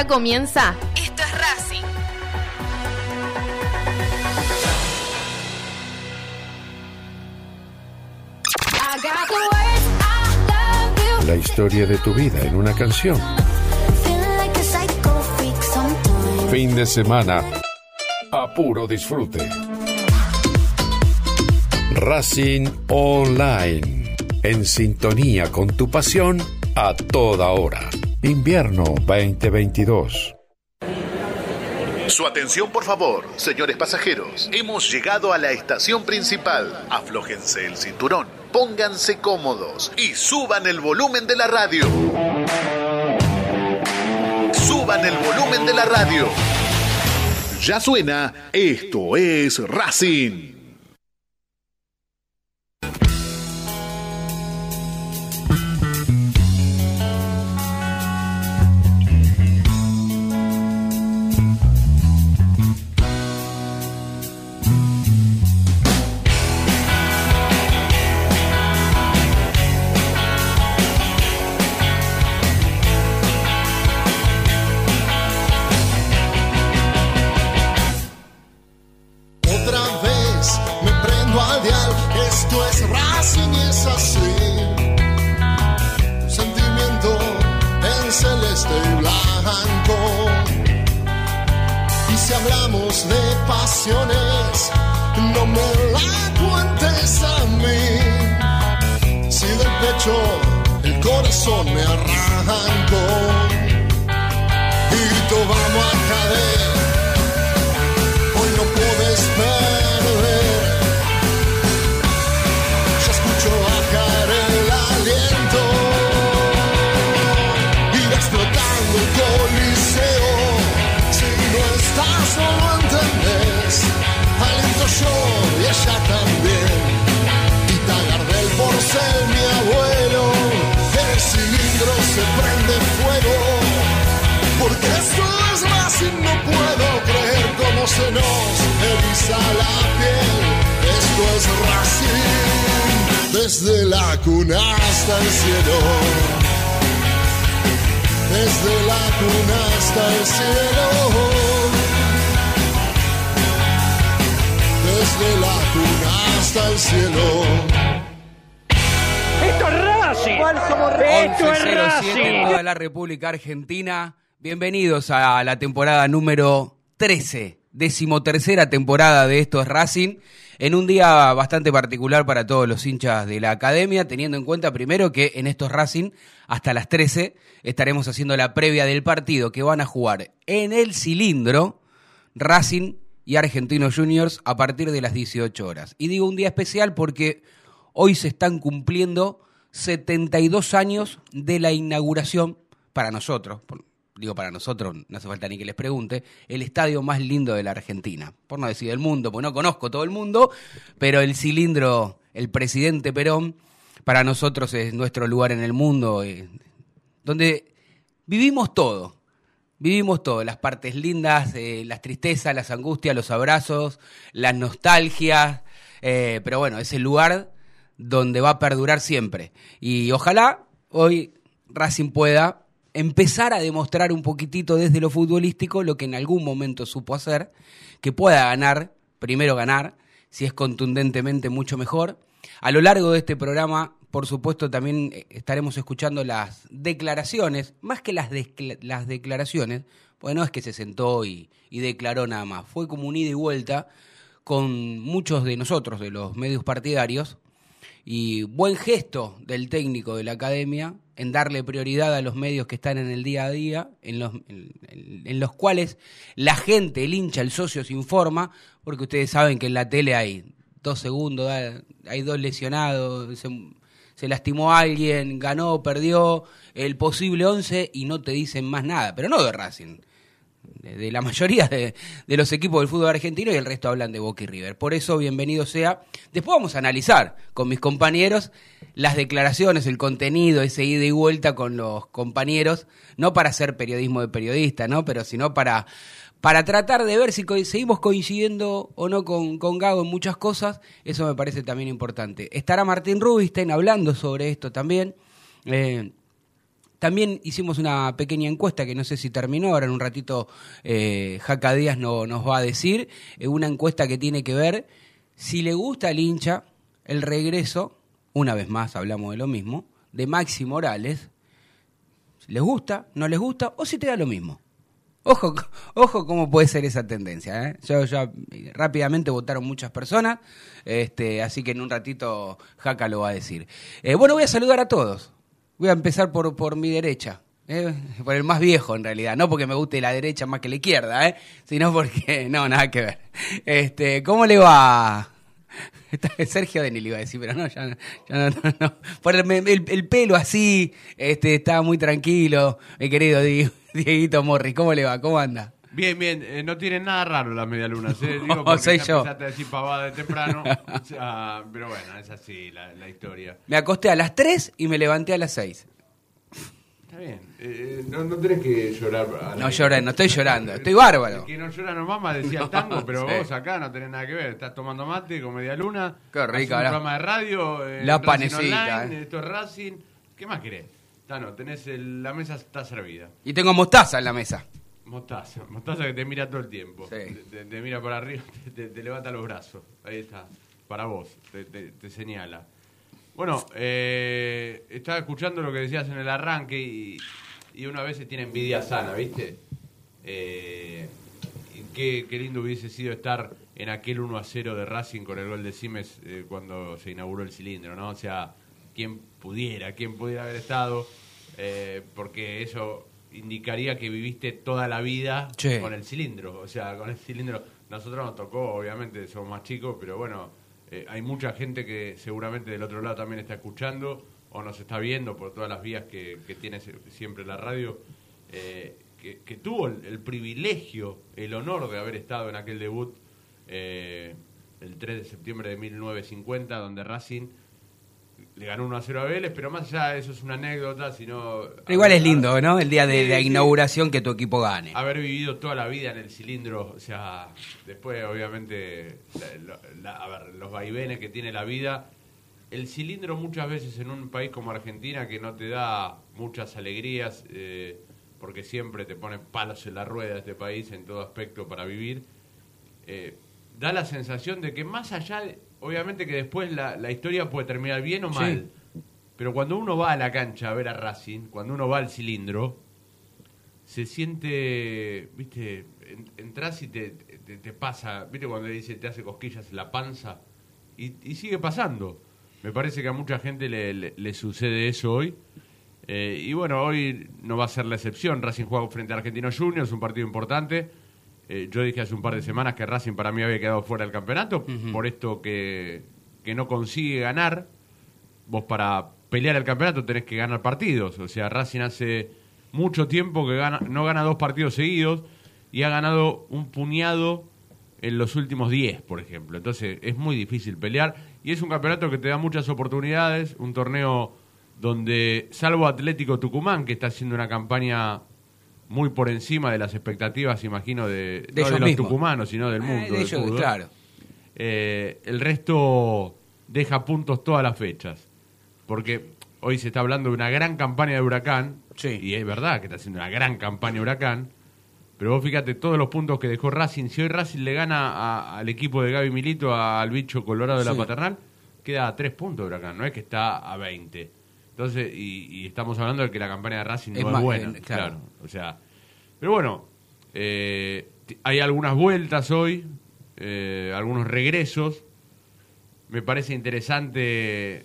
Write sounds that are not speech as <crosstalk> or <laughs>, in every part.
ya comienza. Esto es Racing. La historia de tu vida en una canción. Fin de semana a puro disfrute. Racing Online. En sintonía con tu pasión a toda hora. Invierno 2022. Su atención, por favor, señores pasajeros. Hemos llegado a la estación principal. Aflójense el cinturón, pónganse cómodos y suban el volumen de la radio. Suban el volumen de la radio. Ya suena, esto es Racing. Argentina. Bienvenidos a la temporada número 13, decimotercera temporada de Esto es Racing, en un día bastante particular para todos los hinchas de la academia, teniendo en cuenta primero que en Esto es Racing, hasta las 13, estaremos haciendo la previa del partido que van a jugar en el cilindro Racing y Argentinos Juniors a partir de las 18 horas. Y digo un día especial porque hoy se están cumpliendo 72 años de la inauguración para nosotros, digo para nosotros, no hace falta ni que les pregunte, el estadio más lindo de la Argentina. Por no decir del mundo, porque no conozco todo el mundo, pero el cilindro, el presidente Perón, para nosotros es nuestro lugar en el mundo, eh, donde vivimos todo. Vivimos todo, las partes lindas, eh, las tristezas, las angustias, los abrazos, las nostalgias, eh, pero bueno, es el lugar donde va a perdurar siempre. Y ojalá hoy Racing pueda empezar a demostrar un poquitito desde lo futbolístico lo que en algún momento supo hacer, que pueda ganar, primero ganar, si es contundentemente mucho mejor. A lo largo de este programa, por supuesto, también eh, estaremos escuchando las declaraciones, más que las, las declaraciones, porque no es que se sentó y, y declaró nada más, fue como un ida y vuelta con muchos de nosotros, de los medios partidarios, y buen gesto del técnico de la academia en darle prioridad a los medios que están en el día a día, en los, en, los cuales la gente, el hincha, el socio se informa, porque ustedes saben que en la tele hay dos segundos, hay dos lesionados, se, se lastimó alguien, ganó, perdió, el posible 11 y no te dicen más nada, pero no de Racing de, la mayoría de, de los equipos del fútbol argentino y el resto hablan de Boca y River. Por eso, bienvenido sea. Después vamos a analizar con mis compañeros las declaraciones, el contenido, ese ida y vuelta con los compañeros, no para hacer periodismo de periodista, ¿no? Pero sino para, para tratar de ver si seguimos coincidiendo o no con, con Gago en muchas cosas. Eso me parece también importante. Estará Martín Rubinstein hablando sobre esto también. Eh, también hicimos una pequeña encuesta que no sé si terminó, ahora en un ratito eh, Jaca Díaz no, nos va a decir, eh, una encuesta que tiene que ver si le gusta al hincha el regreso, una vez más hablamos de lo mismo, de Maxi Morales, les gusta, no les gusta, o si te da lo mismo. Ojo, <laughs> ojo cómo puede ser esa tendencia. ¿eh? Ya rápidamente votaron muchas personas, este, así que en un ratito Jaca lo va a decir. Bueno, voy a saludar a todos. Voy a empezar por, por mi derecha. ¿eh? Por el más viejo, en realidad. No porque me guste la derecha más que la izquierda, ¿eh? sino porque. <laughs> No, nada que ver. Este, ¿Cómo le va? <laughs> Sergio Denil iba a decir, pero no, ya, ya no, no, Por el, el, pelo así, este, está muy tranquilo, mi querido <laughs> Dieguito Morris. ¿Cómo le va? ¿Cómo anda? Bien, bien, eh, no tienen nada raro las medialunas, <laughs> ¿eh? Digo, porque soy yo. empezaste a decir pavada de temprano, o <laughs> sea, pero bueno, es así la, la, historia. Me acosté a las 3 y me levanté a las 6. Está bien, eh, no, no tenés que llorar. No lloré, no estoy llorando, estoy bárbaro. El que no llora no mama, decía el tango, pero <laughs> vos acá no tenés nada que ver, estás tomando mate con medialuna. Qué rica, un programa de radio, eh, la panecita. Online, esto es Racing, ¿qué más querés? Tano, tenés el, la mesa está servida. Y tengo mostaza en la mesa. Mostaza, mostaza que te mira todo el tiempo. Te, mira para arriba, <laughs> te, levanta los brazos. Ahí está, para vos, te, señala. Bueno, eh, estaba escuchando lo que decías en el arranque y, y una vez se tiene envidia sana, ¿viste? Eh, qué, qué, lindo hubiese sido estar en aquel 1 a 0 de Racing con el gol de Simes eh, cuando se inauguró el cilindro, ¿no? O sea, quién pudiera, quién pudiera haber estado, porque eso indicaría que viviste toda la vida con el cilindro. O sea, con el cilindro. Nosotros nos tocó, obviamente, somos más chicos, pero bueno, eh, hay mucha gente que seguramente del otro lado también está escuchando o nos está viendo por todas las vías que, tiene siempre la radio, eh, que, tuvo el, privilegio, el honor de haber estado en aquel debut eh, el 3 de septiembre de 1950, donde Racing le ganó 1 a 0 a Vélez, pero más allá de eso es una anécdota, sino... igual es lindo, ¿no? El día de la inauguración que tu equipo gane. Haber vivido toda la vida en el cilindro, o sea, después obviamente, a ver, los vaivenes que tiene la vida, el cilindro muchas veces en un país como Argentina que no te da muchas alegrías, eh, porque siempre te pone palos en la rueda este país en todo aspecto para vivir, eh, da la sensación de que más allá... De, obviamente que después la, la historia puede terminar bien o mal. Pero cuando uno va a la cancha a ver a Racing, cuando uno va al cilindro, se siente, viste, entras y te, te, pasa, viste cuando dice te hace cosquillas la panza, y, y, sigue pasando. Me parece que a mucha gente le, le, sucede eso hoy. Eh, y bueno, hoy no va a ser la excepción. Racing juega frente a Argentinos Juniors, un partido importante. Eh, yo dije hace un par de semanas que Racing para mí había quedado fuera del campeonato, por esto que, no consigue ganar. Vos para pelear el campeonato tenés que ganar partidos. O sea, Racing hace mucho tiempo que gana, no gana dos partidos seguidos y ha ganado un puñado en los últimos 10, por ejemplo. Entonces es muy difícil pelear y es un campeonato que te da muchas oportunidades, un torneo donde, salvo Atlético Tucumán, que está haciendo una campaña muy por encima de las expectativas, imagino, de, no de los tucumanos, sino del mundo. Eh, claro. Eh, el resto deja puntos todas las fechas. Porque hoy se está hablando de una gran campaña de Huracán, y es verdad que está haciendo una gran campaña Huracán, pero vos fíjate todos los puntos que dejó Racing. Si hoy Racing le gana al equipo de Gaby Milito, al bicho colorado de la paternal, queda a tres puntos de Huracán, no es que está a 20. Entonces, y, estamos hablando de que la campaña de Racing no es, buena. claro. O sea, pero bueno, eh, hay algunas vueltas hoy, eh, algunos regresos. Me parece interesante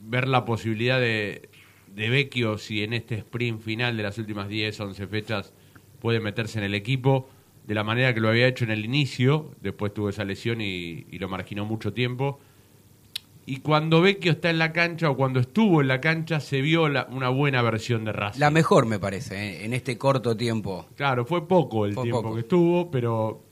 ver la posibilidad de, de Vecchio si en este sprint final de las últimas 10, 11 fechas puede meterse en el equipo de la manera que lo había hecho en el inicio, después tuvo esa lesión y lo marginó mucho tiempo y cuando Vecchio está en la cancha o cuando estuvo en la cancha se vio una buena versión de Racing. La mejor me parece, ¿eh? en este corto tiempo. Claro, fue poco el tiempo que estuvo, pero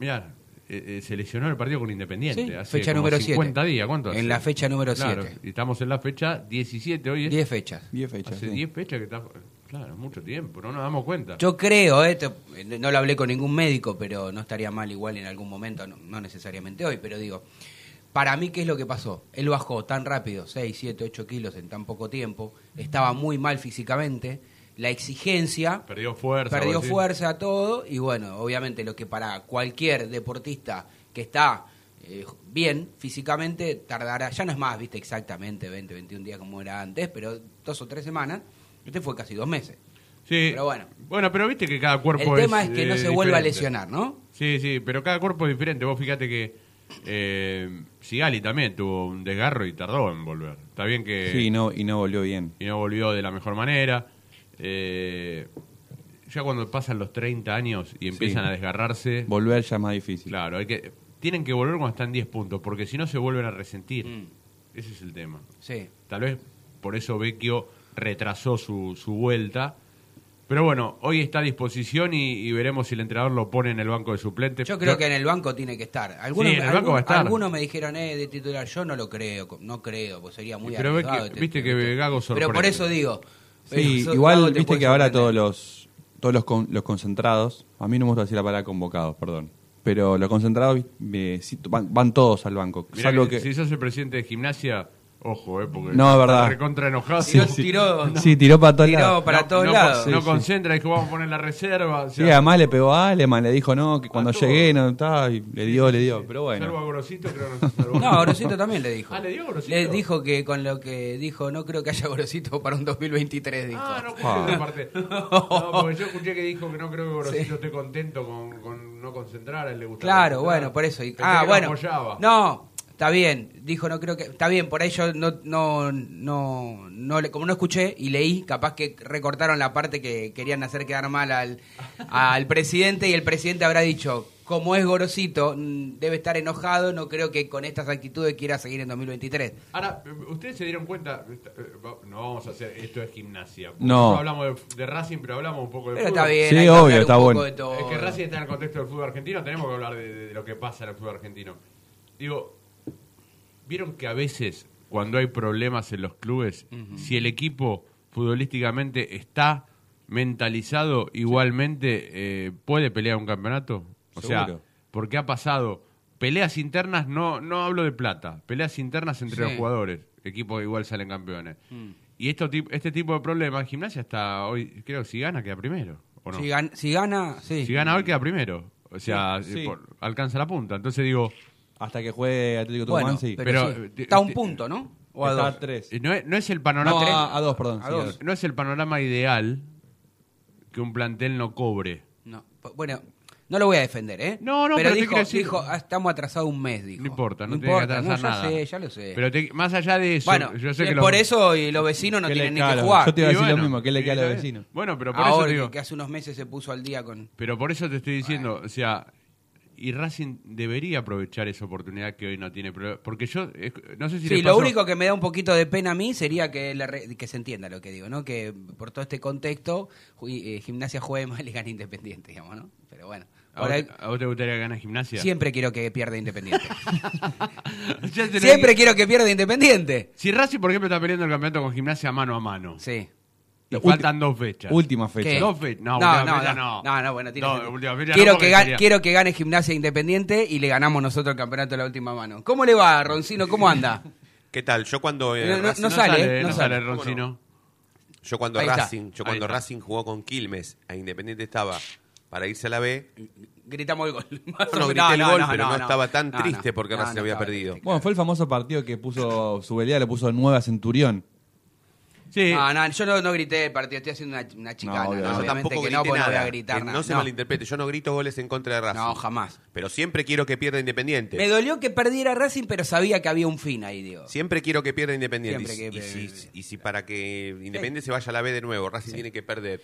mirá, eh, eh, se lesionó el partido con Independiente. hace fecha número 50 días, ¿cuánto? En la fecha número 7. Claro, estamos en la fecha 17 hoy. 10 fechas. 10 fechas. Hace 10 fechas que está... Claro, mucho tiempo, no nos damos cuenta. Yo creo, no lo hablé con ningún médico, pero no estaría mal igual en algún momento, no necesariamente hoy, pero digo, Para mí, ¿qué es lo que pasó? Él bajó tan rápido, 6, 7, 8 kilos en tan poco tiempo, estaba muy mal físicamente, la exigencia... Perdió fuerza. Perdió fuerza, todo, y bueno, obviamente lo que para cualquier deportista que está eh, bien físicamente tardará, ya no es más, viste, exactamente 20, 21 días como era antes, pero dos o tres semanas, este fue casi dos meses. Sí. Pero bueno. Bueno, pero viste que cada cuerpo El tema es, que no eh, se vuelva a lesionar, ¿no? Sí, sí, pero cada cuerpo es diferente. Vos fíjate que eh, Sigali también tuvo un desgarro y tardó en volver. Está bien que Sí, no, y no volvió bien. y no volvió de la mejor manera. Eh, ya cuando pasan los 30 años y empiezan Sí. a desgarrarse, Volver ya es más difícil. claro, hay que tienen que volver cuando están 10 puntos, porque si no se vuelven a resentir. Mm. Ese es el tema. Sí. Tal vez por eso Vecchio retrasó su, su vuelta. Pero bueno, hoy está a disposición y, y veremos si el entrenador lo pone en el banco de suplentes. Yo creo que en el banco tiene que estar. Algunos, Sí, en el banco algún- va a estar. algunos me dijeron, eh, de titular, yo no lo creo, no creo, pues sería muy Pero ve arriesgado que- este- viste que este- Gago Pero por eso digo. Sí, igual te viste que ahora todos los todos los, con- los concentrados, a mí no me gusta decir la palabra convocados, perdón, pero los concentrados eh, van, van todos al banco, Mirá salvo que que, si sos el presidente de gimnasia, ojo, eh, porque No, es verdad. recontra enojado. Tiró, tiró, sí tiró para todos tiró lados. para no, todos no, lados. No Sí, concentra, dijo, vamos a poner la reserva. o Sí, además le pegó a Aleman, le dijo no, que cuando A llegué no estaba, y le dio, le dio, pero Salvo a bueno. Gorosito, creo que no se salvó. No, Gorosito también le dijo. Ah, ¿le dio Gorosito? Le dijo que con lo que dijo, no creo que haya Gorosito para un 2023, dijo. Ah, no escuché Ah. esa parte. <laughs> No, porque yo escuché que dijo que no creo que Gorosito esté contento con, con no concentrar, a él le gusta Claro, concentrar. bueno, por eso. Y- ah, bueno. apoyaba. No, está bien. Dijo, no creo que. Está bien, por ahí yo no, no, no, no le- como no escuché y leí, capaz que recortaron la parte que querían hacer quedar mal al, al presidente y el presidente habrá dicho. Como es Gorosito, mm, debe estar enojado, no creo que con estas actitudes quiera seguir en 2023. Ahora, ustedes se dieron cuenta, eh, no vamos a hacer esto es gimnasia. No. Nosotros hablamos de, de Racing, pero hablamos un poco de Pero fútbol. está bien, Sí, hay obvio, está bueno. Es que Racing está en el contexto del fútbol argentino, tenemos que hablar de, de- de lo que pasa en el fútbol argentino. Digo, vieron que a veces cuando hay problemas en los clubes, si el equipo futbolísticamente está mentalizado, igualmente eh, puede pelear un campeonato. O sea, Seguro. porque ha pasado peleas internas, no, no hablo de plata, peleas internas entre Sí. los jugadores, equipos que igual salen campeones. Y esto, este tipo de problemas, Gimnasia está hoy, creo que si gana queda primero. ¿o no? Si, gan- si gana, sí. Si gana hoy queda primero. O sea, Sí, sí. por- alcanza la punta. Entonces digo, Hasta que juegue Atlético Bueno, Tucumán, sí. pero, Pero, sí. eh, está a un eh, punto, ¿no? O a Está dos. a tres. no es, no es el panorama No, a, a dos, perdón. A sí, dos. no es el panorama ideal que un plantel no cobre. No, bueno, no lo voy a defender, ¿eh? No, no, pero, pero dijo, decir- dijo, "Ah, estamos atrasados un mes, dijo. No importa, no, tiene que atrasar no, ya nada. sé, ya lo sé. Pero te- más allá de eso, bueno, yo sé que por eso y los vecinos no ¿Qué le- tienen ni que jugar. yo te iba a decir lo mismo, ¿qué le queda a los vecinos? Bueno, pero por eso digo, que hace unos meses se puso al día con... pero por eso te estoy diciendo, o sea, y Racing debería aprovechar esa oportunidad que hoy no tiene, porque yo no sé si Sí, lo pasó- único que me da un poquito de pena a mí sería que, la re- que se entienda lo que digo, ¿no? Que por todo este contexto, eh, Gimnasia juegue mal y <laughs> gane Independiente, digamos, ¿no? Pero bueno, ¿A vos, ahí- a vos te gustaría ganar gimnasia? siempre quiero que pierda Independiente. <laughs> <laughs> Siempre quiero que pierda Independiente. Si Racing, por ejemplo, está peleando el campeonato con gimnasia mano a mano, Sí. Y faltan dos fechas. Última fecha. ¿Qué? Dos fechas. No, no, no, fecha no, no. no, no, bueno, tiene No, sentido. última fecha no, quiero, que ga- sería- quiero que gane Gimnasia Independiente y le ganamos nosotros el campeonato de la última mano. ¿Cómo le va, Roncino? ¿Cómo anda? <laughs> ¿Qué tal? Yo cuando eh, No, no, Racing, no No sale, sale, no no sale. sale Roncino. yo cuando Ahí está. Racing, yo cuando. Racing jugó con Quilmes a Independiente estaba para irse a la B, Gritamos el gol. <laughs> No, grité el gol, pero no, estaba tan No, triste no. porque No, Racing no había perdido. triste. Bueno, fue el famoso partido que puso su velea, le puso 9 a Centurión. Sí. No, no, yo no, no grité el partido, estoy haciendo una, una chicana. No. Yo tampoco que no, voy a gritar nada. no se malinterprete, yo no grito goles en contra de Racing. No, jamás. Pero siempre quiero que pierda Independiente. Me dolió que perdiera Racing, pero sabía que había un fin ahí, digo. Siempre quiero que pierda Independiente. Siempre y, que- y si, y si para que Independiente se vaya a la B de nuevo, Racing tiene que perder.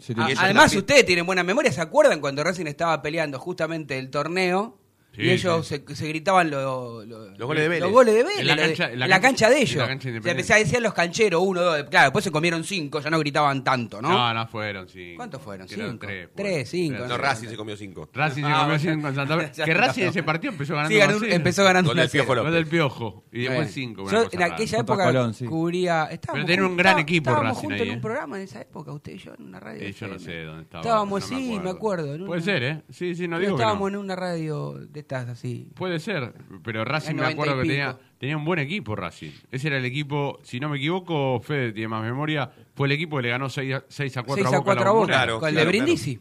Se A- te- ellos Además, ustedes tienen buena memoria. ¿Se acuerdan cuando Racing estaba peleando justamente el torneo? Sí, y ellos sí. se, se gritaban lo- lo- Los goles de Vélez. Los goles de Vélez. En la lo de- cancha- en la en la cancha- cancha de en ellos. la cancha se empezaba a decir los cancheros, uno, dos. Claro, después se comieron cinco, ya no gritaban tanto, ¿no? No, no fueron cinco. ¿Cuántos fueron? Eran Cinco. Tres, Tres, fueron. cinco, Tres. No, sé. Racing se comió cinco. Racing se Ah, comió bueno. cinco en Santa Fe. Que. Racing ese partido empezó ganando Sí, ganó- 1 a 0. empezó ganando Gol del 1 a 0. Piojo López. Gol del Piojo. Y después Bueno. cinco. Yo en aquella época Colón, sí. cubría. Estábamos tenía un juntos- gran equipo Estábamos Racing juntos ahí, en un ¿eh? programa en esa época, usted y yo, en una radio. Eh, yo no sé dónde. Estábamos, no sí, me acuerdo. Puede ser, ¿eh? Sí, sí, no Pero digo estábamos no. en una radio de de estas así. Puede ser, pero Racing me 90 acuerdo que tenía, tenía un buen equipo Racing. Ese era el equipo, si no me equivoco, Fede tiene más memoria, fue el equipo que le ganó 6 a, 6 a 4 6 a a Boca. 4 a Boca. Claro, con el claro, de Brindisi.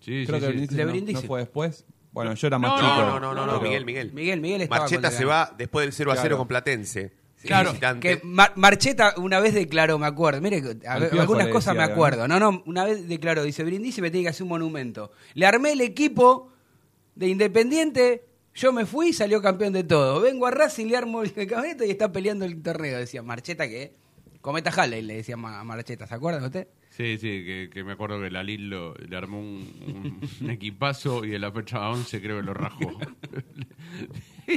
Sí, Creo sí, que sí. Brindisi De no- Brindisi. no fue después. Bueno, yo era más No, chico. No, no, no, no, Miguel, Miguel. Miguel, Miguel estaba Marcheta se va después del 0 a 0 Claro. con Platense. Claro, Visitante. Que Mar- Marcheta una vez declaró, me acuerdo, mire, algunas cosas me acuerdo. No, no, una vez declaró, dice, Brindisi me tiene que hacer un monumento. Le armé el equipo de Independiente, yo me fui y salió campeón de todo. Vengo a Racing, le armo el campeonato y está peleando el torneo. Decía Marcheta que, cometa Halley, le decía a Marcheta, ¿se acuerda usted? Sí, sí, que, que me acuerdo que la lo, le armó un, <laughs> equipazo y en la fecha 11 creo que lo rajó. <laughs>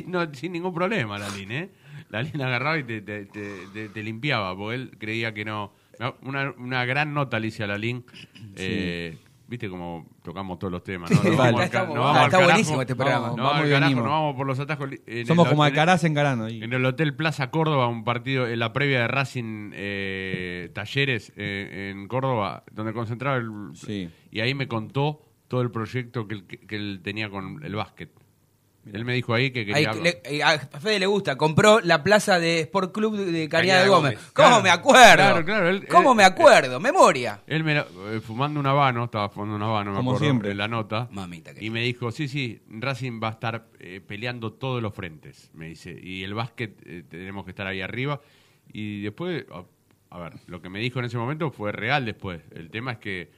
No, sin ningún problema la ¿eh? La agarraba y te, te- te- te- te limpiaba, porque él creía que no... Una, una gran nota le hice a la Eh, Viste como tocamos todos los temas, ¿no? Nos vamos al Está nos al carajo, buenísimo este programa. nos Vamos vamos al y carajo, venimos. nos vamos por los atajos. en Somos el- como en Alcaraz en Garano. ahí. en el Hotel Plaza Córdoba, un partido en la previa de Racing eh, Talleres eh, en Córdoba, donde concentraba el... Sí. Y ahí me contó todo el proyecto que que él tenía con el básquet. Él me dijo ahí que Ahí, quería... le- a Fede le gusta, compró la plaza de Sport Club de Cañada de Gómez. Gómez. ¿Cómo Claro. me acuerdo? Claro, claro, él- ¿Cómo él- me acuerdo? Memoria. Él me eh, fumando un habano, estaba fumando un habano, me Como acuerdo, siempre. en la nota. Mamita que y me dijo, sí, sí, Racing va a estar eh, peleando todos los frentes, me dice. Y el básquet eh, tenemos que estar ahí arriba. Y después, a, a ver, lo que me dijo en ese momento fue real después. El tema es que,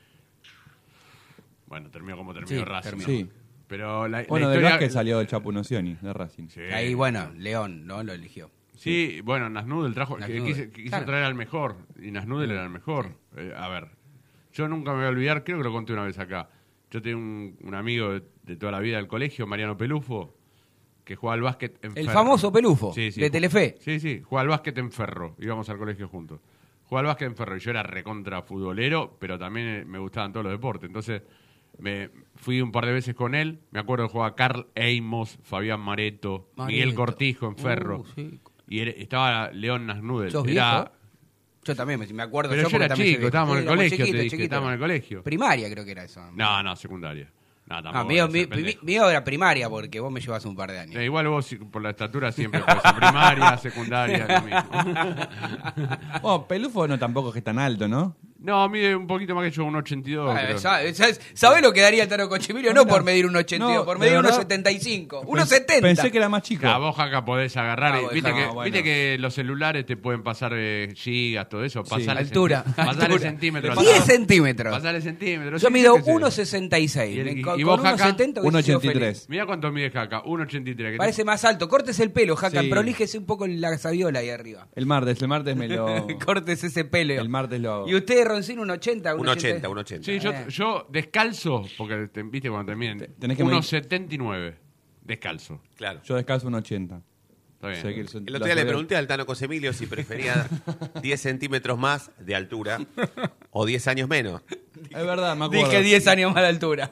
bueno, terminó como terminó Sí, Racing. terminó. ¿no? Sí. Pero la, Bueno, la historia... básquet salió el Chapu Nocioni, de Racing. Sí. Ahí, bueno, León, ¿no? Lo eligió. Sí, bueno, Nasnudel trajo, que Nasnudel, quiso, quiso claro. traer al mejor, y Nasnudel era el mejor. Eh, a ver, yo nunca me voy a olvidar, creo que lo conté una vez acá. Yo tengo un, un amigo de, de toda la vida del colegio, Mariano Pelufo, que jugaba al básquet en El Ferro. famoso Pelufo, Sí, sí, de Telefe. Sí, sí, jugaba al básquet en Ferro, íbamos al colegio juntos. Jugaba al básquet en Ferro y yo era recontra futbolero, pero también eh, me gustaban todos los deportes. Entonces, me fui un par de veces con él. Me acuerdo que jugaba Carl Eimos, Fabián Mareto, Miguel. Cortijo en Ferro. Uh, sí. Y era- estaba León Nasnudel. ¿Sos Era- viejo? Yo también, me- acuerdo. Pero yo porque era chico, estábamos en el colegio, te chiquitos, dije, chiquitos. estábamos en el colegio. Primaria creo que era eso. No, no, secundaria. No, tampoco mío, mi- mi- mío era primaria porque vos me llevas un par de años. Eh, igual vos por la estatura siempre primaria, secundaria, lo mismo. <laughs> <laughs> Bueno, Pelufo no tampoco es que es tan alto, ¿no? No, mide un poquito más que yo, un 82. Ah, creo. ¿sabes, sabes- sabés lo que daría el Tano Cochimilio? No por medir un 82, No, por medir un verdad. 75. Pens- 1,70. Pensé que era más chico. La vos acá podés agarrar. Ah, y- viste, que, bueno. viste que los celulares te pueden pasar eh, gigas, todo eso. Altura, centi- <laughs> Pasale altura. centímetros. 10 centímetros. Pasale centímetros. Yo sí, mido yo qué sé. 1,66. ¿Y vos, Jaca? 1,70 hubiese sido feliz. 1,83. Mira cuánto mide Jaca, 1,83. que Parece más alto. Córtese el pelo, Jaca. Sí. Prolíjese un poco la sabiola ahí arriba. El martes, el martes me lo... <laughs> Córtese ese pelo. El martes lo hago. ¿Y usted, Roncino, un 80? Un 80, un 80. Sí, yo, Eh. yo descalzo, porque te, viste cuando te miden, tenés que medir- 1,79 descalzo. Claro. Yo descalzo un 80. Está bien. Sé que El otro los día le pregunté al Tano Cosemilio si prefería <laughs> 10 centímetros más de altura o 10 años menos. Es verdad, me acuerdo. Dije 10 años más de altura.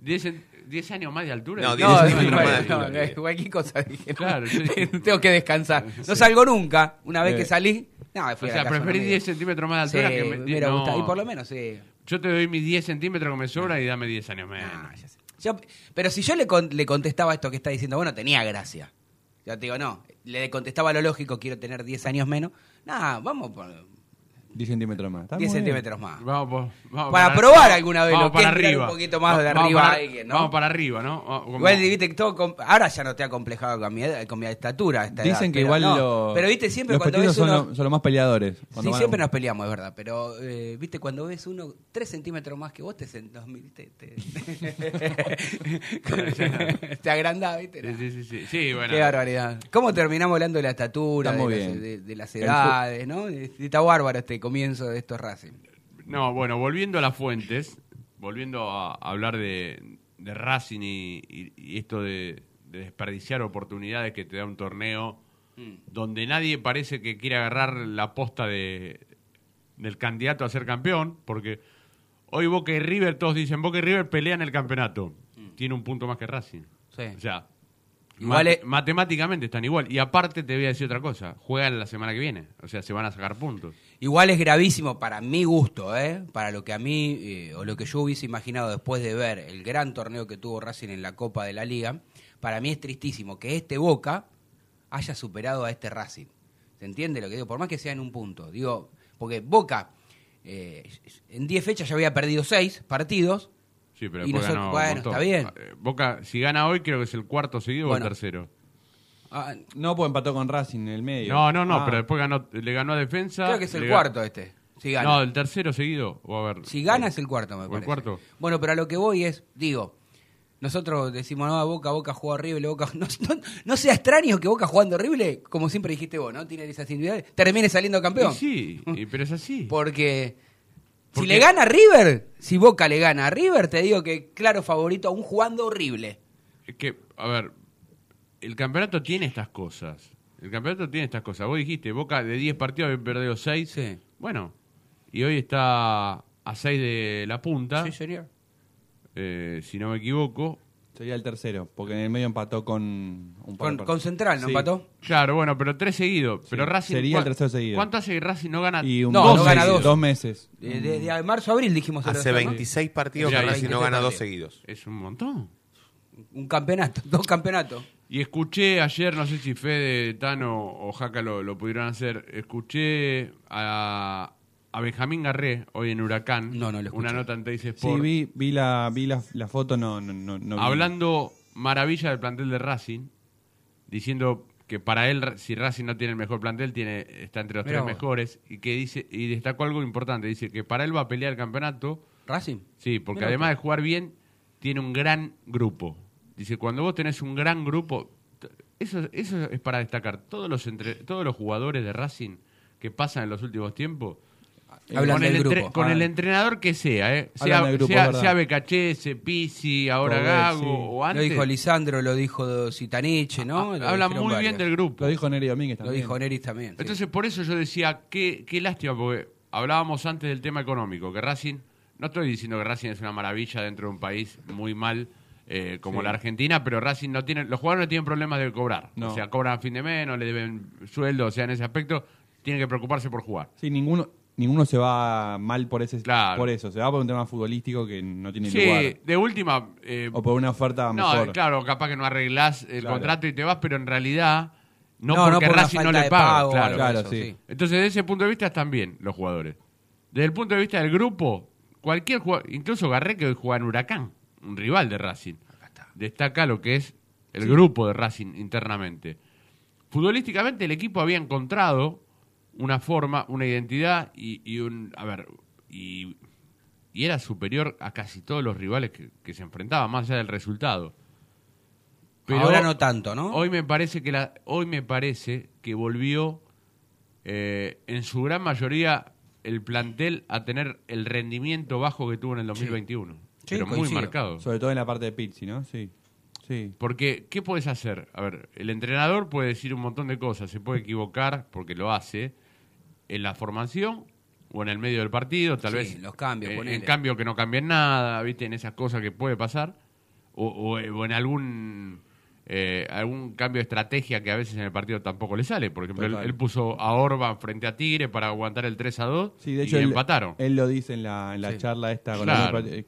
10, en- 10 años más de altura. No, Y- 10 No, centímetros bueno, más de no, altura. eh, cualquier cosa dije. ¿no? Claro, yo- <laughs> Tengo que descansar. No salgo nunca. Una vez Eh. que salí, no, O sea, preferís amigo. 10 centímetros más de Sí, altura que me hubiera no. gustado. Y por lo menos, sí. Yo te doy mis 10 centímetros que me sobra y dame 10 años menos. Ya sé. Yo- pero si yo le, con- le contestaba esto que está diciendo, bueno, tenía gracia. Yo te digo, no, le contestaba lo lógico, quiero tener 10 años menos. Nada, vamos por 10 centímetros más. Está 10 muy bien. centímetros más. Vamos, Para probar alguna vez vamos lo que para arriba. un poquito más de Vamos arriba para- a alguien, ¿no? Vamos para arriba, ¿no? Como- Igual, viste, que todo ahora ya no te ha complejado con mi, con mi estatura. esta Dicen edad, que pero igual no. los, Pero viste, siempre los cuando ves son, uno... los- son los más peleadores. Sí, van- siempre nos peleamos, es verdad. Pero, eh, viste, cuando ves uno 3 centímetros más que vos, te, sen- dos mil- te, te, te <laughs> agrandás, viste. Sí, sí, sí, sí. Sí, bueno. Qué barbaridad. ¿Cómo terminamos hablando de la estatura, Está de muy las, bien. de- de las El edades, ¿no? Está bárbaro este comienzo de estos Racing. No, bueno, volviendo a las fuentes, volviendo a hablar de, de Racing y, y- y esto de, de desperdiciar oportunidades que te da un torneo donde nadie parece que quiere agarrar la posta de, del candidato a ser campeón, porque hoy Boca y River, todos dicen, Boca y River pelean el campeonato. Tiene un punto más que Racing. Sí. O sea, Igual es- matemáticamente están igual. Y aparte te voy a decir otra cosa, juegan la semana que viene. O sea, se van a sacar puntos. Igual es gravísimo para mi gusto, ¿eh? para lo que a mí, eh, o lo que yo hubiese imaginado después de ver el gran torneo que tuvo Racing en la Copa de la Liga, para mí es tristísimo que este Boca haya superado a este Racing. ¿Se entiende lo que digo? Por más que sea en un punto. Digo, porque Boca eh, en 10 fechas ya había perdido 6 partidos. Sí, pero Y después nosotros- ganó bueno, está bien. Eh, Boca, si gana hoy, creo que es el cuarto seguido o el tercero. Ah, No, pues empató con Racing en el medio. No, no, no, Ah. pero después ganó, le ganó a defensa. creo que es el cuarto este. Si gana. No, el tercero seguido. O a ver. Si gana es el cuarto, me ¿O el parece. cuarto? Bueno, pero a lo que voy es, digo, nosotros decimos, no, Boca, Boca juega horrible, Boca... <laughs> No, no- no sea extraño que Boca jugando horrible, como siempre dijiste vos, ¿no? Tiene esas individualidades, termine saliendo campeón. Y sí, <laughs> y- pero es así. Porque si le gana a River, si Boca le gana a River, te digo que claro favorito aún jugando horrible. Es que, a ver, el campeonato tiene estas cosas. El campeonato tiene estas cosas. Vos dijiste, Boca de 10 partidos había perdido 6. Sí. Bueno, y hoy está a 6 de la punta, Sí, señor. eh, si no me equivoco. Sería el tercero, porque en el medio empató con un par Con, de con Central, ¿no Sí. empató? Claro, bueno, pero tres seguidos. Pero Racing. sería el ¿cuá- tercero seguido. ¿Cuánto hace que Racing no gana? Y un No, dos no gana meses, dos. dos meses. De, de- de marzo a abril dijimos. el Hace otro, ¿no? 26 partidos que Racing no 26 gana dos partidos. seguidos. Es un montón. Un campeonato, dos campeonatos. Y escuché ayer, no sé si Fede, Tano o Jaca lo, lo pudieron hacer, escuché a, a Benjamín Garré hoy en Huracán, No, no lo escuché. una nota en Teis Sí, Sport, vi, vi, la, vi la, la foto, no, no, no, no vi. hablando maravilla del plantel de Racing, diciendo que para él, si Racing no tiene el mejor plantel, tiene está entre los Mirá tres vos. mejores, y que dice y destacó algo importante, dice que para él va a pelear el campeonato, Racing. sí, porque Mirá además vos. de jugar bien, tiene un gran grupo. Dice, cuando vos tenés un gran grupo, eso, eso es para destacar. Todos los, entre, todos los jugadores de Racing que pasan en los últimos tiempos, Hablan con, del el, entre- grupo. con Ah. el entrenador que sea, ¿eh? Hablan sea, grupo, sea, sea Becachese, Pizzi, ahora Gago sí. o Lo antes. dijo Lisandro, lo dijo Citaniche, ¿no? Ah, Lo habla dijeron muy varios. bien del grupo. Lo dijo Neri Domínguez Lo también. dijo Neris también. sí. Entonces, por eso yo decía, qué, qué lástima, porque hablábamos antes del tema económico, que Racing, no estoy diciendo que Racing es una maravilla dentro de un país muy mal eh, como Sí. la Argentina, pero Racing no tiene, los jugadores no tienen problemas de cobrar. No. O sea, cobran a fin de mes, no le deben sueldo, o sea, en ese aspecto tienen que preocuparse por jugar. Sí, ninguno, ninguno se va mal por ese Claro. por eso. Se va por un tema futbolístico que no tiene Sí, lugar. de última... eh, O por una oferta no, mejor. claro, capaz que no arreglás el Claro. contrato y te vas, pero en realidad no, No, no porque por una Racing no falta le de paga. pago claro. Claro, sí. Entonces, desde ese punto de vista están bien los jugadores. Desde el punto de vista del grupo, cualquier jugador, incluso Garré que hoy juega en Huracán, un rival de Racing, destaca lo que es el grupo de Racing internamente. Futbolísticamente el equipo había encontrado una forma, una identidad y, y un... A ver, y, y era superior a casi todos los rivales que, que se enfrentaban, más allá del resultado. Ahora no tanto, ¿no? Hoy me parece que la, hoy me parece que volvió eh, en su gran mayoría el plantel a tener el rendimiento bajo que tuvo en el 2021. Sí, pero muy coincido. marcado. Sobre todo en la parte de Pizzi, ¿no? Sí. Sí. Porque, ¿qué puedes hacer? A ver, el entrenador puede decir un montón de cosas, se puede equivocar, porque lo hace, en la formación o en el medio del partido, tal Sí, vez. los cambios, eh, ponele. En cambio, que no cambien nada, ¿viste? En esas cosas que puede pasar. O, o- o en algún. eh, algún cambio de estrategia que a veces en el partido tampoco le sale. Por ejemplo, él, puso a Orban frente a Tigre para aguantar el 3 a 2 Sí, de y hecho, él, empataron. él lo dice en la, en la Sí. charla esta con Claro. la- eh,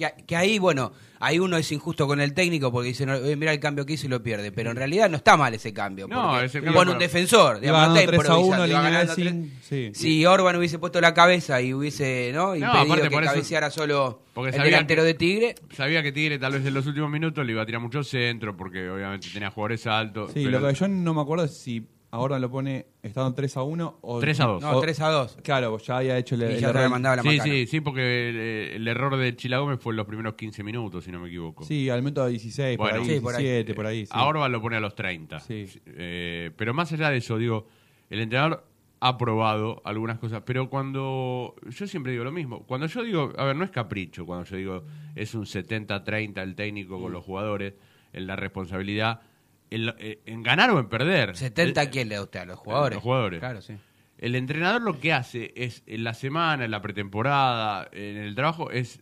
Que, que ahí, bueno, ahí uno es injusto con el técnico porque dice, no, eh, mira el cambio que hizo y lo pierde. Pero en realidad no está mal ese cambio. No, porque ese cambio pone para- un defensor. No está 3 a 1, improvisando, iba línea ganando de tres- sin- sí. Si Orban hubiese puesto la cabeza y hubiese no No, impedido aparte que por eso- cabeceara solo porque el delantero que- de Tigre, Sabía que Tigre tal vez en los últimos minutos le iba a tirar mucho centro porque obviamente tenía jugadores altos. Sí, pero- lo que yo no me acuerdo es si ahora lo pone estando 3 a 1 o 3 a 2. no, o- 3 a 2. Claro, ya había hecho el, Y el ya te error. mandado la Sí, macana. sí, sí, porque el, el error de Chilagómez fue en los primeros 15 minutos, si no me equivoco. Sí, al método 16, Bueno. por ahí, Sí, por ahí. 17, por ahí. sí. A Orban lo pone a los 30. Sí. Eh, pero más allá de eso, digo, el entrenador ha probado algunas cosas, pero cuando yo siempre digo lo mismo, cuando yo digo, a ver, no es capricho, cuando yo digo es un 70-30 el técnico con los jugadores, en la responsabilidad, en, lo- eh, en ganar o en perder. 70 El- a quién le da usted, a los jugadores. Los jugadores. Claro, sí. El entrenador lo que hace es en la semana, en la pretemporada, en el trabajo, es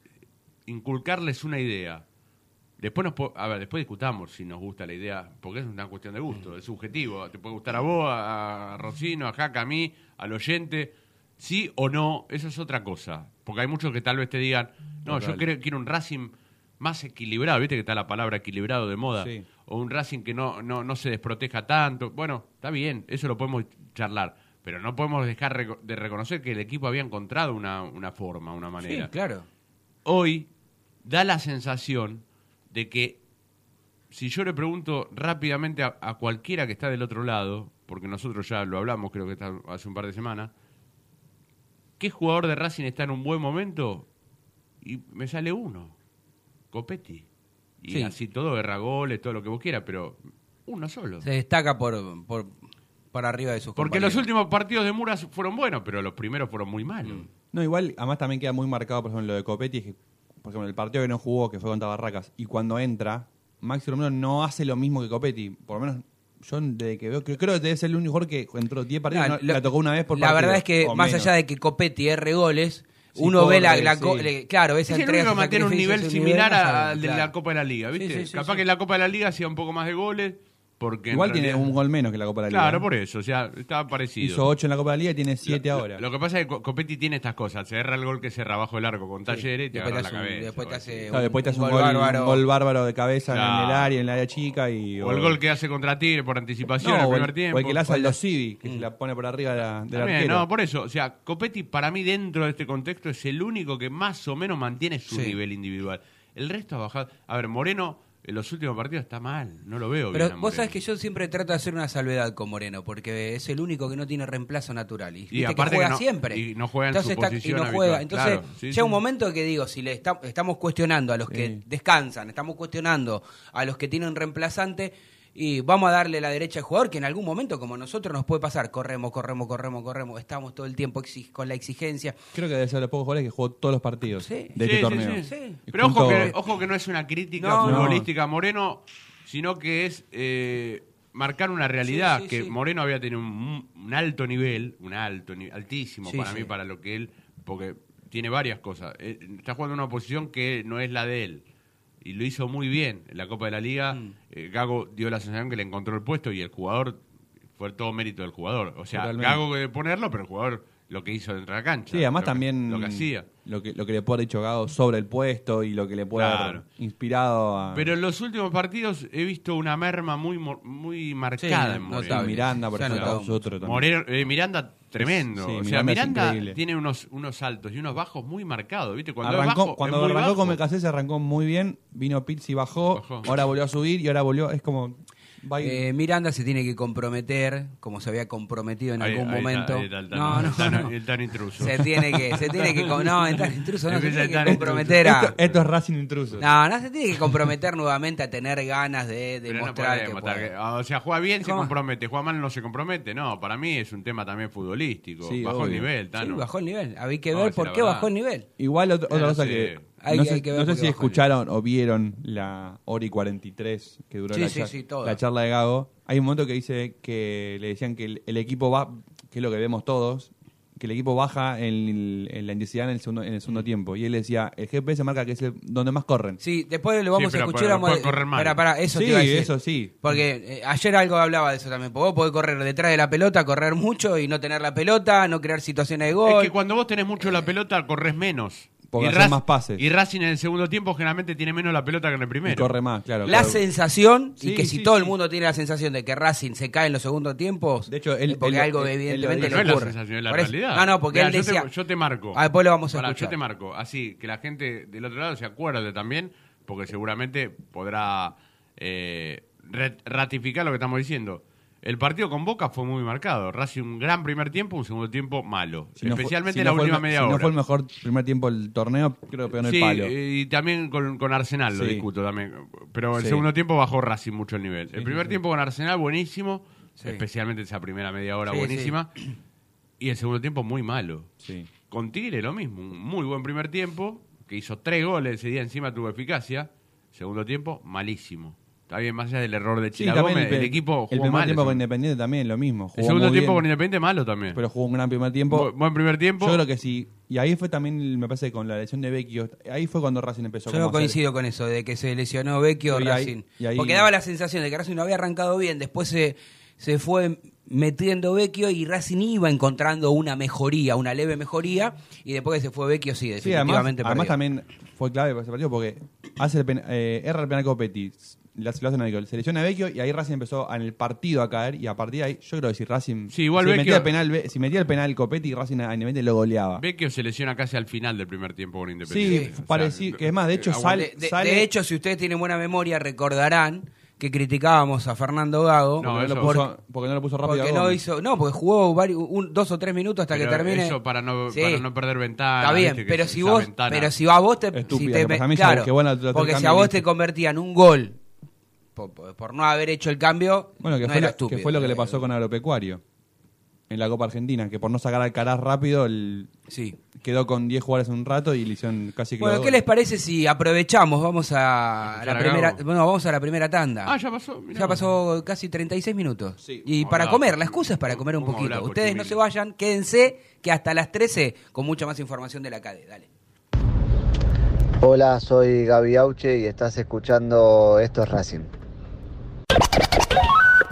inculcarles una idea. Después nos a ver, después discutamos si nos gusta la idea, porque es una cuestión de gusto, es subjetivo. Te puede gustar a vos, a, Rocino, a Jaca, a mí, al oyente. Sí o no, eso es otra cosa. Porque hay muchos que tal vez te digan, no, yo quiero, quiero un Racing más equilibrado, viste que está la palabra equilibrado de moda, Sí. o un Racing que no, no, no se desproteja tanto. Bueno, está bien, eso lo podemos charlar, pero no podemos dejar de reconocer que el equipo había encontrado una, una forma, una manera. Sí, claro. Hoy da la sensación de que si yo le pregunto rápidamente a, a cualquiera que está del otro lado, porque nosotros ya lo hablamos, creo que está hace un par de semanas, ¿qué jugador de Racing está en un buen momento? Y me sale uno, Copetti. Y Sí. así todo, erra goles, todo lo que vos quieras, pero uno solo. Se destaca por, por, por arriba de sus Porque los últimos partidos de Muras fueron buenos, pero los primeros fueron muy malos. No, igual, además también queda muy marcado, por ejemplo, lo de Copetti, es que, por ejemplo, el partido que no jugó, que fue contra Barracas, y cuando entra, Maxi Romero no hace lo mismo que Copetti. Por lo menos, yo desde que veo, creo, creo que debe ser el único jugador que entró 10 partidos, No, no, lo- la tocó una vez por La partido, verdad es que, más menos. allá de que Copetti erre goles, Sí, uno ve la, corre, la sí. le- claro, esa Es el entrega, ese mantiene un nivel similar al de claro. la Copa de la Liga, ¿viste? Sí, sí, sí, Capaz sí. que en la Copa de la Liga hacía un poco más de goles, porque Igual tiene un gol menos que la Copa de la Liga. Claro, por eso, o sea, estaba parecido. Hizo 8 en la Copa de la Liga y tiene 7 Lo- ahora. Lo que pasa es que Co- Copetti tiene estas cosas. Se erra el gol que se erra bajo el arco con Talleres y te Después la hace un- cabeza. después te hace así. Claro, después te hace un un gol, gol un bárbaro. gol bárbaro de cabeza en el área, en el área chica. Y, O el gol que hace contra Tigre por anticipación en No, el o primer el, tiempo. o el que le hace al que se la pone por arriba de la, del También, no, por eso. O sea, Copetti para mí dentro de este contexto es el único que más o menos mantiene su Sí. nivel individual. El resto ha bajado. A ver, Moreno en los últimos partidos está mal. No lo veo Pero bien. a vos sabés que yo siempre trato de hacer una salvedad con Moreno, porque es el único que no tiene reemplazo natural. Y, aparte que juega que no- siempre. y no juega en Entonces su está- posición y no juega. Entonces, Claro, sí, llega sí. un momento que digo, si le esta- estamos cuestionando a los que descansan, estamos cuestionando a los que tienen reemplazante, y vamos a darle la derecha al jugador, que en algún momento, como nosotros, nos puede pasar. Corremos, corremos, corremos, corremos. Estamos todo el tiempo con la exigencia. Creo que debe ser de los pocos jugadores que jugó todos los partidos Sí. de Sí, este sí, torneo. sí. Sí. Y Pero ojo que, ojo que no es una crítica No, no. futbolística a Moreno, sino que es eh, marcar una realidad, Sí, sí, que sí. Moreno había tenido un, un alto nivel, un alto, altísimo Sí, para sí. mí, para lo que él, porque tiene varias cosas. Eh, está jugando en una posición que no es la de él. Y lo hizo muy bien en la Copa de la Liga. Mm. Eh, Gago dio la sensación que le encontró el puesto y el jugador, fue todo mérito del jugador. O sea, Totalmente. Gago de ponerlo, pero el jugador lo que hizo dentro de la cancha. Sí, además lo que- también Lo que hacía. lo que, lo que le puede haber dicho Gago sobre el puesto y lo que le puede Claro. haber inspirado a Pero en los últimos partidos he visto una merma muy muy marcada Sí, en Moreno. Miranda, por ejemplo. Moreno- eh, Miranda, tremendo. Sí, o sea, Miranda tiene unos, unos altos y unos bajos muy marcados, ¿viste? Cuando arrancó, bajo, cuando arrancó bajo. con BKC se arrancó muy bien, vino Pizzi bajó, Bajó. ahora volvió a subir y ahora volvió, es como Eh, Miranda se tiene que comprometer, como se había comprometido en Ahí- algún ahí momento. está, ahí está el tan- no, no, tan- no. el tan intruso. Se tiene que, se tiene que, no, el tan intruso no, se tiene que intruso. comprometer a, esto, esto es Racing intruso. no, no se tiene que comprometer nuevamente a tener ganas de demostrar que puede. que- O sea, juega bien, se compromete. Juega mal, no se compromete. No, para mí es un tema también futbolístico. Sí, bajó el nivel, Sí, bajó el nivel. Había que ver por qué verdad. bajó el nivel. Igual ot- otra no cosa que Hay- no hay sé, que ver no sé por qué si escucharon o vieron la hora y 43 que duró Sí, la, sí, char- sí, toda. la charla de Gago. Hay un momento que dice que le decían que el, el equipo va, que es lo que vemos todos, que el equipo baja en, en la intensidad en el segundo, en el segundo tiempo. Y él decía, el GPS marca que es el- donde más corren. Sí, después lo vamos Sí, pero- a escuchar. pero vamos a- puede correr mal. Eso sí, te iba a decir. eso sí. Porque eh, ayer algo hablaba de eso también. Porque vos podés correr detrás de la pelota, correr mucho y no tener la pelota, no crear situaciones de gol. Es que cuando vos tenés mucho la pelota, corres menos. Porque Rac- más pases. Y Racing en el segundo tiempo generalmente tiene menos la pelota que en el Y primero. corre más, claro. la claro. sensación, y Sí, que si sí, todo el mundo tiene la sensación de que Racing se cae en los segundos tiempos, De hecho, él- porque él- algo él- él lo evidentemente le no es la ocurre. sensación, es la Por eso- realidad. No, no, porque Mirá, él yo decía... Te, yo te marco. Ah, después lo vamos a Pará, escuchar. yo te marco. Así, que la gente del otro lado se acuerde también, porque seguramente podrá eh, ratificar lo que estamos diciendo. El partido con Boca fue muy marcado. Racing un gran primer tiempo, un segundo tiempo malo. Si no fue- Especialmente si la no fue el última me- media si hora. no fue el mejor primer tiempo del torneo, creo que pegó en Sí, el palo. eh, y también con, con Arsenal lo Sí. discuto también. Pero el Sí. segundo tiempo bajó Racing mucho el nivel. el sí, primer sí. tiempo con Arsenal buenísimo, Sí. especialmente esa primera media hora Sí, buenísima. Y el segundo tiempo muy malo. Sí. Con Tigre lo mismo, un muy buen primer tiempo, que hizo tres goles ese día, encima tuvo eficacia. Segundo tiempo, malísimo. Está bien, más allá del error de Sí, también Gómez, el, pe- equipo jugó el primer mal. tiempo el con Independiente también lo mismo. el segundo tiempo bien, con Independiente malo también. pero jugó un gran primer tiempo. Bu- buen primer tiempo. Yo creo que sí. Y ahí fue también, me parece, con la lesión de Vecchio. Ahí fue cuando Racing empezó Yo no hacer- coincido con eso, de que se lesionó Vecchio y ahí- Racing. y ahí- Porque daba la sensación de que Racing no había arrancado bien, después se se fue metiendo Vecchio y Racing iba encontrando una mejoría, una leve mejoría, y después que se fue Vecchio, sí, Sí, además, definitivamente además también fue clave para ese partido porque hace el pen- eh, erra el penal Copetti, lo hace lo hacen a Vecchio, se lesiona a Vecchio y ahí Racing empezó en el partido a caer y a partir de ahí, yo creo que si Racing Sí, igual si, Vecchio- metía el penal, Ve- si metía el penal Copetti, Racing a Independiente lo goleaba. Vecchio se lesiona casi al final del primer tiempo con Sí, Independiente. O sea, parecí- que es más, de hecho sale, De, de- sale de hecho, si ustedes tienen buena memoria, recordarán que criticábamos a Fernando Gago No, porque, no puso, porque no lo puso rápido. porque no Gómez. hizo, no, porque jugó varios, un- dos o tres minutos hasta Pero que termine. Eso para no, Sí. para no perder ventana. Está bien, viste, que pero si vos, ventana- pero si a vos te, Estúpida, si te que me- para mí claro, que bueno, lo- lo porque si cambio a vos listo. te convertían un gol por, no haber hecho el cambio, Bueno, que, no fue era lo, que estúpido. fue lo que le pasó con Agropecuario en la Copa Argentina, que por no sacar al Caraz rápido el- Sí. quedó con 10 jugadores un rato y le hicieron casi que Bueno, ¿qué les parece si aprovechamos? Vamos a la primera, bueno, vamos a la primera tanda. Ah, ya pasó. mirá. Ya pasó casi 36 minutos. Sí. y para hablar. comer, la excusa es para comer un poquito. hablar, Ustedes no se vayan, quédense que hasta las 13 con mucha más información de la CADE. Dale. Hola, soy Gaby Auche y estás escuchando Esto es Racing.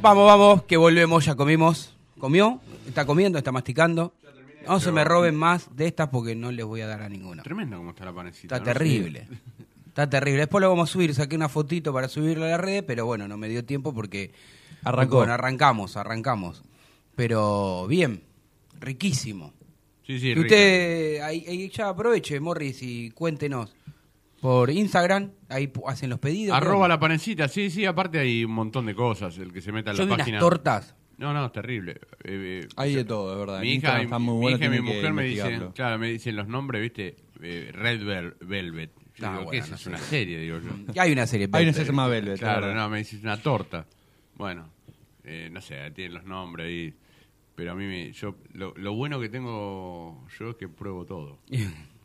Vamos, vamos, que volvemos, ya comimos. ¿Comió? ¿Está comiendo? ¿Está masticando? No se me roben más de estas porque no les voy a dar a ninguna. Tremenda como está la panecita. Está ¿no? terrible. <laughs> Está terrible. Después lo vamos a subir. Saqué una fotito para subirlo a la red, pero bueno, no me dio tiempo porque... Arrancó. Bueno, arrancamos, arrancamos. Pero bien, riquísimo. Sí, sí, Y usted ahí, ahí ya aproveche, Morris, y cuéntenos. Por Instagram, ahí pu- hacen los pedidos. Arroba creo. la panecita, sí, sí, aparte hay un montón de cosas. El que se meta en Yo la vi unas página. tortas. No, no, es terrible. Eh, eh, Hay de todo, es verdad. Mi hija, está muy mi bueno, hija y mi mujer me dicen, claro, me dicen los nombres, ¿viste? Eh, Red Vel- Velvet. Yo digo, bueno, ¿qué es? no Es una serie, digo yo. Y hay una serie. Hay una serie llamada Velvet. Claro, no, me dices una torta. Bueno, eh, no sé, tienen los nombres ahí. Pero a mí, me- yo lo, lo bueno que tengo yo es que pruebo todo. <laughs>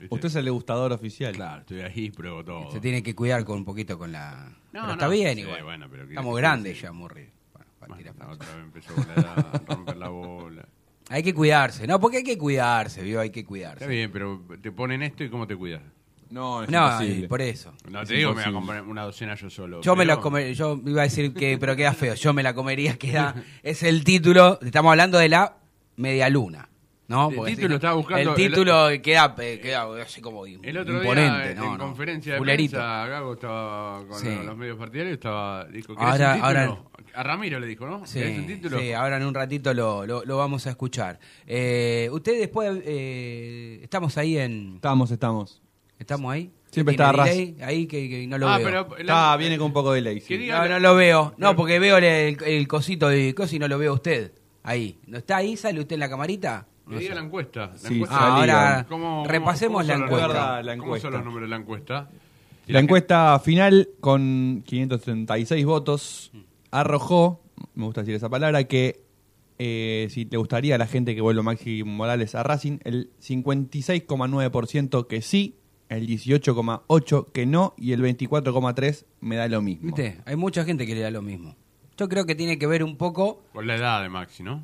¿Viste? Usted es el degustador oficial. Claro, estoy ahí y pruebo todo. Se tiene que cuidar con un poquito con la... No, pero está no, bien sí, igual. bueno, pero ¿qué Estamos grandes ya, Murri. Bueno, para Bueno, tirar otra vez empezó a romper la bola. <laughs> Hay que cuidarse, ¿no? Porque hay que cuidarse, ¿vio? Hay que Está cuidarse. bien, pero te ponen esto y ¿cómo te cuidas? No, es No, imposible. por eso. No Es te digo, me voy a imposible. comprar una docena yo solo. Yo me la comería, yo iba a decir que, pero queda feo, yo me la comería, queda, <laughs> es el título, estamos hablando de la media luna, ¿no? El título si estaba buscando- El título queda, queda así como El otro imponente, día, ¿no? en no. conferencia de Fulerito. prensa, Gago estaba con Sí. los medios partidarios, estaba, dijo, ¿querés Ahora- un título? ahora- A Ramiro le dijo, ¿no? Sí, ¿Querés un título? sí, ahora en un ratito lo, lo, lo vamos a escuchar. Eh, Usted después, eh, estamos ahí en... Estamos, estamos. ¿Estamos ahí? Siempre ¿Tiene está delay? Ahí que, que no lo ah, veo. pero... la- Está, viene con un poco de ley. Que diga No, no lo veo. No, porque veo el, el cosito de coso y no lo veo a usted. Ahí. ¿No está ahí? ¿Sale usted en la camarita? Que No sé. la encuesta. La Sí, encuesta Ah, salía. ahora ¿Cómo- repasemos cómo la encuesta. La ¿Cómo son los números de la encuesta? La que- encuesta final, con 536 votos, arrojó, me gusta decir esa palabra, que eh, si le gustaría a la gente que vuelva Maxi Morales a Racing, el 56,9% que sí, el 18,8% que no y el 24,3% me da lo mismo. ¿Viste? Hay mucha gente que le da lo mismo. Yo creo que tiene que ver un poco. Con la edad de Maxi, ¿no?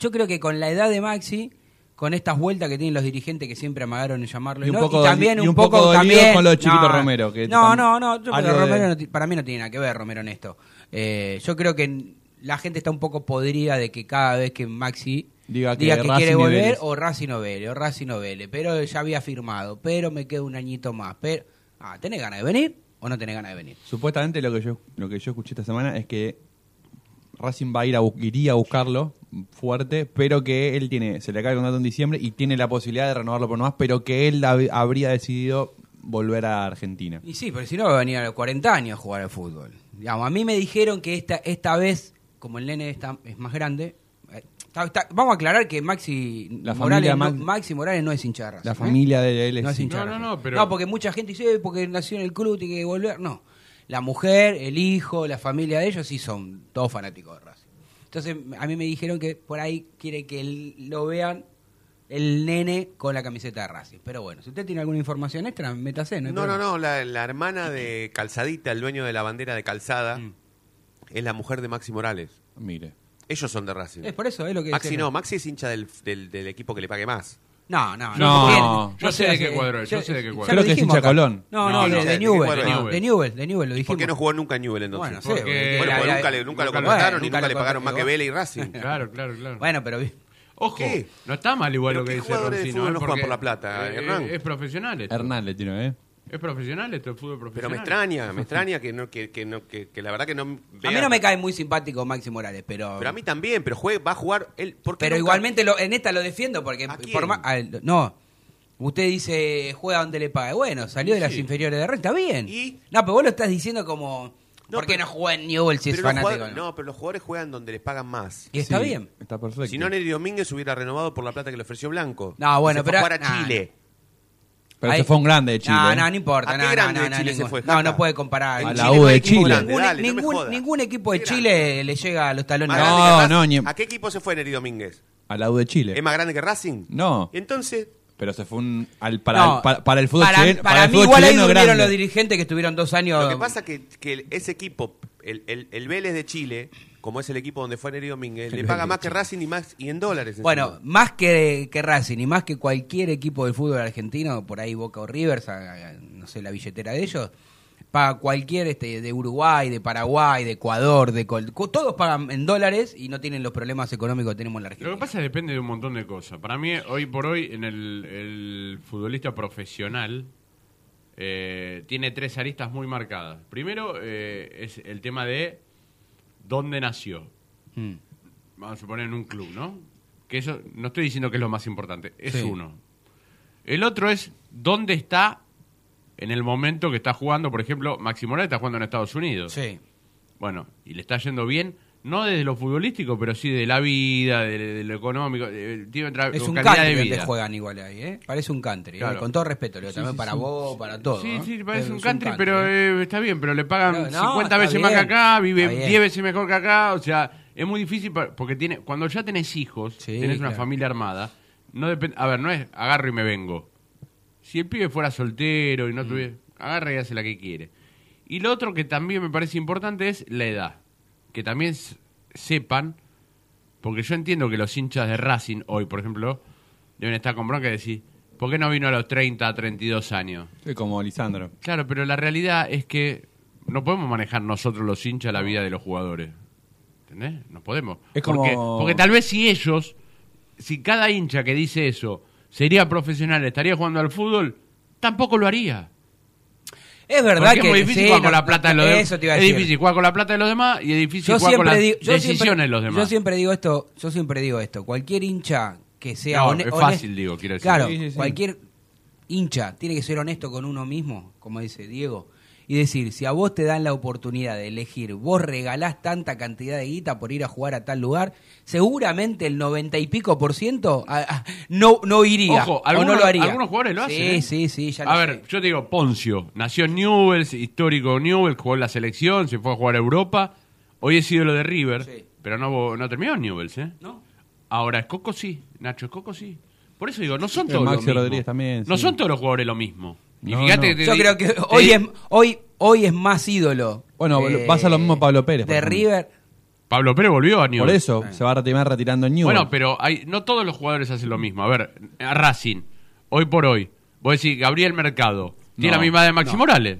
Yo creo que con la edad de Maxi, con estas vueltas que tienen los dirigentes que siempre amagaron en llamarlo, Y un no, poco también y un un poco, poco también con lo de Chiquito no, Romero, que no, no, no, yo creo que de- para mí no tiene nada que ver Romero en esto. Eh, yo creo que la gente está un poco podrida de que cada vez que Maxi Diga diga que quiere y volver Vélez. o Racing no Vélez, o Racing no Vélez, pero ya había firmado, pero me queda un añito más, pero ah, ¿tenés ganas de venir o no tenés ganas de venir? Supuestamente lo que yo lo que yo escuché esta semana es que Racing va a ir a iría a buscarlo fuerte, pero que él tiene se le cae el contrato en diciembre y tiene la posibilidad de renovarlo por más, pero que él hab- habría decidido volver a Argentina. Y sí, pero si no va a venir a los 40 años a jugar al fútbol. Digamos, a mí me dijeron que esta esta vez, como el nene está, es más grande, eh, está- está- vamos a aclarar que Maxi La Morales, familia no, Max- Maxi Morales no es hincha de Racing, La ¿eh? familia de él es No es hincha No, no, no, pero- No, porque mucha gente dice, "Eh, porque nació en el club, tiene que volver. No, la mujer, el hijo, la familia de ellos sí son todos fanáticos de Racing. Entonces, a mí me dijeron que por ahí quiere que él- lo vean el nene con la camiseta de Racing. Pero bueno, si usted tiene alguna información extra, métase. No, No, no, no, la, la hermana de Calzadita, el dueño de la bandera de Calzada, Mm. es la mujer de Maxi Morales. Mire. Ellos son de Racing. Es por eso, es lo que Maxi no, Maxi es hincha del, del, del equipo que le pague más. No, no, No. no. Yo sé de qué cuadro es, yo sé de qué ya cuadro. Creo que es dijimos hincha. Colón. No, no, de, no de sé, ¿de qué Newell, de? Newell, de Newell, lo ¿Y dijimos. por qué no jugó nunca Newell entonces? Bueno, Porque- porque Bueno, la- porque la- nunca le, nunca lo contrataron y nunca le pagaron más que. Vélez y Racing. Claro, claro, claro. Bueno, pero vi- Ojo, ¿Qué? no está mal igual ¿Pero lo que qué dice Roncino, no juegan por la plata, eh, Hernán? Es profesional esto. Hernández tiene, ¿eh? Es profesional esto, el fútbol Pero profesional. me extraña, me extraña que no que, que no que, que la verdad que no a mí vea- no me cae muy simpático Maxi Morales, pero Pero a mí también, pero juegue, va a jugar él ¿por qué pero nunca- igualmente lo- en esta lo defiendo porque ¿A quién? por más al- no Usted dice juega donde le pague. Bueno, salió de las Sí. inferiores de Red, está bien. ¿Y? No, pero vos lo estás diciendo como No, ¿Por qué pero- no juega en Newell si es Pero fanático? no? no, pero los jugadores juegan donde les pagan más. Y está Sí, bien. Está perfecto. Si no, Neri Domínguez hubiera renovado por la plata que le ofreció Blanco. No, bueno, Se fue pero- a jugar a nah, Chile. Pero Ahí- se fue un grande de Chile. No, ¿eh? no, no importa. ¿A no, qué no, grande no, de no, Chile se ningún- fue, No, no puede comparar. En A Chile la U no hay de equipo Chile. grande, Ningún, dale, no me ningún- jodas. ningún equipo de Qué Chile le llega a los talones. Más No, grande que no, Racing. ni- ¿A qué equipo se fue Neri Domínguez? A la U de Chile. ¿Es más grande que Racing? No, entonces, pero se fue un, al, para, No, el, para, para el fútbol para, chileno. para el mí fútbol igual ahí durmieron grande. los dirigentes que estuvieron dos años. lo que pasa que, que ese equipo, el, el, el Vélez de Chile, como es el equipo donde fue Neri Domínguez, le paga más que. Racing y más y en dólares. Bueno, más que, que Racing y más que cualquier equipo del fútbol argentino, por ahí Boca o River, sa- no sé, la billetera de ellos, paga cualquier este de Uruguay, de Paraguay, de Ecuador, de Col- todos pagan en dólares y no tienen los problemas económicos que tenemos en la Lo Argentina. que pasa es que depende de un montón de cosas. Para mí, hoy por hoy, en el, el futbolista profesional eh, tiene tres aristas muy marcadas. Primero eh, es el tema de dónde nació. Mm. Vamos a suponer en un club, ¿no? Que eso no estoy diciendo que es lo más importante, es Sí. uno. El otro es dónde está en el momento que está jugando. Por ejemplo, Maxi Morales está jugando en Estados Unidos. Sí. Bueno, y le está yendo bien, no desde lo futbolístico, pero sí de la vida, de, de lo económico. de- tiene Es un calidad country de vida. juegan igual ahí, ¿eh? Parece un country, ¿eh? Con todo respeto, Leo, también para vos, para todo. Sí, sí, parece Es un country, country, pero ¿eh? eh, está bien, pero le pagan No, no, 50 está veces más que acá, vive está bien. 10 veces mejor que acá, o sea, es muy difícil porque tiene cuando ya tenés hijos, Sí, tenés una familia armada, no depende, a ver, no es agarro y me vengo. Si el pibe fuera soltero Mm. y no tuviera, agarra y hace la que quiere. Y lo otro que también me parece importante es la edad, que también sepan, porque yo entiendo que los hinchas de Racing hoy, por ejemplo, deben estar con bronca y decir, ¿por qué no vino a los 30, 32 años? Sí, como Lisandro. Claro, pero la realidad es que no podemos manejar nosotros los hinchas la vida de los jugadores. ¿Entendés? No podemos. Es como- porque, porque tal vez si ellos, si cada hincha que dice eso sería profesional, estaría jugando al fútbol, tampoco lo haría. Es verdad Porque que es muy difícil sí, jugar no, con la plata de los demás. Es decir. difícil jugar con la plata de los demás y es difícil Yo jugar con siempre las digo, yo decisiones siempre, de los demás. yo siempre digo esto, yo siempre digo esto, cualquier hincha que sea No, hone- es fácil, digo, quiero decir. Claro, Sí, sí, sí. cualquier hincha tiene que ser honesto con uno mismo, como dice Diego, y decir, si a vos te dan la oportunidad de elegir, vos regalás tanta cantidad de guita por ir a jugar a tal lugar, seguramente el noventa y pico por ciento a- a- no, no iría. Ojo, o algunos, no lo haría. algunos jugadores lo hacen. Sí, ¿eh? sí, sí, ya lo A sé. ver, yo te digo, Poncio, nació en Newell's, histórico Newell's, jugó en la selección, se fue a jugar a Europa. Hoy es ídolo de River, Sí. pero no, no terminó en Newell's, ¿eh? ¿No? Ahora, Escoco sí, Nacho Escoco sí. Por eso digo, no son todos lo Maxi mismo. Rodríguez también, No sí. son todos los jugadores lo mismo. Y No, fíjate no. te Yo creo que hoy es, hoy, hoy es más ídolo. Bueno, pasa lo mismo Pablo Pérez, por De. River. Pablo Pérez volvió a Por Newell's. eso se va a terminar retirando en Newell. Bueno, pero hay, no todos los jugadores hacen lo mismo. A ver, a Racing, hoy por hoy, vos decís, Gabriel Mercado, ¿tiene No, la misma de Maxi no. Morales?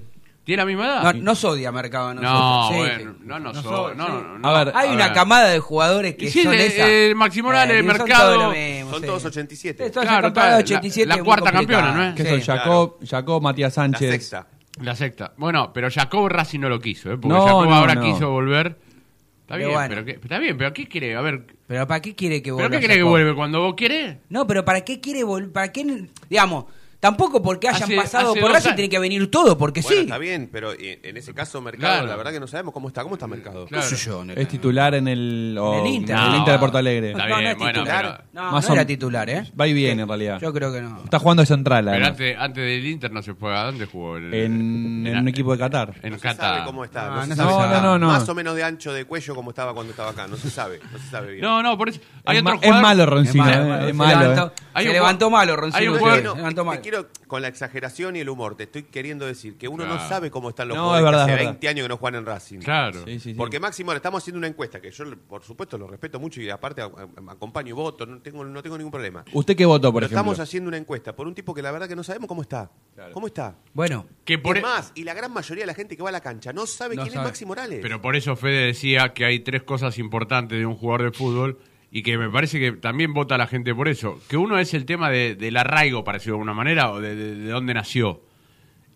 ¿Tiene la misma edad? No, no sodia Mercado. No, nosotros. Sí, bueno, sí. no, no, No no, no, no. A ver, Hay A una ver. camada de jugadores que Sí, son esa. Maxi Morales, son Mercado, mismo, Son sí. todos 87. Esto es Claro, la temporada está, la- 87 la cuarta campeona, ¿no es? que Sí. son Jacob, Jacob, Matías La Sánchez. sexta. La sexta. Bueno, pero Jacob Racing no lo quiso, ¿eh? Porque No, Jacob no, ahora no. quiso volver. Está Pero bien, bueno. pero ¿qué, está bien, pero ¿qué quiere? A ver, Pero ¿para qué quiere que ¿pero vuelva? qué quiere que vuelve? ¿Cuando vos querés? No, pero ¿para qué quiere volver? ¿Para qué? Digamos, tampoco porque hayan Hace- pasado hace por Racing tiene que venir todo, porque Bueno, sí. está bien, pero eh, en ese caso, Mercado, Claro. la verdad que no sabemos cómo está. ¿Cómo está Mercado? Claro. ¿Qué sé yo? Es titular en el, En el Inter. en el Inter de Porto Alegre. Está No, bien, no es bueno, pero- No, Más no o- era titular, ¿eh? Va y viene en realidad. Yo creo que no. Está jugando de central. Pero antes, antes del Inter no se fue. ¿A dónde jugó? En, En, en un equipo de Qatar. En No se sabe Qatar. cómo está. No, No, se no sabe si sabe. está No, no, no. Más o menos de ancho de cuello como estaba cuando estaba acá. No se sabe. No se sabe bien. No, no, por eso. Hay Es, otro ma- es jugador- malo Es Roncino, malo, eh, es Se malo. levantó, eh. Se levantó jugador- malo, hay Roncino. un se levantó malo. Quiero, con la exageración y el humor, te estoy queriendo decir que uno no sabe cómo están los No, jugadores es verdad, que es hace verdad. 20 años que no juegan en Racing. Claro. Sí, sí, sí. Porque Máximo, estamos haciendo una encuesta que yo, por supuesto, lo respeto mucho y aparte a- a- acompaño y voto, no tengo, no tengo ningún problema. ¿Usted qué votó, por Pero ejemplo? estamos haciendo una encuesta por un tipo que la verdad que no sabemos cómo está. ¿Cómo está? Bueno, Que por es e- más, y la gran mayoría de la gente que va a la cancha no sabe No quién sabe. es Maxi Morales. Pero por eso Fede decía que hay tres cosas importantes de un jugador de fútbol y que me parece que también vota la gente por eso. Que uno es el tema de- del arraigo, para decirlo de alguna manera, o de, de- de dónde nació.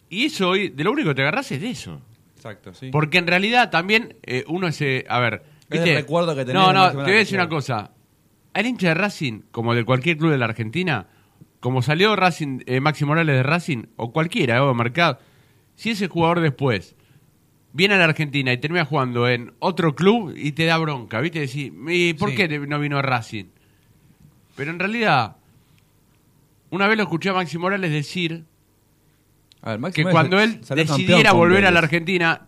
Y eso hoy, de lo único que te agarras es de eso. Exacto, sí. Porque en realidad también eh, uno se... A ver, Es ¿viste? el recuerdo que tenés No, de no, te voy a decir una cosa. Al hincha de Racing, como de cualquier club de la Argentina, como salió Racing, eh, Maxi Morales de Racing, o cualquiera, o Mercado, si ese jugador después viene a la Argentina y termina jugando en otro club y te da bronca, ¿viste? Decís, ¿y por Sí. qué no vino a Racing? Pero en realidad, una vez lo escuché a Maxi Morales decir A ver, Maxi que cuando él decidiera volver a la Vélez. Argentina,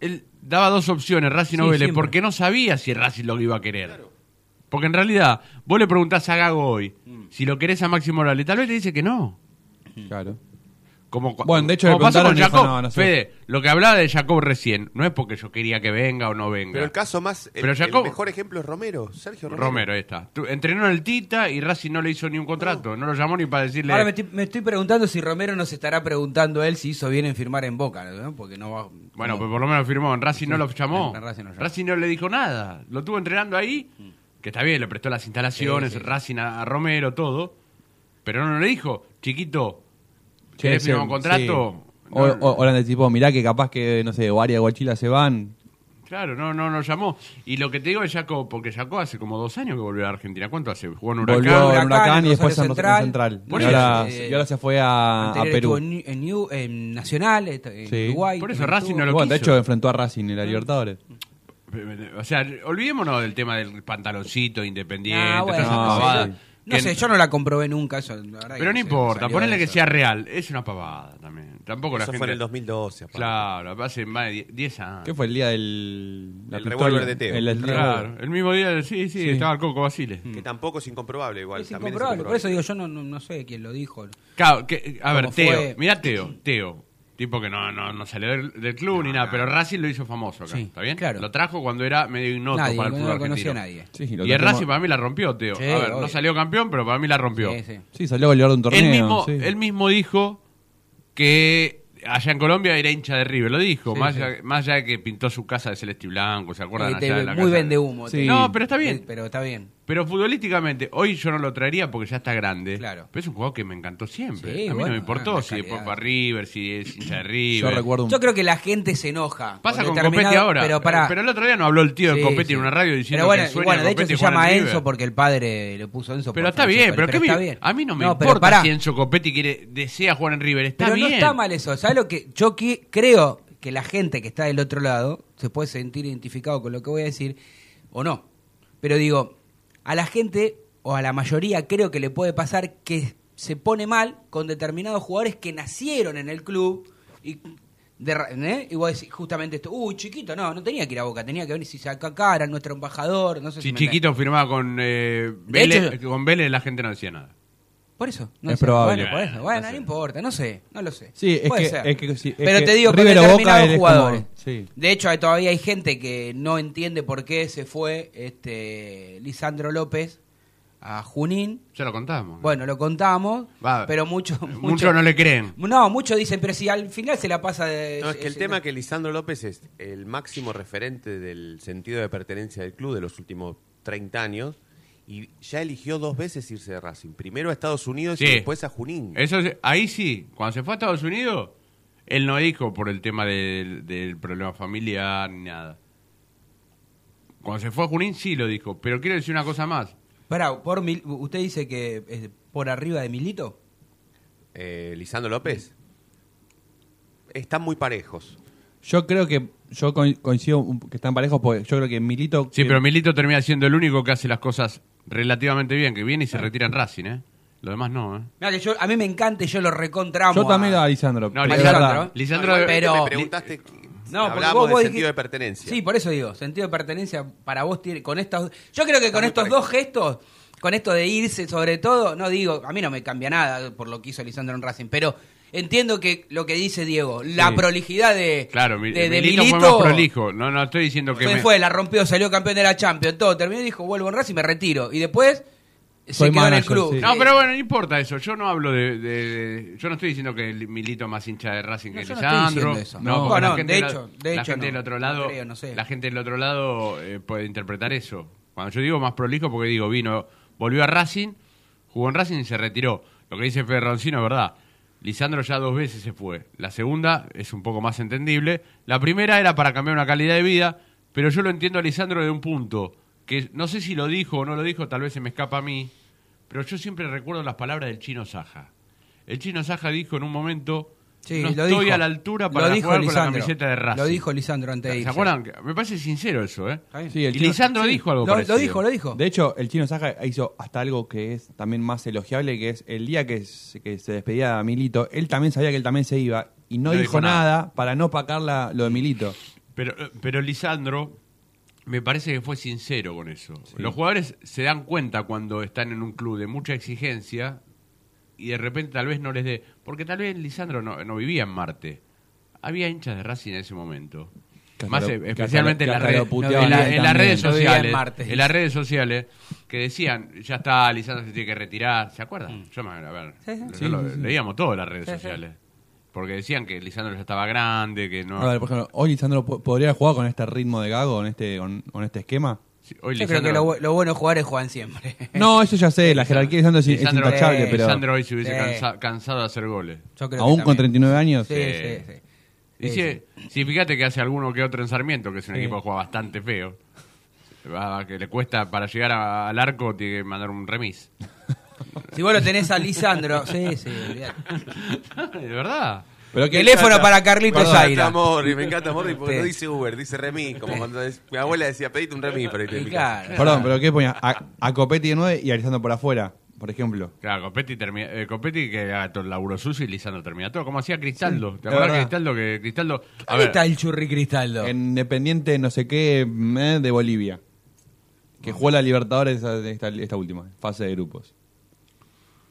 él daba dos opciones, Racing o Sí, Vélez, siempre. porque no sabía si Racing lo iba a querer. Porque en realidad, vos le preguntás a Gago hoy Mm. si lo querés a Maxi Morales, tal vez te dice que no. Claro. Como, Bueno, de hecho, como le pasó con dijo, Jacob. no, no sé. Fede, lo que hablaba de Jacob recién, no es porque yo quería que venga o no venga. Pero el caso más, el, Pero el Jacob- mejor ejemplo es Romero, Sergio Romero. Romero, ahí está. Entrenó en el Tita y Racing no le hizo ni un contrato. No lo llamó ni para decirle... ahora me estoy, me estoy preguntando si Romero nos estará preguntando él si hizo bien en firmar en Boca, ¿no? Porque no va... Bueno, no. pues por lo menos firmó. En Racing no lo llamó. en Racing no llamó. Racing no le dijo nada. Lo tuvo entrenando ahí, que está bien, le prestó las instalaciones, Sí, sí. Racing a, a Romero, todo. Pero no le dijo, chiquito, ¿querés firmar un contrato? No, o, de tipo, mirá que capaz que, no sé, Guaria Guachila se van. Claro, no, no nos llamó. Y lo que te digo es Jacob, porque Jacob hace como dos años que volvió a Argentina. ¿Cuánto hace? Jugó en Huracán. Volvió en Huracán, Huracán y después en Central. Central. Por Y eso, ahora, eh, y ahora se fue a, a Perú. estuvo en, en New- en Nacional, en Sí. Uruguay. Por eso Racing estuvo. no lo Bueno, de quiso. hecho, enfrentó a Racing en la Libertadores. O sea, olvidémonos del tema del pantaloncito independiente, Ah, todas bueno, esas no. No Que- sé, yo no la comprobé nunca. Eso, la verdad Pero no sé, importa, ponele que sea real. Es una pavada también. Tampoco la Eso gente. fue en el 2012. aparte. Claro, hace más de 10 10 años. ¿Qué fue el día del. la El revólver de Teo. El, el Claro, el mismo día, sí, sí, Sí. estaba el Coco Basile. Que tampoco es incomprobable igual. Es también incomprobable, por eso digo, yo no, no, no sé quién lo dijo. Claro, que, a ver, ¿Cómo Teo, fue? mira Teo, Teo, tipo que no, no, no salió del, del club ni nada, pero Racing lo hizo famoso acá, Sí, ¿está bien? claro. Lo trajo cuando era medio ignoto Nadie, para el no fútbol conocía argentino. nadie. Sí, lo Y el Racing para mí la rompió, Teo. Sí, a ver, no salió campeón, pero para mí la rompió. Sí, sí. Sí, salió goleador de un torneo. Él mismo, sí. él mismo dijo que allá en Colombia era hincha de River, lo dijo, Sí, más, sí. allá, más allá de que pintó su casa de celeste y blanco, ¿se acuerdan? Eh, allá te- de la muy casa? vende humo. Sí. No, pero está bien. Eh, Pero está bien. Pero futbolísticamente, hoy yo no lo traería porque ya está grande. Claro. Pero es un jugador que me encantó siempre. Sí, a mí no me importó si después calidad. fue a River, si es hincha de Yo River. recuerdo un. Yo creo que la gente se enoja. Pasa con Copetti ahora. Pero, pará. pero el otro día no habló el tío de Sí, Copetti sí. en una radio diciendo pero bueno, que sueño bueno, de hecho se es llama en Enzo River. porque el padre le puso Enzo. Pero está bien, pero, ¿qué está me- bien. a mí no me No, pero importa si Enzo Copetti quiere, desea jugar en River. Está Pero bien. no está mal eso. ¿Sabes lo que? Yo creo que la gente que está del otro lado se puede sentir identificado con lo que voy a decir o no. Pero digo, a la gente o a la mayoría creo que le puede pasar que se pone mal con determinados jugadores que nacieron en el club y de ¿eh? y vos decís justamente esto, uy, chiquito, no, no tenía que ir a Boca, tenía que venir si saca acá, era nuestro embajador, no sé Si Chiquito firmaba con eh, Vélez, hecho- con Vélez la gente no decía nada. Por eso. No Es sé. probable. Bueno, por eso. Bueno, No importa, no sé, no lo sé. Sí, es Puede que- ser. es que sí, es Pero que te digo, con determinados él es como- jugadores. sí. De hecho, hay- todavía hay gente que no entiende por qué se fue este Lisandro López a Junín. Ya lo contamos. Bueno, lo contamos, Va, pero muchos Muchos no le creen. No, muchos dicen, pero si al final se la pasa de... No, es que el es- tema es que Lisandro López es el máximo referente del sentido de pertenencia del club de los últimos 30 años y ya eligió dos veces irse de Racing. Primero a Estados Unidos Sí. y después a Junín. Eso es- ahí sí, cuando se fue a Estados Unidos, él no dijo por el tema del, del problema familiar ni nada. Cuando se fue a Junín sí lo dijo, pero quiero decir una cosa más. Pará, por mil- ¿usted dice que es por arriba de Milito? Eh, Lisandro López. Están muy parejos. Yo creo que. Yo co- coincido que están parejos porque yo creo que Milito. Sí, que- pero Milito termina siendo el único que hace las cosas relativamente bien, que viene y se retira en Racing, ¿eh? Lo demás no, ¿eh? Mirá que yo, a mí me encanta y yo lo recontramo. Yo también a- a Lisandro. No, de Lisandro. Lisandro, No, igualmente pero- me preguntaste. No, hablamos vos- de vos sentido dijiste- de pertenencia. Sí, por eso digo, sentido de pertenencia para vos tiene con estos yo creo que con estos dos gestos, con esto de irse sobre todo, no digo, a mí no me cambia nada por lo que hizo Lisandro en Racing, pero entiendo que lo que dice Diego, la Sí. prolijidad de Claro, mi- de, de Milito, Milito, fue más prolijo. No, no estoy diciendo que fue, me- fue, la rompió, salió campeón de la Champions, todo, terminó y dijo, vuelvo en Racing, me retiro y después se Soy quedó en el club. sí. No, pero bueno, no importa eso. Yo no hablo de, de- Yo no estoy diciendo que el Milito es más hincha de Racing que No, estoy Lisandro. No, No, no, la gente de hecho- de la hecho gente no. del otro No lado, creo, no sé. la gente del otro lado eh, puede interpretar eso. Cuando yo digo más prolijo, porque digo, vino, volvió a Racing, jugó en Racing y se retiró. Lo que dice Ferroncino es verdad. Lisandro ya dos veces se fue. La segunda es un poco más entendible. La primera era para cambiar una calidad de vida, pero yo lo entiendo a Lisandro de un punto, que no sé si lo dijo o no lo dijo, tal vez se me escapa a mí, pero yo siempre recuerdo las palabras del chino Saja. El chino Saja dijo en un momento, Sí, no lo estoy dijo. a la altura para Lo dijo jugar con la Lisandro. camiseta de Racing. Lo dijo Lisandro antes de ¿Se acuerdan? Me parece sincero eso, ¿eh? Sí, el y chino- Lisandro sí. dijo algo Lo, parecido. lo dijo, lo dijo. De hecho, el chino Saja hizo hasta algo que es también más elogiable, que es el día que se, que se despedía de Milito, él también sabía que él también se iba y no, No dijo, dijo nada, nada. para no pacar la- lo de Milito. Pero, pero Lisandro me parece que fue sincero con eso. Los jugadores se dan cuenta cuando están en un club de mucha exigencia y de repente tal vez no les dé... Porque tal vez Lisandro no, no vivía en Marte. Había hinchas de Racing en ese momento. Más que especialmente en en la- a él en las redes en sociales. En las redes sociales que decían, ya está, Lisandro se tiene que retirar. ¿Se acuerdan? Yo me, a ver, Sí, sí. yo Sí, lo- sí, sí. leíamos todas las redes Sí, sí. sociales. Porque decían que Lisandro ya estaba grande, que no... A ver, por ejemplo, hoy Lisandro po- podría jugar con este ritmo de gago, con este, con, con este esquema. Hoy Yo creo que lo, lo bueno jugadores juegan siempre. No, eso ya sé, la <laughs> jerarquía de Lisandro es, es Lisandro- intachable, eh, pero Lisandro hoy se hubiese Sí. cansa- cansado de hacer goles. Yo creo aún con también. 39 años. Sí, Sí. sí, sí. Y Sí, si, si fíjate que hace alguno que otro en Sarmiento, que es un Sí. equipo que juega bastante feo, va- que le cuesta para llegar a- al arco, tiene que mandar un remis. Si vos lo tenés a Lisandro, sí, sí, olvidate. <laughs> de verdad. Pero que Teléfono para Carlitos Me encanta Zaira. Morri, me encanta Morri porque Sí. no dice Uber, dice remis. Como cuando es- mi abuela decía, pedite un remis para irte Y a mi casa". claro. Perdón, pero ¿qué ponía? A, a Copetti de 9 y a Lisandro por afuera. por ejemplo. Claro, Copetti, termina, eh, Copetti que haga todo el laburo sucio y Lisandro termina todo. Como hacía Cristaldo. Sí, ¿Te acuerdas. Cristaldo? Que Cristaldo. A Ahí ver, está el churri Cristaldo. En Independiente no sé qué eh, de Bolivia. Que jugó la Libertadores esta, esta última, fase de grupos.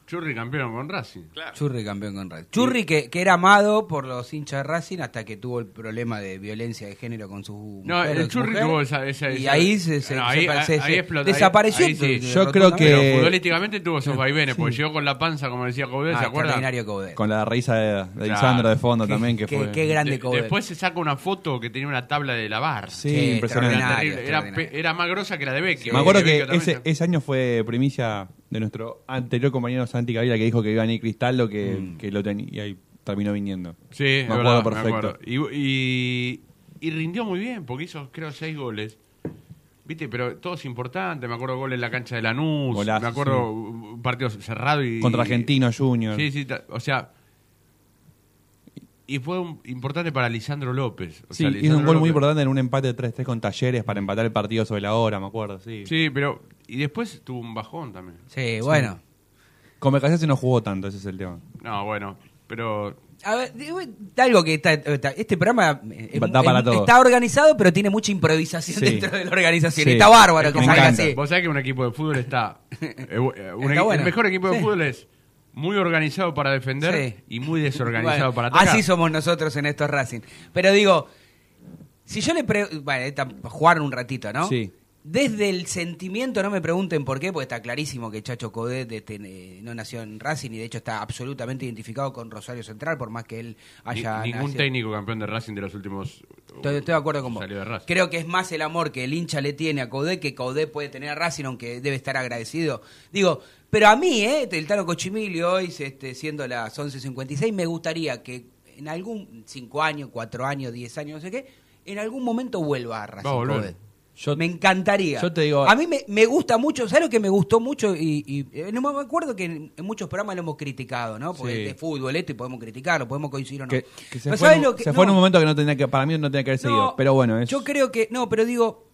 Churri campeón con Racing. Churri campeón con Racing. Churri que, que era amado por los hinchas de Racing hasta que tuvo el problema de violencia de género con su No, mujer, el Churri mujer, tuvo esa. esa- y ahí se, se- No, se- ahí- se- ahí se- explotó, ahí- desapareció. ahí sí. de- Yo creo que- Pero futbolísticamente tuvo esos <laughs> vaivenes, porque llegó con la panza, como decía Coudet, Ah, ¿se acuerdan? Con la risa de, de Claro. Lisandro de fondo Qué- también, que qué- fue... qué grande De- Coudet. después se saca una foto que tenía una tabla de lavar. Sí, Sí, impresionante. Era, era, más grosa que la de Becky. Me acuerdo que ese año fue primicia de nuestro anterior compañero Santi Cavila que dijo que iba a venir Cristaldo, que, Mm. que lo tenía y ahí terminó viniendo. Sí, me es acuerdo verdad, me perfecto. acuerdo. Y, y, y rindió muy bien, porque hizo, creo, seis goles. Viste, pero todo es importante. Me acuerdo gol en la cancha de Lanús. Golazo, me acuerdo un partido cerrado y. Contra Argentino Junior. Sí, sí, o sea. Y fue un- importante para Lisandro López. O Sí, sea, hizo un gol muy importante en un empate de 3-3 con Talleres para empatar el partido sobre la hora, me acuerdo, sí. Sí, pero. Y después tuvo un bajón también. Sí, bueno. Con Becasese no jugó tanto, ese es el tema. No, bueno, pero. A ver, digo, algo que está, está- este programa eh, es- Da para es- todo. está organizado, pero tiene mucha improvisación Sí. dentro de la organización. Sí. Y está bárbaro Me que salga encanta. así. Vos sabés que un equipo de fútbol está. <laughs> eh, un Está equi- bueno. El mejor equipo de Sí. fútbol es muy organizado para defender Sí. y muy desorganizado Bueno, para atacar. Así somos nosotros en estos Racing. Pero digo, si yo le pregunto, bueno, esta- jugar un ratito, ¿no? Sí. Desde el sentimiento, no me pregunten por qué, porque está clarísimo que Chacho Codet este, eh, no nació en Racing y de hecho está absolutamente identificado con Rosario Central, por más que él Ni- haya ningún nacido- técnico campeón de Racing de los últimos. Estoy, estoy de acuerdo con vos. Salió de Racing. Creo que es más el amor que el hincha le tiene a Coudet que Coudet puede tener a Racing, aunque debe estar agradecido. Digo, pero a mí, ¿eh? el Tano Cochimilio, hoy este, siendo las 11.56, me gustaría que en algún 5 años, 4 años, 10 años, no sé qué, en algún momento vuelva a Racing. Coudet. Yo- me encantaría. yo te digo- A mí me, me gusta mucho, ¿sabes lo que me gustó mucho? Y, y, eh, no me acuerdo que en, en muchos programas lo hemos criticado, ¿no? Porque Sí. es de fútbol esto y podemos criticarlo, podemos coincidir o no. Que, que se fue, ¿sabes en- lo que- se fue en no. un momento que no tenía que, para mí no tenía que haber seguido. No, pero bueno, es... Yo creo que. No, pero digo.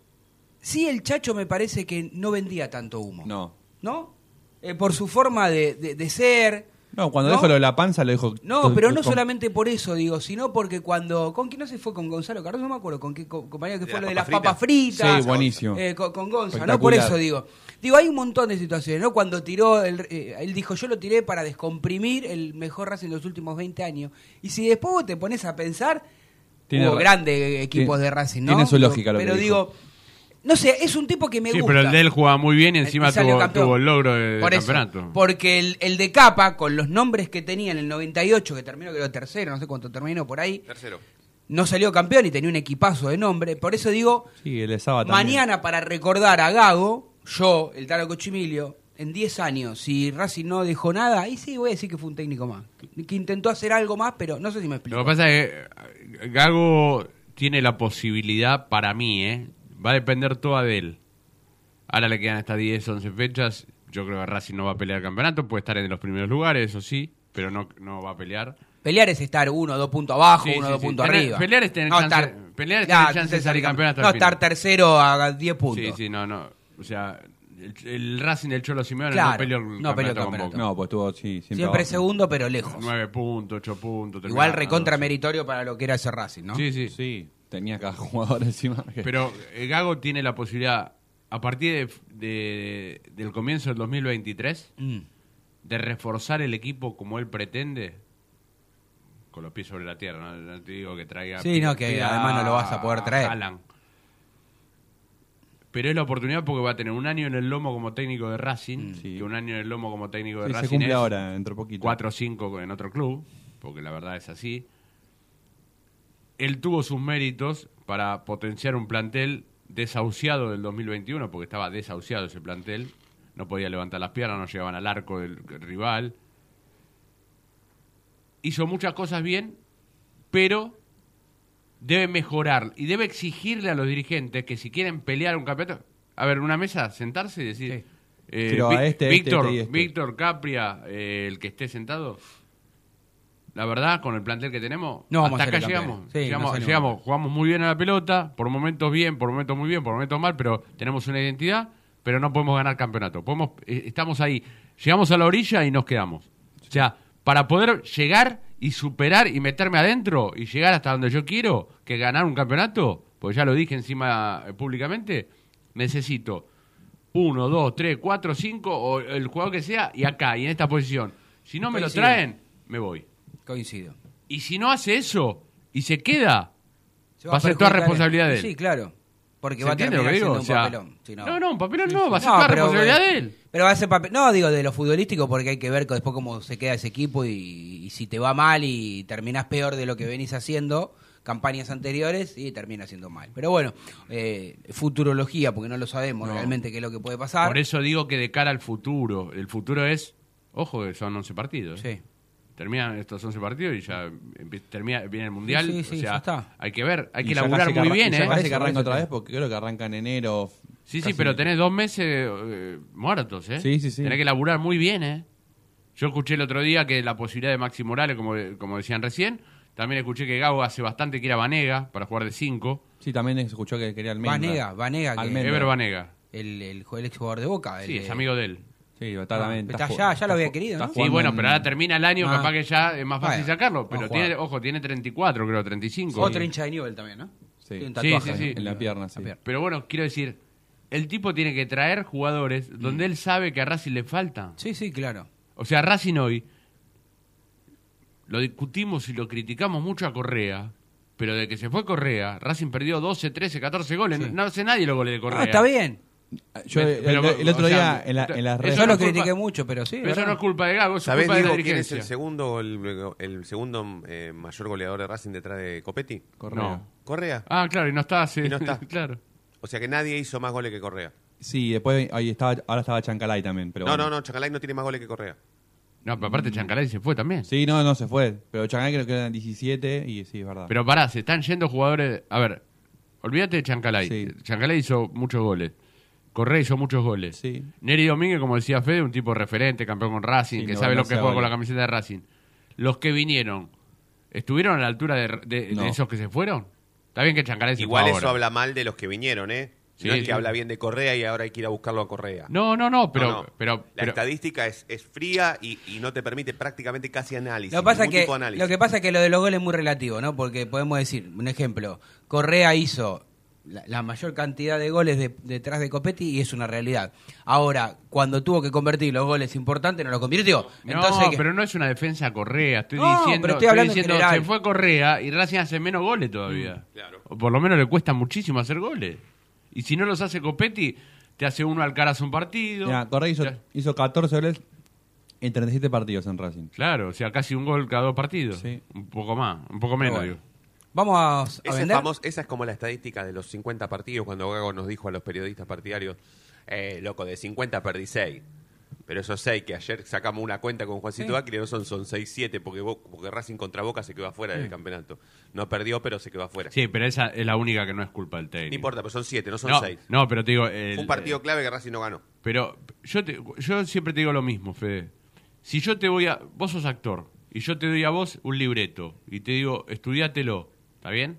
Sí, el Chacho me parece que no vendía tanto humo. No. ¿No? Eh, por su forma de, de- de ser. No, cuando ¿No? dijo lo de la panza lo dijo... No, pero no con- solamente por eso, digo, sino porque cuando. ¿Con quién no se fue? Con Gonzalo Cardoso, no me acuerdo. ¿Con qué co- compañía que De fue lo de las papas fritas? Sí, buenísimo. Eh, con, con Gonza, ¿no? Por eso digo. Digo, hay un montón de situaciones, ¿no? Cuando tiró, el, eh, él dijo, yo lo tiré para descomprimir el mejor Racing de los últimos 20 años. Y si después vos te pones a pensar, Tiene hubo ra- grandes equipos tiene- de Racing, ¿no? tiene su lógica lo que Pero dijo. digo, no sé, es un tipo que me sí, gusta. pero el de él jugaba muy bien y encima tuvo, tuvo el logro de, de Por eso, campeonato. porque el, el de Capa, con los nombres que tenía en el 98, que terminó creo tercero, no sé cuánto terminó por ahí, Tercero. no salió campeón y tenía un equipazo de nombre. Por eso digo, Sí, el mañana para recordar a Gago, yo, el Taro Cochimilio, en 10 años, si Racing no dejó nada, ahí sí voy a decir que fue un técnico más. Que, que intentó hacer algo más, pero no sé si me explico. Lo que pasa es que Gago tiene la posibilidad, para mí, ¿eh? Va a depender toda de él. Ahora le quedan estas 10, 11 fechas. Yo creo que Racing no va a pelear el campeonato. Puede estar en los primeros lugares, eso sí, pero no, no va a pelear. Pelear es estar uno o dos puntos abajo, Sí, uno o sí, dos sí. puntos arriba. pelear es tener no chance- estar, pelear es Ya, tener chance de salir campeón hasta el No final. estar tercero a 10 puntos. Sí, sí, no, no. O sea, el, el Racing del Cholo Simeone Claro, no peleó el no el campeonato con campeonato. Boca. No, pues estuvo, sí, siempre, Siempre abajo. segundo, pero lejos. 9 puntos, 8 puntos. Igual recontra meritorio para lo que era ese Racing, ¿no? Sí, sí. Sí, tenía cada <laughs> jugador encima. Pero eh, Gago tiene la posibilidad, a partir de, de- del comienzo del 2023, Mm. de reforzar el equipo como él pretende, con los pies sobre la tierra. No, No te digo que traiga. Sí, no, que además no lo vas a poder traer. Pero es la oportunidad porque va a tener un año en el lomo como técnico de Racing, Mm. Sí. que un año en el lomo como técnico de Sí, Racing se cumple es ahora, dentro de poquito. 4 o 5 en otro club, porque la verdad es así. Él tuvo sus méritos para potenciar un plantel desahuciado del 2021, porque estaba desahuciado ese plantel. No podía levantar las piernas, no llegaban al arco del rival. Hizo muchas cosas bien, pero debe mejorar y debe exigirle a los dirigentes que si quieren pelear un campeonato, a ver, una mesa, sentarse y decir, Sí. eh, Pero a Vi- este, este, Víctor, este este. Víctor Capria, eh, el que esté sentado, la verdad, con el plantel que tenemos, No vamos hasta acá llegamos. Sí, llegamos, no salimos llegamos, jugamos muy bien a la pelota, por momentos bien, por momentos muy bien, por momentos mal, pero tenemos una identidad, pero no podemos ganar campeonato. Podemos, eh, estamos ahí, llegamos a la orilla y nos quedamos. O sea, para poder llegar y superar y meterme adentro y llegar hasta donde yo quiero, que ganar un campeonato, pues ya lo dije encima eh, públicamente, necesito uno, dos, tres, cuatro, cinco, o el jugador que sea, y acá, y en esta posición. Si no me lo traen, me voy. Coincido. Y si no hace eso y se queda, Se va a ser toda responsabilidad de él. Sí, claro. Porque ¿Se va a siendo un O sea, papelón. Sí, no, no, un papelón no, va a ser No, toda pero, responsabilidad eh, de él. Pero va a ser papel. No, digo de lo futbolístico porque hay que ver después cómo se queda ese equipo y, y si te va mal y terminas peor de lo que venís haciendo campañas anteriores y termina siendo mal. Pero bueno, eh, futurología porque no lo sabemos No. realmente qué es lo que puede pasar. Por eso digo que de cara al futuro, el futuro es, ojo, que son 11 partidos. Sí. Terminan estos 11 partidos y ya termina, viene el Mundial. Sí, sí, o sea, ya está. hay que ver, hay Y que laburar que muy bien, y ya ¿eh? Por que arranca otra vez porque creo que arranca en enero. Sí, sí, pero tenés dos meses eh, muertos, ¿eh? Sí, sí, sí. Tenés que laburar muy bien, ¿eh? Yo escuché el otro día que la posibilidad de Maxi Morales, como, como decían recién, también escuché que Gago hace bastante que era Vanega para jugar de 5. Sí, también escuchó que quería Almendra. Vanega, Vanega, que- Almendra. Ever Vanega. el, el, el ex jugador de Boca. el Sí, es amigo de él. Sí, está también. está ya- ya lo había querido, ¿no? Sí, bueno, en- pero ahora termina el año, Ah. capaz que ya es más fácil Bueno, sacarlo. Pero tiene, ojo, tiene 34, creo, 35. Otro hincha de nivel también, ¿no? Sí. Tiene un Sí, tatuaje sí, sí. En la pierna, sí. Pero bueno, quiero decir, el tipo tiene que traer jugadores donde él sabe que a Racing le falta. Sí, sí, claro. O sea, Racing hoy lo discutimos y lo criticamos mucho a Correa, pero de que se fue Correa, Racing perdió 12, 13, 14 goles. No, no hace nadie los goles de Correa. Ah, está bien. Yo el, pero, el otro o sea, día en, la- en las eso redes Yo no lo es culpa- critiqué mucho, pero sí. Pero eso no es culpa de Gago, es ¿Sabés, culpa de la Diego, quién es el segundo, el, el segundo eh, mayor goleador de Racing detrás de Copetti? Correa. No. Correa. Ah, claro, y no está, sí. Y no está. <laughs> claro. O sea que nadie hizo más goles que Correa. Sí, después ahí estaba, ahora estaba Chancalay también. Pero no, bueno. no, no, Chacalay no tiene más goles que Correa. No, pero aparte Chancalay se fue también. Sí, no, no se fue. Pero Chancalay creo que eran 17 y sí, es verdad. Pero pará, se están yendo jugadores. A ver, olvídate de Chancalay. Sí. Chancalay hizo muchos goles. Correa hizo muchos goles. Sí. Neri Domínguez, como decía Fede, un tipo referente, campeón con Racing, Sí, que no, sabe no lo que juega con habla. la camiseta de Racing. Los que vinieron, ¿estuvieron a la altura de, de- de No. esos que se fueron? Está bien que Chancalay se Igual eso ahora. habla mal de los que vinieron, ¿eh? Sí, no es sí. que habla bien de Correa y ahora hay que ir a buscarlo a Correa. No, no, no, pero. No, no. pero, La pero- estadística es, es fría y, y no te permite prácticamente casi. Lo pasa que, análisis. lo que pasa es que lo de los goles es muy relativo, ¿no? Porque podemos decir, un ejemplo, Correa hizo la, la mayor cantidad de goles de- detrás de Copetti y es una realidad. Ahora, cuando tuvo que convertir los goles importantes, no los convirtió. Entonces, no, ¿qué? pero no es una defensa a Correa. Estoy No, diciendo, pero estoy hablando diciendo se fue Correa y Racing hace menos goles todavía. Claro. O por lo menos le cuesta muchísimo hacer goles. Y si no los hace Copetti, te hace uno al caras un partido. Mira, Correa hizo, Ya- hizo 14 goles en 37 partidos en Racing. Claro, o sea, casi un gol cada dos partidos. Sí. Un poco más, un poco menos, bueno. digo. Vamos a, a Esa es, vender. famos- esa es como la estadística de los 50 partidos, cuando Gago nos dijo a los periodistas partidarios, eh, loco, de 50 perdí 6. Pero esos 6 que ayer sacamos una cuenta con Juancito Sí. Bacri no son, son 6-7 porque, Bo- porque Racing contra Boca se quedó afuera del campeonato. No perdió, pero se quedó afuera. Sí, pero esa es la única que no es culpa del técnico. No importa, pero son 7, no son no, 6. no, pero te digo... el- Fue un partido clave que Racing no ganó. Pero yo, te- yo siempre te digo lo mismo, Fede. Si yo te voy a... Vos sos actor y yo te doy a vos un libreto y te digo, estudiátelo, ¿está bien?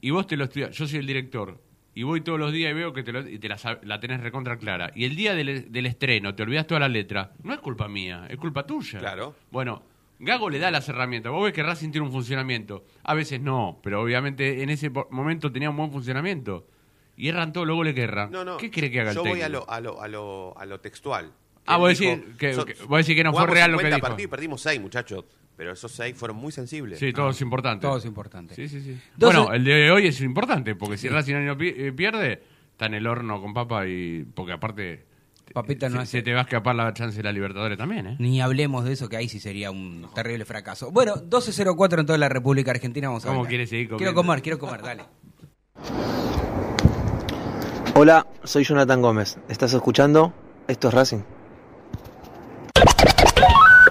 Y vos te lo estudias, yo soy el director y voy todos los días y veo que te, lo- y te la, tenés recontra clara. Y el día del, del estreno te olvidas toda la letra, no es culpa mía, es culpa tuya. Claro. Bueno, Gago le da las herramientas. Vos ves que Racing tiene un funcionamiento. A veces no, pero obviamente en ese momento tenía un buen funcionamiento. Y erran todos los goles que erran. No, no. ¿Qué cree que haga Yo el voy técnico? a lo, a lo, a lo, a lo textual. Ah, vos decís que- que- vos decís que no fue real lo que 50 dijo. y perdimos 6, muchachos. Pero esos 6 fueron muy sensibles. Sí, todo es importante. Todo es importante. Sí, sí, sí. Entonces- bueno, el de hoy es importante, porque si Racing no eh, pierde, está en el horno con papa y... Porque aparte... Papita no se, hace- se te va a escapar la chance de la Libertadores también, ¿eh? Ni hablemos de eso, que ahí sí sería un terrible fracaso. Bueno, 12.04 en toda la República Argentina. Vamos a ¿Cómo quieres seguir Quiero comer, quiero comer, dale. Hola, soy Jonathan Gómez. ¿Estás escuchando? Esto es Racing.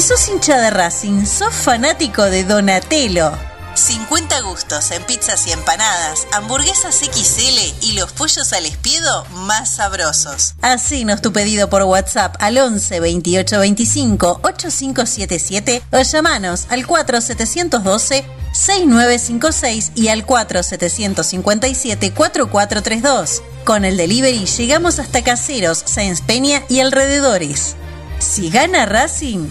Si sos hincha de Racing, sos fanático de Donatello. 50 gustos en pizzas y empanadas, hamburguesas XL y los pollos al espiedo más sabrosos. Hacenos tu pedido por WhatsApp al 11 28 25 8577 o llamanos al 4712 6956 y al 4757 4432. Con el delivery llegamos hasta Caseros, Sáenz Peña y alrededores. Si gana Racing,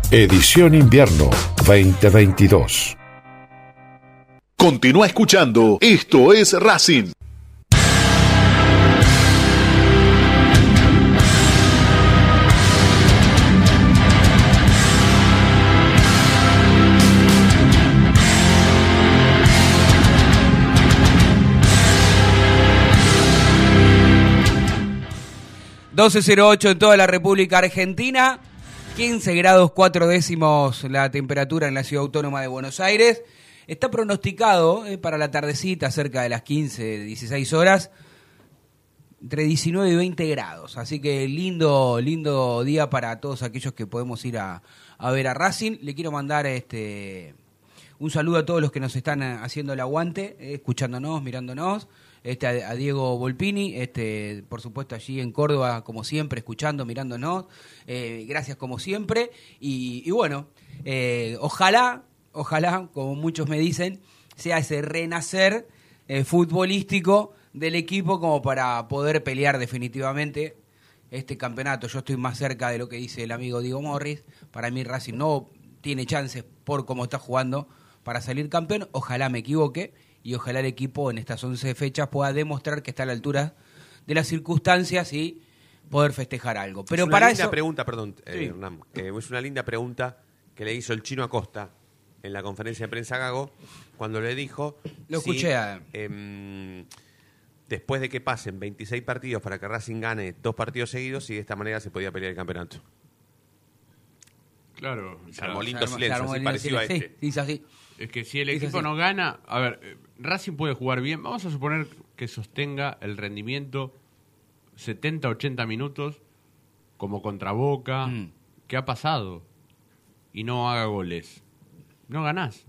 Edición Invierno 2022. Continúa escuchando. Esto es Racing. ...12.08 en toda la República Argentina... 15 grados 4 décimos la temperatura en la ciudad autónoma de Buenos Aires. Está pronosticado eh, para la tardecita, cerca de las 15, 16 horas, entre 19 y 20 grados. Así que lindo, lindo día para todos aquellos que podemos ir a, a ver a Racing. Le quiero mandar este un saludo a todos los que nos están eh, haciendo el aguante, eh, escuchándonos, mirándonos este, a, Diego Volpini, este, por supuesto allí en Córdoba, como siempre, escuchando, mirándonos. Eh, gracias como siempre. Y, y bueno, eh, ojalá, ojalá, como muchos me dicen, sea ese renacer eh, futbolístico del equipo como para poder pelear definitivamente este campeonato. Yo estoy más cerca de lo que dice el amigo Diego Morris. Para mí Racing no tiene chances por cómo está jugando para salir campeón. Ojalá me equivoque y ojalá el equipo en estas 11 fechas pueda demostrar que está a la altura de las circunstancias y poder festejar algo. Pero es una para linda eso pregunta, perdón, eh, Sí. Hernán, es una linda pregunta que le hizo el chino Acosta en la conferencia de prensa Gago cuando le dijo Lo si, escuché a- em, después de que pasen 26 partidos para que Racing gane dos partidos seguidos y de esta manera se podía pelear el campeonato. Claro. Se armó lindo silencio, así parecido a este. Sí, hizo así. Es que si el equipo no gana, a ver, eh, Racing puede jugar bien. Vamos a suponer que sostenga el rendimiento 70, 80 minutos como contra Boca. Mm. ¿Qué ha pasado? Y no haga goles. No ganás.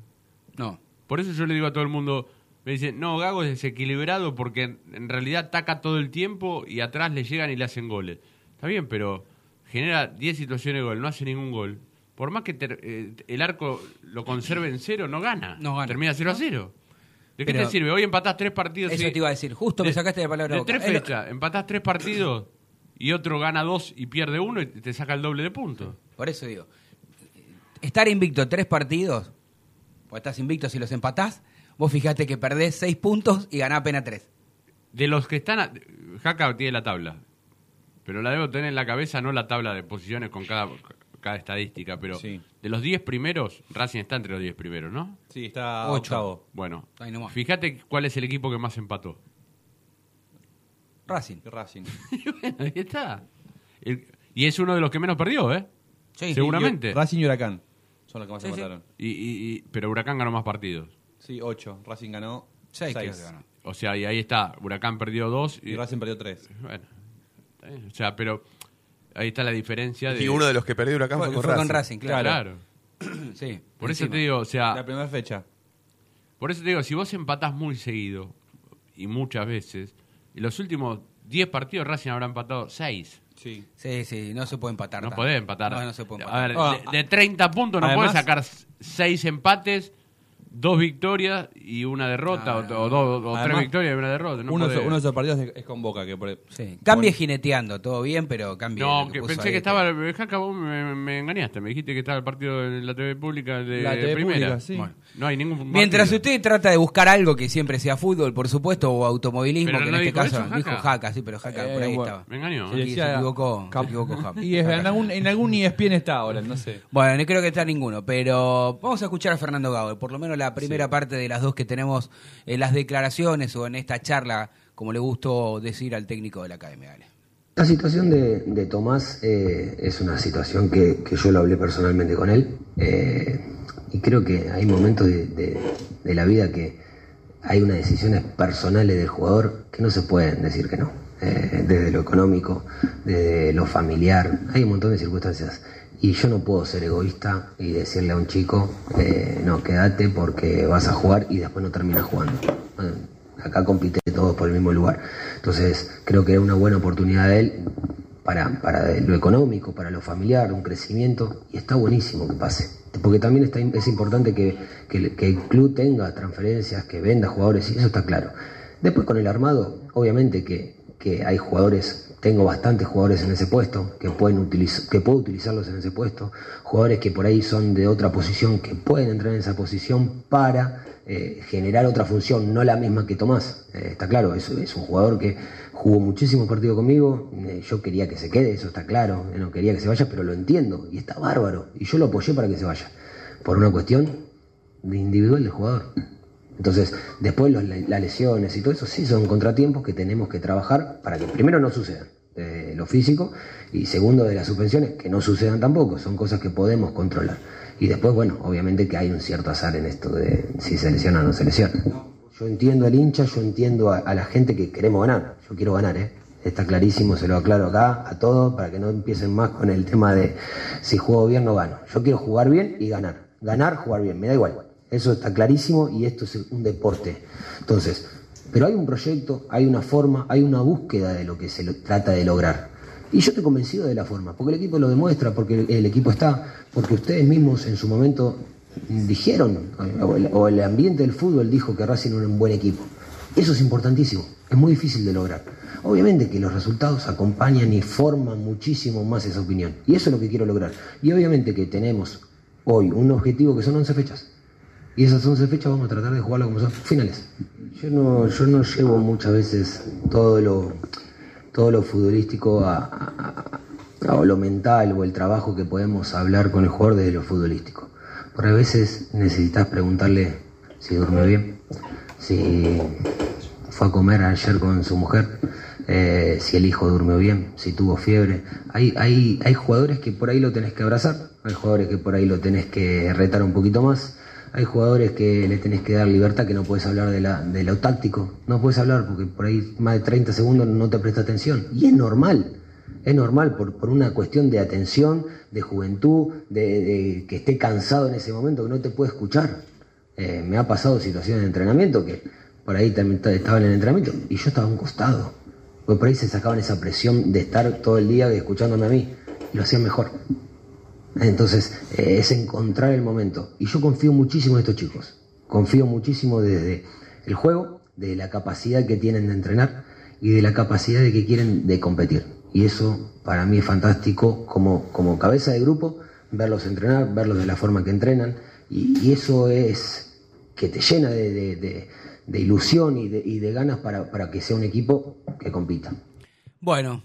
No. Por eso yo le digo a todo el mundo, me dicen, no, Gago es desequilibrado porque en, realidad ataca todo el tiempo y atrás le llegan y le hacen goles. Está bien, pero genera 10 situaciones de gol, no hace ningún gol. Por más que ter- eh, el arco lo conserve en cero, no gana. No gana. Termina 0 a 0. ¿De qué Pero- te sirve? Hoy empatás tres partidos. Eso y- te iba a decir. Justo me de- sacaste de palabra De boca. tres fechas, empatás tres partidos y otro gana dos y pierde uno y te saca el doble de puntos. Por eso digo, estar invicto tres partidos, o estás invicto si los empatás, vos fijate que perdés seis puntos y ganás apenas tres. De los que están. a- Jaca tiene la tabla. Pero la debo tener en la cabeza, no la tabla de posiciones con cada, cada estadística. Pero Sí. de los 10 primeros, Racing está entre los 10 primeros, ¿no? Sí, está Ocho. octavo. Bueno, Ahí nomás. fíjate cuál es el equipo que más empató. Racing. Racing. <laughs> Ahí está. El- y es uno de los que menos perdió, ¿eh? Sí. Seguramente. Y- Racing y Huracán son los que más Sí, sí. empataron. Y, y- y- pero Huracán ganó más partidos. Sí, ocho. Racing ganó Seis, seis. creo que ganó. O sea, y ahí está. Huracán perdió dos. Y, Y Racing perdió tres. Bueno, está bien. o sea, pero ahí está la diferencia de. Y uno de los que perdió Huracán fue, Fue, con fue Racing. con Racing, claro. Claro. <clears throat> Sí. Por eso te digo, o sea. La primera fecha. Por eso te digo, si vos empatás muy seguido y muchas veces, en los últimos 10 partidos Racing habrá empatado 6. Sí. Sí, sí, no se puede empatar. No tanto. podés empatar. No, no se puede A empatar. ver, de, de 30 puntos no podés sacar 6 empates, dos victorias y una derrota, o, dos- o tres victorias y una derrota. No uno, de uno de esos partidos es, con Boca. que por, Sí. Cambie por- jineteando, todo bien, pero cambie. No, que pensé ahí, que estaba. Jaca, vos me, me engañaste. Me dijiste que estaba el partido en la TV pública de La TV primera. pública, sí. Bueno, no hay ningún. Mientras partido. usted trata de buscar algo que siempre sea fútbol, por supuesto, o automovilismo, Pero que en no este dijo caso eso, Jaca. dijo Jaca, sí, pero Jaca por ahí Eh, bueno. estaba. Me engañó. Sí, ¿eh? Y se equivocó, se equivocó Jaca. <laughs> Y es- en algún, en algún ESPN está ahora, no sé. Bueno, no creo que está ninguno, pero vamos a escuchar a Fernando Gago, por lo menos la primera Sí. parte de las dos que tenemos en las declaraciones o en esta charla, como le gustó decir al técnico de la academia. Dale. La situación de, de Tomás eh, es una situación que, que yo lo hablé personalmente con él eh, y creo que hay momentos de, la vida que hay unas decisiones personales del jugador que no se pueden decir que no, eh, desde lo económico, desde lo familiar, hay un montón de circunstancias y yo no puedo ser egoísta y decirle a un chico, eh, no, quédate porque vas a jugar y después no terminas jugando. Bueno, acá compite todos por el mismo lugar. Entonces, creo que era una buena oportunidad de él para, para lo económico, para lo familiar, un crecimiento, y está buenísimo que pase. Porque también es importante que, que el- club tenga transferencias, que venda jugadores, y eso está claro. Después con el armado, obviamente que, que hay jugadores, tengo bastantes jugadores en ese puesto, que, pueden que puedo utilizarlos en ese puesto, jugadores que por ahí son de otra posición, que pueden entrar en esa posición para eh, generar otra función, no la misma que Tomás. Eh, está claro, es, es un jugador que jugó muchísimos partidos conmigo, eh, yo quería que se quede, eso está claro, eh, no quería que se vaya, pero lo entiendo y está bárbaro. Y yo lo apoyé para que se vaya, por una cuestión de individual del jugador. Entonces, después los- las lesiones y todo eso sí son contratiempos que tenemos que trabajar para que primero no sucedan, de lo físico, y segundo de las suspensiones, que no sucedan tampoco, son cosas que podemos controlar. Y después, bueno, obviamente que hay un cierto azar en esto de si se lesiona o no se lesiona. Yo entiendo al hincha, yo entiendo a, la gente que queremos ganar, yo quiero ganar, ¿eh? Está clarísimo, se lo aclaro acá a todos para que no empiecen más con el tema de si juego bien no gano. Yo quiero jugar bien y ganar. Ganar, jugar bien, me da igual. Eso está clarísimo y esto es un deporte. Entonces, pero hay un proyecto, hay una forma, hay una búsqueda de lo que se trata de lograr. Y yo estoy convencido de la forma, porque el equipo lo demuestra, porque el, equipo está, porque ustedes mismos en su momento dijeron, o el, o el ambiente del fútbol dijo que Racing era un buen equipo. Eso es importantísimo, es muy difícil de lograr. Obviamente que los resultados acompañan y forman muchísimo más esa opinión. Y eso es lo que quiero lograr. Y obviamente que tenemos hoy un objetivo que son 11 fechas. Y esas 11 fechas vamos a tratar de jugarlo como son finales. Yo no, yo no llevo muchas veces todo lo, todo lo futbolístico a, lo mental o el trabajo que podemos hablar con el jugador desde lo futbolístico. Porque a veces necesitas preguntarle si duerme bien, si fue a comer ayer con su mujer, eh, si el hijo durmió bien, si tuvo fiebre. Hay, hay, hay jugadores que por ahí lo tenés que abrazar, hay jugadores que por ahí lo tenés que retar un poquito más, hay jugadores que le tenés que dar libertad, que no puedes hablar de, la, de lo táctico, no puedes hablar porque por ahí más de 30 segundos no te presta atención. Y es normal, es normal por, por una cuestión de atención, de juventud, de, que esté cansado en ese momento, que no te puede escuchar. Eh, me ha pasado situaciones de entrenamiento que por ahí también estaba en el entrenamiento y yo estaba a un costado. Porque por ahí se sacaban esa presión de estar todo el día escuchándome a mí y lo hacían mejor. Entonces, eh, es encontrar el momento. Y yo confío muchísimo en estos chicos. Confío muchísimo desde el juego, de la capacidad que tienen de entrenar y de la capacidad de que quieren de competir. Y eso para mí es fantástico como, como cabeza de grupo, verlos entrenar, verlos de la forma que entrenan. Y, eso es que te llena de, de- de- de ilusión y de, ganas para, para que sea un equipo que compita. Bueno,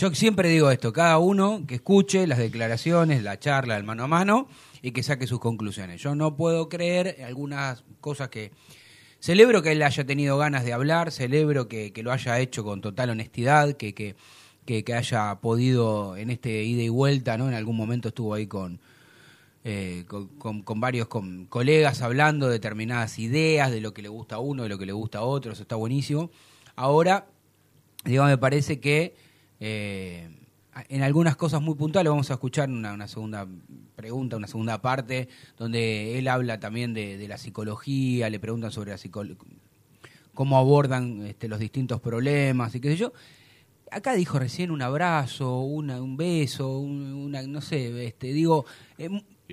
yo siempre digo esto, cada uno que escuche las declaraciones, la charla, el mano a mano y que saque sus conclusiones. Yo no puedo creer algunas cosas que... Celebro que él haya tenido ganas de hablar, celebro que, lo haya hecho con total honestidad, que, que, que, haya podido en este ida y vuelta, ¿no? En algún momento estuvo ahí con, eh, con, con- varios con colegas hablando de determinadas ideas, de lo que le gusta a uno, de lo que le gusta a otro, eso está buenísimo. Ahora, digo, me parece que eh, en algunas cosas muy puntuales vamos a escuchar una, una segunda pregunta, una segunda parte, donde él habla también de, de la psicología, le preguntan sobre la cómo abordan este, los distintos problemas y qué sé yo. Acá dijo recién un abrazo, una, un beso, un- una, no sé, este, digo, eh,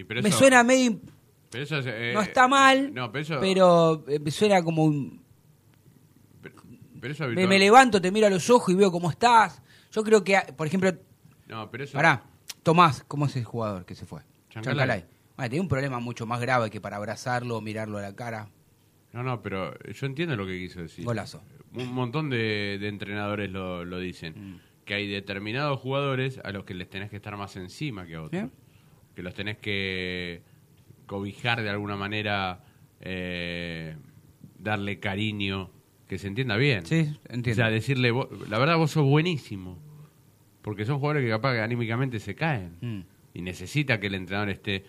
pero me eso- suena medio, Pero eso es, eh, no está mal, No, pero eso, pero eh, me suena como un, pero eso me, me levanto, te miro a los ojos y veo cómo estás. Yo creo que, por ejemplo, No, pero eso... pará, Tomás, ¿cómo es el jugador que se fue? Chancalay. Bueno, tiene un problema mucho más grave que para abrazarlo, mirarlo a la cara. No, no, pero yo entiendo lo que quiso decir. Golazo. Un montón de, de entrenadores lo, lo dicen. Mm. Que hay determinados jugadores a los que les tenés que estar más encima que a otros. Que los tenés que cobijar de alguna manera, eh, darle cariño, que se entienda bien. Sí, entiendo. O sea, decirle, "Vos- la verdad vos sos buenísimo. Porque son jugadores que capaz que anímicamente se caen. Mm. Y necesita que el entrenador esté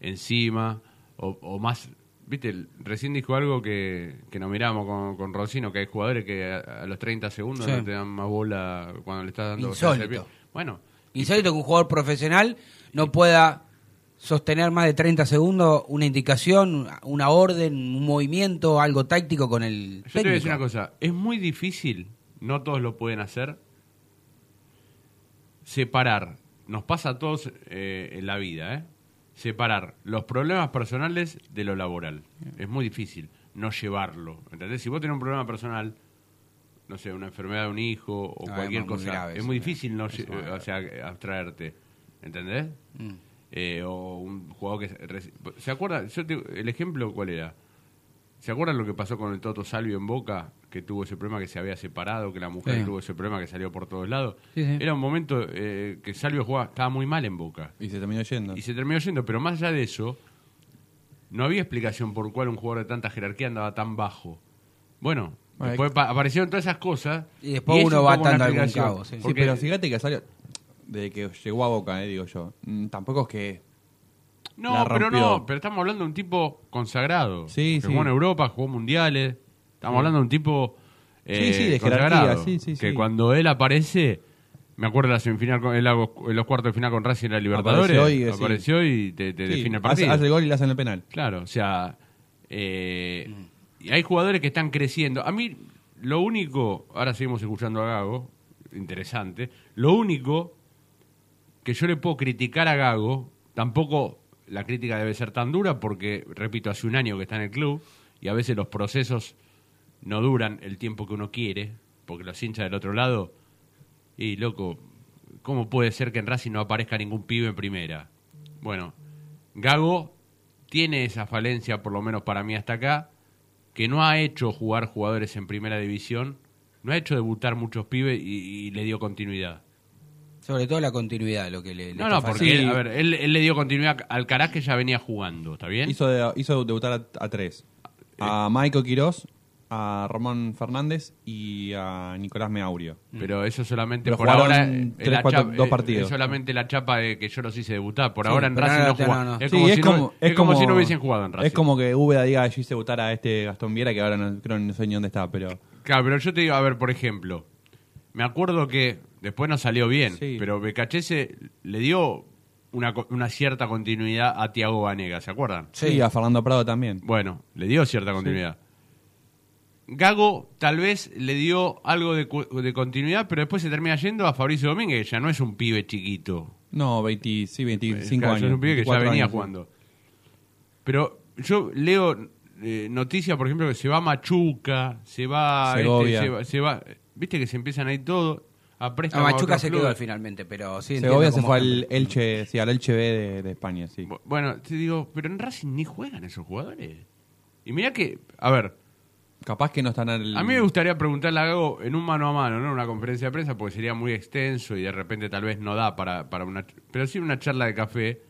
encima o, o más... Viste, recién dijo algo que, que nos miramos con, con Rocino, que hay jugadores que a, a los 30 segundos Sí. no te dan más bola cuando le estás dando... Insólito. Bueno, Insólito que un jugador profesional no pueda sostener más de 30 segundos una indicación, una orden, un movimiento, algo táctico con el yo te voy a decir técnico. una cosa. Es muy difícil, no todos lo pueden hacer, separar, nos pasa a todos eh, en la vida, ¿eh? separar los problemas personales de lo laboral. Es muy difícil no llevarlo. ¿Entendés? Si vos tenés un problema personal, no sé, una enfermedad de un hijo o Ah, cualquier es muy cosa, grave es muy eh. difícil no, o sea, abstraerte. ¿Entendés? Mm. Eh, o un jugador que... se- reci- ¿Se acuerda? Yo te- el ejemplo, ¿cuál era? ¿Se acuerdan lo que pasó con el Toto Salvio en Boca? Que tuvo ese problema que se había separado, que la mujer Sí. tuvo ese problema que salió por todos lados. Sí, sí. Era un momento eh, que Salvio jugaba, estaba muy mal en Boca. Y se terminó yendo. Y se terminó yendo, pero más allá de eso, no había explicación por cuál un jugador de tanta jerarquía andaba tan bajo. Bueno, Bueno, después pa- aparecieron todas esas cosas. Y después es uno un va atando algún cabo, sí. Porque- pero fíjate que salió. Desde que llegó a Boca, eh, digo yo. mm, Tampoco es que. No, la pero rompió. no, pero estamos hablando de un tipo consagrado. Sí, que sí. jugó en Europa, jugó mundiales. Estamos hablando de un tipo eh, Sí, sí, de consagrado, sí, sí, que cuando él aparece, me acuerdo de la semifinal, con, en, la- en los cuartos de final con Racing en la Libertadores, Apareció y, eh, sí. apareció y te, te Sí, define el hace, partido. hace el gol y le hacen el penal. Claro, o sea, eh, y hay jugadores que están creciendo. A mí, lo único, ahora seguimos escuchando a Gago, interesante, lo único que yo le puedo criticar a Gago, tampoco la crítica debe ser tan dura porque, repito, hace un año que está en el club y a veces los procesos no duran el tiempo que uno quiere, porque los hinchas del otro lado, y loco, ¿cómo puede ser que en Racing no aparezca ningún pibe en primera? Bueno, Gago tiene esa falencia, por lo menos para mí hasta acá, que no ha hecho jugar jugadores en primera división, no ha hecho debutar muchos pibes y, y le dio continuidad. Sobre todo la continuidad, lo que le. le No, no, porque, él, a ver, él, él le dio continuidad al Caraz que ya venía jugando, ¿está bien? Hizo, de- hizo debutar a, a tres. A Michael Quirós, a Román Fernández y a Nicolás Meaurio. Pero eso solamente Pero por jugaron ahora. eh, tres, la cuatro- chapa- dos eh, partidos. Es solamente la chapa de que yo los hice debutar. Por Sí, ahora en Racing no, no. Es, Sí, como, es si como- no, es es como como- si no hubiesen jugado en Racing. Es como que Úbeda diga, yo hice debutar a este Gastón Viera, que ahora no, creo no sé ni dónde está, pero... Claro, pero yo te digo, a ver, por ejemplo, me acuerdo que después no salió bien, Sí. pero Becachese le dio una, una cierta continuidad a Tiago Vanega, ¿se acuerdan? Sí, a Fernando Prado también. Bueno, le dio cierta continuidad. Gago tal vez le dio algo de, de continuidad, pero después se termina yendo a Fabricio Domínguez, que ya no es un pibe chiquito. No, 20, sí, 25 Claro, años. Es un pibe que ya 24 venía años, sí. jugando. Pero yo leo eh, noticias, por ejemplo, que se va Machuca, se va, este, Segovia. se va, se va- viste que se empiezan ahí todo a préstamo. Machuca se quedó finalmente, pero sí. Segovia se fue al Elche, sí, al Elche B de, de España, sí. Bueno, te digo, pero en Racing ni juegan esos jugadores. Y mira que, a ver, Capaz que no están al... a mí me gustaría preguntarle a Gago en un mano a mano, no en una conferencia de prensa, porque sería muy extenso y de repente tal vez no da para, para una... Pero sí una charla de café.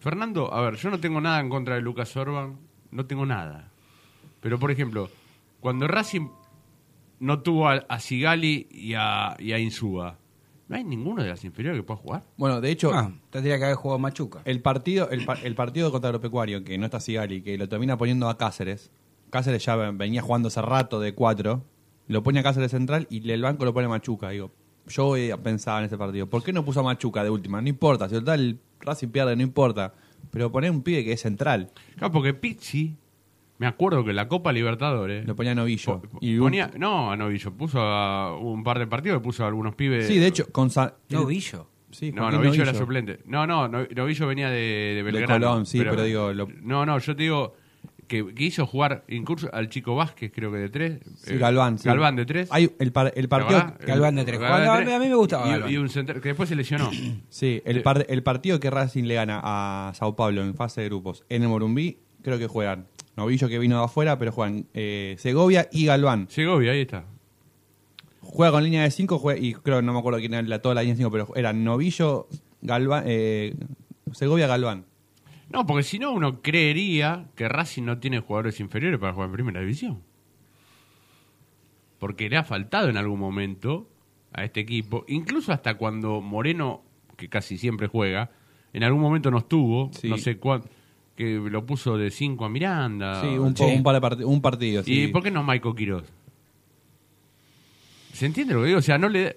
Fernando, a ver, yo no tengo nada en contra de Lucas Orban, no tengo nada. Pero, por ejemplo, cuando Racing no tuvo a, a Sigali y a, y a Insúa, ¿no hay ninguno de las inferiores que pueda jugar? Bueno, de hecho, Ah, tendría que haber jugado Machuca. el partido el, pa- el partido contra Agropecuario, que no está Sigali, que lo termina poniendo a Cáceres. Cáceres ya ven- venía jugando hace rato de cuatro. Lo pone a Cáceres central y el banco lo pone a Machuca. Digo, yo eh, pensaba en ese partido, ¿por qué no puso a Machuca de última? No importa, si total el Racing pierde, no importa. Pero poner un pibe que es central. Claro, porque Pizzi, me acuerdo que la Copa Libertadores... Lo ponía a Novillo. Po- Y un- ponía, no, a Novillo, puso a un par de partidos puso a algunos pibes. Sí, de hecho, con Sa- Novillo. Sí, No, Novillo, era suplente. No, no, No- Novillo venía de, de Belgrano. Colón, sí, pero digo, lo- No, no, yo te digo que, que hizo jugar incluso al chico Vázquez, creo que de tres. Sí, Eh, Galván. sí. Galván de tres. Hay el, par- el ¿Te partido. Galván de tres. Galván de Galván, tres. a mí me gustaba Y- un center- que después se lesionó. <clears throat> Sí, el, par- el partido que Racing le gana a Sao Paulo en fase de grupos en el Morumbí, creo que juegan Novillo que vino de afuera, pero juegan eh, Segovia y Galván. Segovia, ahí está. Juega con línea de 5 y creo, no me acuerdo quién era toda la línea de 5, pero eran Novillo, Galván, eh, Segovia, Galván. No, porque si no, uno creería que Racing no tiene jugadores inferiores para jugar en primera división. Porque le ha faltado en algún momento a este equipo, incluso hasta cuando Moreno, que casi siempre juega, en algún momento no estuvo, Sí. no sé cuándo, que lo puso de 5 a Miranda. Sí, un, po- un par de parti- un partido. sí. ¿Y por qué no Maico Quiroz? ¿Se entiende lo que digo? O sea, no le...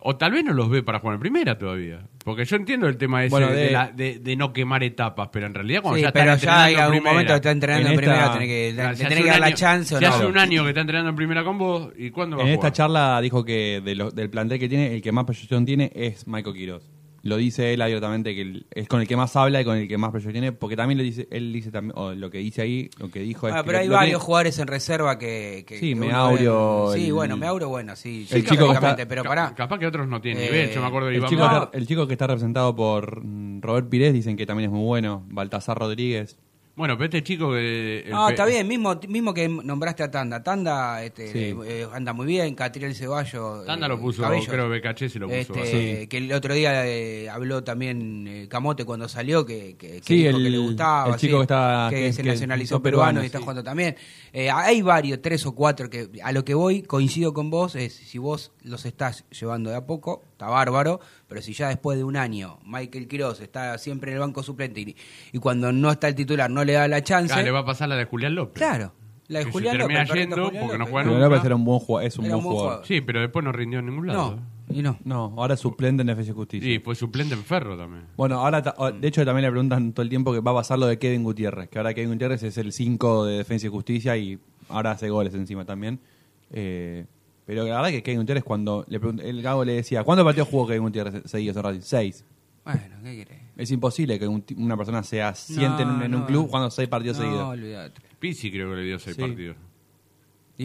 O tal vez no los ve para jugar en primera todavía. Porque yo entiendo el tema ese Bueno, de, de- la- de- de no quemar etapas, pero en realidad cuando Sí, ya pero ya hay algún primera, momento que está entrenando en, En esta- primera, tenés que, tenés que dar la chance o no. hace un año que está entrenando en primera con vos, ¿y cuándo va En a esta jugar? charla dijo que de lo- del plantel que tiene, el que más proyección tiene es Michael Quiroz. Lo dice él abiertamente que el- es con el que más habla y con el que más proyección tiene, porque también le dice, él dice también, o lo que dice ahí, lo que dijo es Ah, que pero lo- hay lo varios jugadores en reserva que. que Sí, que uno Meaurio, ve- Sí, el- bueno, Meaurio, bueno, sí. el sí, chico que está- pero pará. Capaz que otros no tienen Eh, nivel. Yo me acuerdo de El Iván chico, Blanco. que, el chico que está representado por mm, Robert Pires dicen que también es muy bueno. Baltasar Rodríguez. Bueno, pero este chico que... el No, está bien, mismo, mismo que nombraste a Tanda. Tanda este, Sí. eh, anda muy bien, Catriel Ceballo. Tanda eh, lo puso, Cabello. creo que BKH se lo puso. Este, Sí. Que el otro día eh, habló también eh, Camote cuando salió, que, que, que Sí, dijo el- que le gustaba. el chico sí, que está- que, que- se que nacionalizó peruano, y está jugando también. Eh, hay varios, tres o cuatro, que a lo que voy, coincido con vos, es si vos los estás llevando de a poco, está bárbaro, pero si ya después de un año Michael Quiroz está siempre en el banco suplente y, y cuando no está el titular no le da la chance. Ah, le va a pasar la de Julián López. Claro, la de Que se Julián termina López. yendo Julián porque no López. juega Pero nunca. López era un buen jugador, es un Era buen un buen jugador. jugador. Sí, pero después no rindió en ningún lado. No, y no. No, ahora es suplente en Defensa y Justicia. Sí, fue suplente en Ferro también. Bueno, ahora, ta- oh, de hecho, también le preguntan todo el tiempo que va a pasar lo de Kevin Gutiérrez. Que ahora Kevin Gutiérrez es el 5 de Defensa y Justicia y ahora hace goles encima también. Eh, pero la verdad que Kevin Gutiérrez, cuando le pregunt- el Gago le decía, ¿cuántos partidos jugó Kevin Gutiérrez seguidos en Racing? Seis. Bueno, ¿qué querés? Es imposible que un ti- una persona se asiente en, un, en un no, club no. jugando seis partidos No, seguidos. olvídate. Pizzi creo que le dio seis Sí. partidos.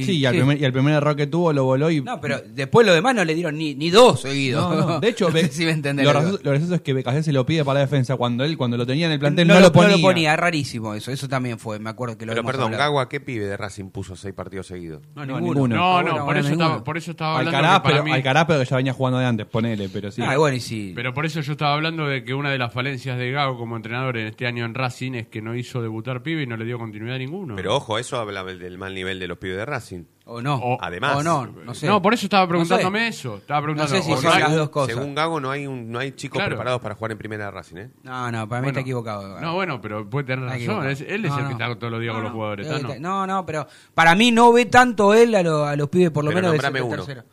Sí, y, al primer, y el primer error que tuvo lo voló y... No, pero después lo demás no le dieron ni, ni dos seguidos. No, no. De hecho, <laughs> No sé Be- si me entendés lo, lo que gracioso, lo gracioso es que Becasé se lo pide para la defensa cuando él cuando lo tenía en el plantel no, no, lo, lo ponía. es rarísimo eso, eso también fue, me acuerdo que lo Pero perdón, hablado. Gago, ¿a qué pibe de Racing puso seis partidos seguidos? No, No, ninguno. ninguno. No, no, bueno, por, eso ninguno. estaba, por eso estaba hablando Alcaraz, que para pero, mí... Alcaraz, pero que ya venía jugando de antes, ponele, pero sí. Ah, bueno, y sí. Pero por eso yo estaba hablando de que una de las falencias de Gago como entrenador en este año en Racing es que no hizo debutar pibe y no le dio continuidad a ninguno. Pero ojo, eso habla del mal nivel de los pibes de Racing. O no. O- Además. O no, no sé. No, por eso estaba No preguntándome sé. eso. Estaba preguntando. No sé si son las dos cosas. Según Gago, no hay, un, no hay chicos Claro. preparados para jugar en primera de Racing, ¿eh? No, no, para mí Bueno, está equivocado. No, bueno, pero puede tener Está razón. Es- él es No, el que está todos los días con los jugadores. Eh, ¿tá, no? No, no, pero para mí no ve tanto él a, lo- a los pibes, por lo Pero menos de uno. tercero.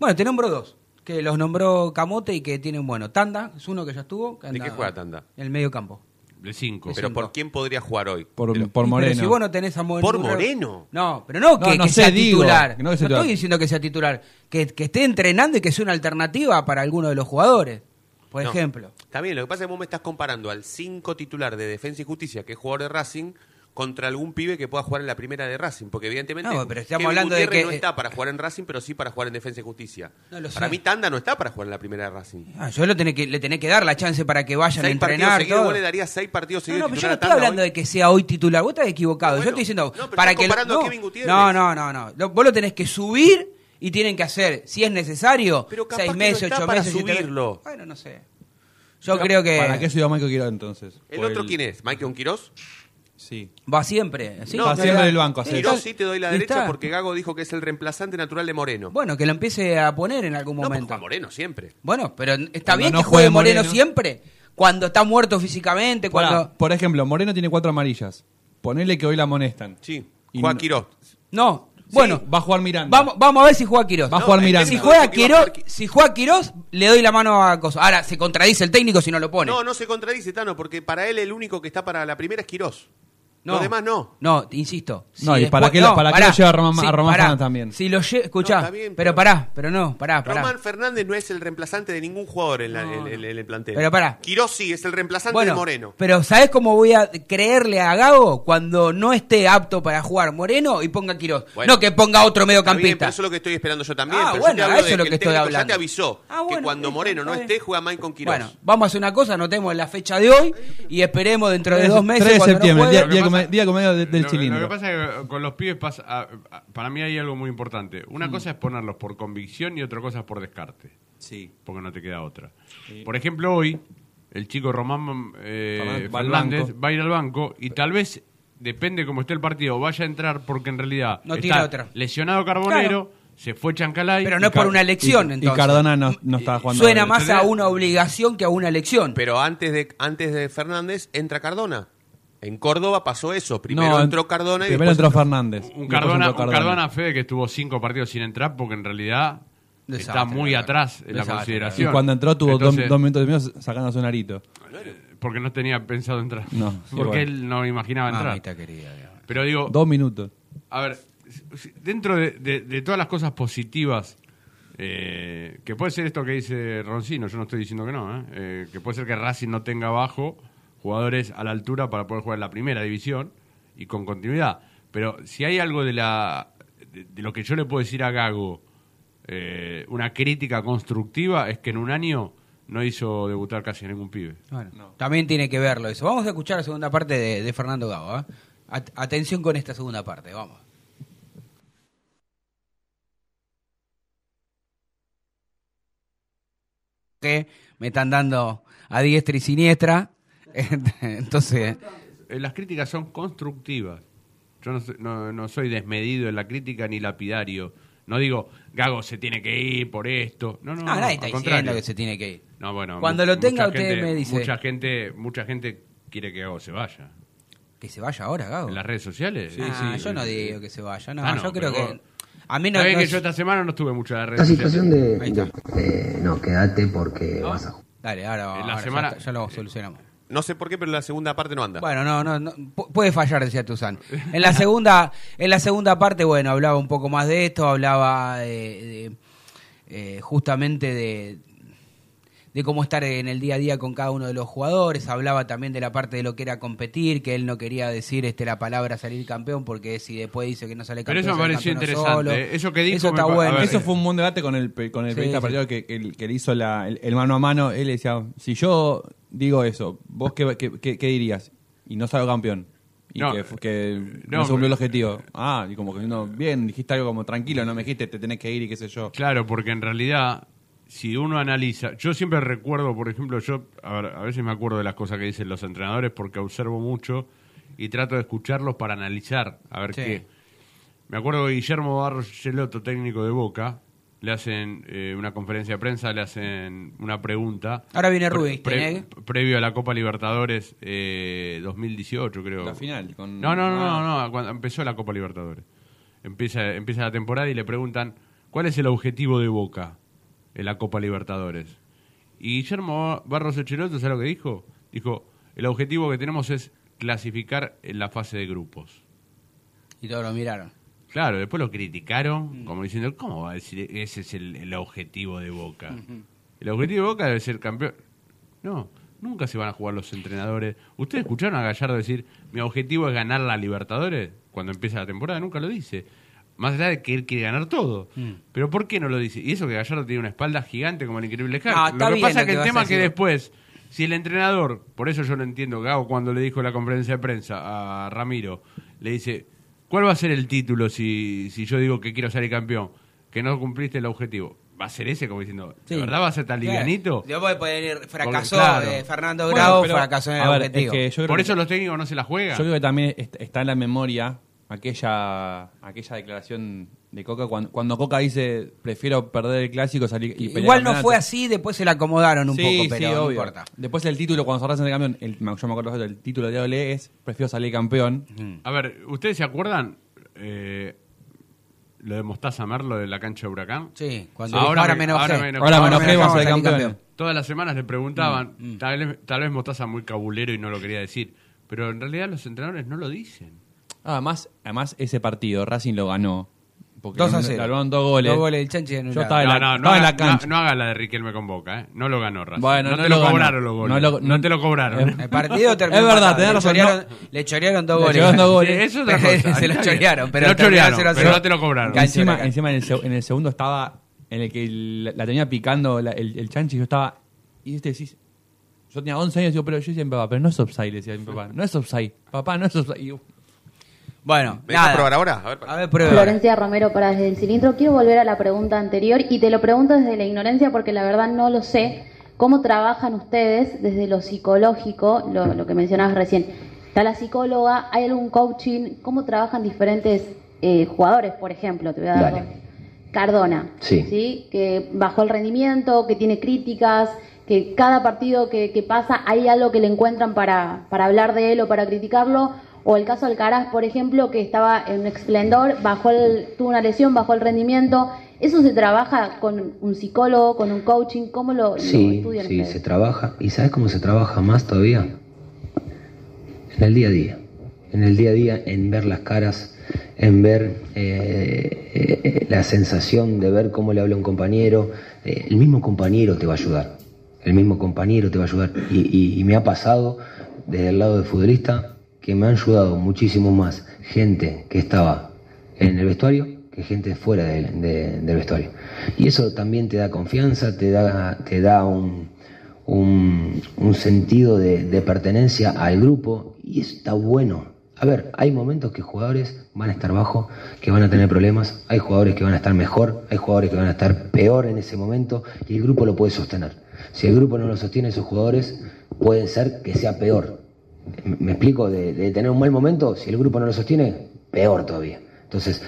Bueno, te nombro dos, que los nombró Camote y que tienen, bueno, Tanda, es uno que ya estuvo. que ¿De anda qué juega Tanda? En el medio campo. De cinco. Pero cinco. ¿por quién podría jugar hoy? Por, por Moreno. Pero si vos no tenés a Moreno. ¿Por Moreno? No, pero no que, No, no que sé, sea digo, titular. que no titular. estoy diciendo que sea titular. Que, que esté entrenando y que sea una alternativa para alguno de los jugadores. Por No. ejemplo. Está bien, lo que pasa es que vos me estás comparando al 5 titular de Defensa y Justicia, que es jugador de Racing, contra algún pibe que pueda jugar en la primera de Racing. Porque evidentemente No, pero estamos Kevin hablando de Gutiérrez que- no está para jugar en Racing, pero sí para jugar en Defensa y Justicia. No lo para sé. mí Tanda no está para jugar en la primera de Racing. Ah, yo lo tenés que, le tenés que dar la chance para que vayan a Seis partidos entrenar. seguidos, todo. vos le darías seis partidos No, seguidos no, pero yo no a estoy Tanda hablando hoy. de que sea hoy titular. Vos estás equivocado. No, yo estoy diciendo. no, pero para estás que lo- comparando a no, Kevin Gutiérrez. no, no, no, no. Lo- vos lo tenés que subir y tienen que hacer, si es necesario, Pero capaz seis que meses, no está ocho para meses. subirlo. Bueno, no sé. Yo creo que ¿Para qué se iba Michael Quiroz entonces? ¿El otro quién es? ¿Michael Quiroz? Sí. va siempre. ¿sí? No, Va siempre del banco, sí. Quiroz sí te doy la derecha está. porque Gago dijo que es el reemplazante natural de Moreno. Bueno, que lo empiece a poner en algún no, pues momento. Moreno siempre. Bueno, pero está Cuando bien no que juegue juegue Moreno, Moreno. siempre. Cuando está muerto físicamente, cuando. por ejemplo, Moreno tiene cuatro amarillas. Ponele que hoy la amonestan. Sí. Y Juan no- Quiroz. No, bueno. Va a jugar Miranda. Vamos, vamos a ver si juega Quirós. Va a jugar Miranda. Si juega Quirós, si juega Quirós, le doy la mano a Cosa. Ahora, se contradice el técnico si no lo pone. No, no se contradice, Tano, porque para él el único que está para la primera es Quirós. No. Los demás no. No, te insisto. No, ¿y para qué lo- para qué lo lleva a Román- a Román. Fernández también? Si lo lle- escuchá, No, bien, pero pero- pará, pero no, pará, pará. Román Fernández no es el reemplazante de ningún jugador en, la- en- en- en el plantel. Pero pará. Quirós sí, es el reemplazante Bueno, de Moreno. pero ¿sabés cómo voy a creerle a Gago cuando no esté apto para jugar Moreno y ponga Quirós? Bueno. no que ponga otro mediocampista. eso es lo que estoy esperando yo también. Ah, pero bueno, yo te hablo eso es lo que que el estoy técnico ya hablando. te avisó Ah, que cuando Moreno no esté, juega Mike con Quirós. Bueno, vamos a hacer una cosa, anotemos la fecha de hoy y esperemos dentro de 3 dos meses. 3 de cuando no septiembre, come- día comedia de- del lo, cilindro. Lo que pasa es que con los pibes pasa, a- a- para mí hay algo muy importante. Una cosa es ponerlos por convicción y otra cosa es por descarte. Sí. Porque no te queda otra. Por ejemplo, hoy el chico Román eh, Fernández va a ir al banco y tal vez, depende cómo esté el partido, vaya a entrar porque en realidad No está otra. lesionado Carbonero, Claro. se fue Chancalay. Pero no es por una elección, y. Cardona no, no está jugando. Suena más a una obligación que a una elección. Pero antes de, antes de Fernández entra Cardona. En Córdoba pasó eso. Primero No, entró Cardona y Primero después entró Fernández. Un Cardona, entró un Cardona Fede que estuvo cinco partidos sin entrar porque en realidad Desastre, está muy atrás en la Desastre, Y consideración. cuando entró tuvo dos- Entonces, dos, minutos y medio sacándose un arito. Porque no tenía pensado entrar. No, <laughs> sí, porque él no imaginaba entrar. Querida. Pero digo, Dos minutos. a ver, dentro de, de- de todas las cosas positivas, eh, que puede ser esto que dice Roncino, yo no estoy diciendo que no, ¿eh? Eh, que puede ser que Racing no tenga abajo jugadores a la altura para poder jugar en la primera división y con continuidad. Pero si hay algo de, la, de, de lo que yo le puedo decir a Gago, eh, una crítica constructiva, es que en un año no hizo debutar casi ningún pibe. Bueno, también tiene que verlo eso. Vamos a escuchar la segunda parte de, de Fernando Gago. ¿eh? At- atención con esta segunda parte, vamos. Que me están dando a diestra y siniestra. <laughs> Entonces, Eh, las críticas son constructivas. Yo no, soy- no- no soy desmedido en la crítica ni lapidario. No digo, Gago se tiene que ir por esto. No, no, no, no, nadie está diciendo que se tiene que ir. No, bueno, Cuando lo tenga, usted gente- me dice. Mucha gente, mucha gente quiere que Gago se vaya. Que se vaya ahora, Gago. En las redes sociales. Ah, yo no digo que se vaya. No, Ah, no, yo creo que. vos- A mí no, que es- yo esta semana no estuve mucho en las La redes situación sociales. de, de- no, quédate porque vas a Dale, ahora, En la ahora semana- ya, lo solucionamos. No sé por qué, pero la segunda parte no anda. Bueno, no, no, no, pu- puede fallar, decía Tuzán. En la segunda, en la segunda parte, bueno, hablaba un poco más de esto, hablaba de, de, eh, justamente de, de cómo estar en el día a día con cada uno de los jugadores, hablaba también de la parte de lo que era competir, que él no quería decir este la palabra salir campeón porque si después dice que no sale Pero campeón. eso me pareció interesante. solo. Eso que dijo Eso está bueno. ver, Eso fue un buen debate con el, pe- con el Sí, periodista sí. partido que, que- que le hizo la- el, el mano a mano. Él le decía, si yo digo eso, ¿vos qué, qué- qué- qué dirías? Y no salgo campeón. Y No, que, que no, no, se cumplió el pero- objetivo. Ah, y como que no, bien, dijiste algo como tranquilo, no me dijiste te tenés que ir y qué sé yo. Claro, porque en realidad, si uno analiza, yo siempre recuerdo, por ejemplo, yo a, ver, a veces me acuerdo de las cosas que dicen los entrenadores porque observo mucho y trato de escucharlos para analizar, a ver Sí. qué. Me acuerdo que Guillermo Barros Geloto, técnico de Boca, le hacen eh, una conferencia de prensa, le hacen una pregunta. Ahora viene Pre- Rubik, pre- ¿tenés? previo a la Copa Libertadores eh, 2018, creo. La final. Con, No, no, no, Ah. no, no, cuando empezó la Copa Libertadores. Empieza, empieza la temporada y le preguntan, ¿cuál es el objetivo de Boca en la Copa Libertadores? Y Guillermo Barros Echeloto, ¿sabes lo que dijo? Dijo, el objetivo que tenemos es clasificar en la fase de grupos. Y todos lo miraron. Claro, después lo criticaron, como diciendo, ¿cómo va a decir ese es el, el objetivo de Boca? El objetivo de Boca debe ser campeón. No, nunca se van a jugar los entrenadores. ¿Ustedes escucharon a Gallardo decir, mi objetivo es ganar la Libertadores? Cuando empieza la temporada, nunca lo dice. Más allá de que él quiere ganar todo. Pero ¿por qué no lo dice? Y eso que Gallardo tiene una espalda gigante como el increíble Hulk. Ah, lo que pasa es que que el tema que después, si el entrenador, por eso yo lo entiendo, Gabo cuando le dijo en la conferencia de prensa a Ramiro, le dice, ¿cuál va a ser el título si, si yo digo que quiero salir campeón? Que no cumpliste el objetivo. ¿Va a ser ese? Como diciendo, ¿de Sí. verdad va a ser tan livianito? Después pueden ir, fracasó claro. eh, Fernando Bueno, Grau, pero, fracasó en el ver, objetivo. es que yo creo Por que- eso los técnicos no se la Yo juegan. creo que también est- está en la memoria aquella aquella declaración de Coca cuando, cuando Coca dice prefiero perder el clásico salir y pelear Igual el no campeonato". fue así, después se la acomodaron un Sí, poco, sí, pero no obvio. importa. Después el título cuando se de campeón, el, yo me acuerdo del título de doble es prefiero salir campeón. A ver, ¿ustedes se acuerdan eh, lo de Mostaza Merlo de la cancha de Huracán? Sí, cuando dijo, "Ahora me enojé". Ahora me enojé, vamos a salir campeón. Todas las semanas le preguntaban, Mm, tal, vez, tal vez Mostaza muy cabulero y no lo quería decir, pero en realidad los entrenadores no lo dicen. Además, además ese partido Racing lo ganó. Porque 2 a le 0. ganaron dos goles. Dos goles del Chanchi Yo estaba en la, no, no, estaba en haga, la cancha. no- no haga la de Riquelme con Boca, ¿eh? No lo ganó Racing. Bueno, no, no te lo lo, ganó. cobraron los goles. No No, lo- te lo cobraron. El <laughs> partido terminó Es verdad, empatado. tenés Le razón, chorearon-. Le chorearon dos Le goles. chorearon dos <laughs> goles. eso es otra cosa. <laughs> se lo chorearon, pero Lo terminó chorearon, 0 a pero 0. no te lo cobraron. Cancha encima, encima en, el, seg- en el segundo estaba en el que la, la tenía picando la- el, el chanchi. Yo estaba. Y este decís. Yo tenía 11 años. Digo, pero yo decía a mi papá, pero no es offside. le Decía a mi papá, no es offside. Papá, no es offside. Y Bueno, ¿Me nada. probar ahora? A ver, A ver, prueba. Florencia Romero para desde el cilindro. Quiero volver a la pregunta anterior y te lo pregunto desde la ignorancia porque la verdad no lo sé. ¿Cómo trabajan ustedes desde lo psicológico, lo, lo que mencionabas recién? Está la psicóloga, ¿hay algún coaching? ¿Cómo trabajan diferentes eh, jugadores, por ejemplo? Te voy a dar Dale. Cardona, Sí. que bajó el rendimiento, que tiene críticas, que cada partido que, que pasa hay algo que le encuentran para, para hablar de él o para criticarlo. O el caso Alcaraz, por ejemplo, que estaba en esplendor, bajó el, tuvo una lesión, bajó el rendimiento. ¿Eso se trabaja con un psicólogo, con un coaching? ¿Cómo lo, lo Sí, estudian sí, ustedes? se trabaja. ¿Y sabes cómo se trabaja más todavía? En el día a día. En el día a día, en ver las caras, en ver eh, eh, la sensación de ver cómo le habla un compañero. Eh, el mismo compañero te va a ayudar. El mismo compañero te va a ayudar. Y, y- y me ha pasado desde el lado de futbolista que me han ayudado muchísimo más gente que estaba en el vestuario que gente fuera del- de- del vestuario. Y eso también te da confianza, te da, te da un, un, sentido de, pertenencia al grupo y está bueno. A ver, hay momentos que jugadores van a estar bajo, que van a tener problemas, hay jugadores que van a estar mejor, hay jugadores que van a estar peor en ese momento y el grupo lo puede sostener. Si el grupo no lo sostiene, esos jugadores pueden ser que sea peor. Me- explico, de, tener un mal momento, si el grupo no lo sostiene, peor todavía. Entonces,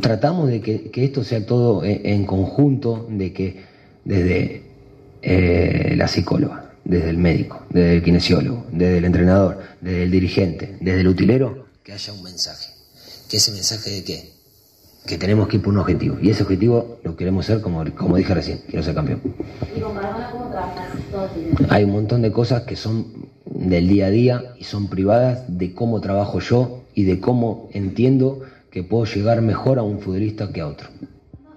tratamos de que, esto sea todo en, en conjunto, de que desde eh, la psicóloga, desde el médico, desde el kinesiólogo, desde el entrenador, desde el dirigente, desde el utilero, que haya un mensaje. ¿Que ese mensaje de qué? que tenemos que ir por un objetivo. Y ese objetivo lo queremos ser, como, dije recién, quiero ser campeón. ¿Y con Maradona cómo trabajas? Hay un montón de cosas que son del día a día y son privadas de cómo trabajo yo y de cómo entiendo que puedo llegar mejor a un futbolista que a otro.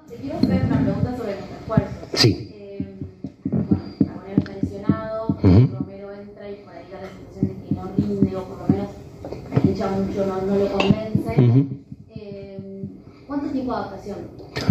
Te quiero hacer una pregunta sobre los esfuerzos. Sí. Eh, bueno, Agonero está lesionado, uh. Romero entra y por ahí da la sensación de que no rinde o por lo menos la mucho no, no lo convence. ¿Cuánto tiempo de adaptación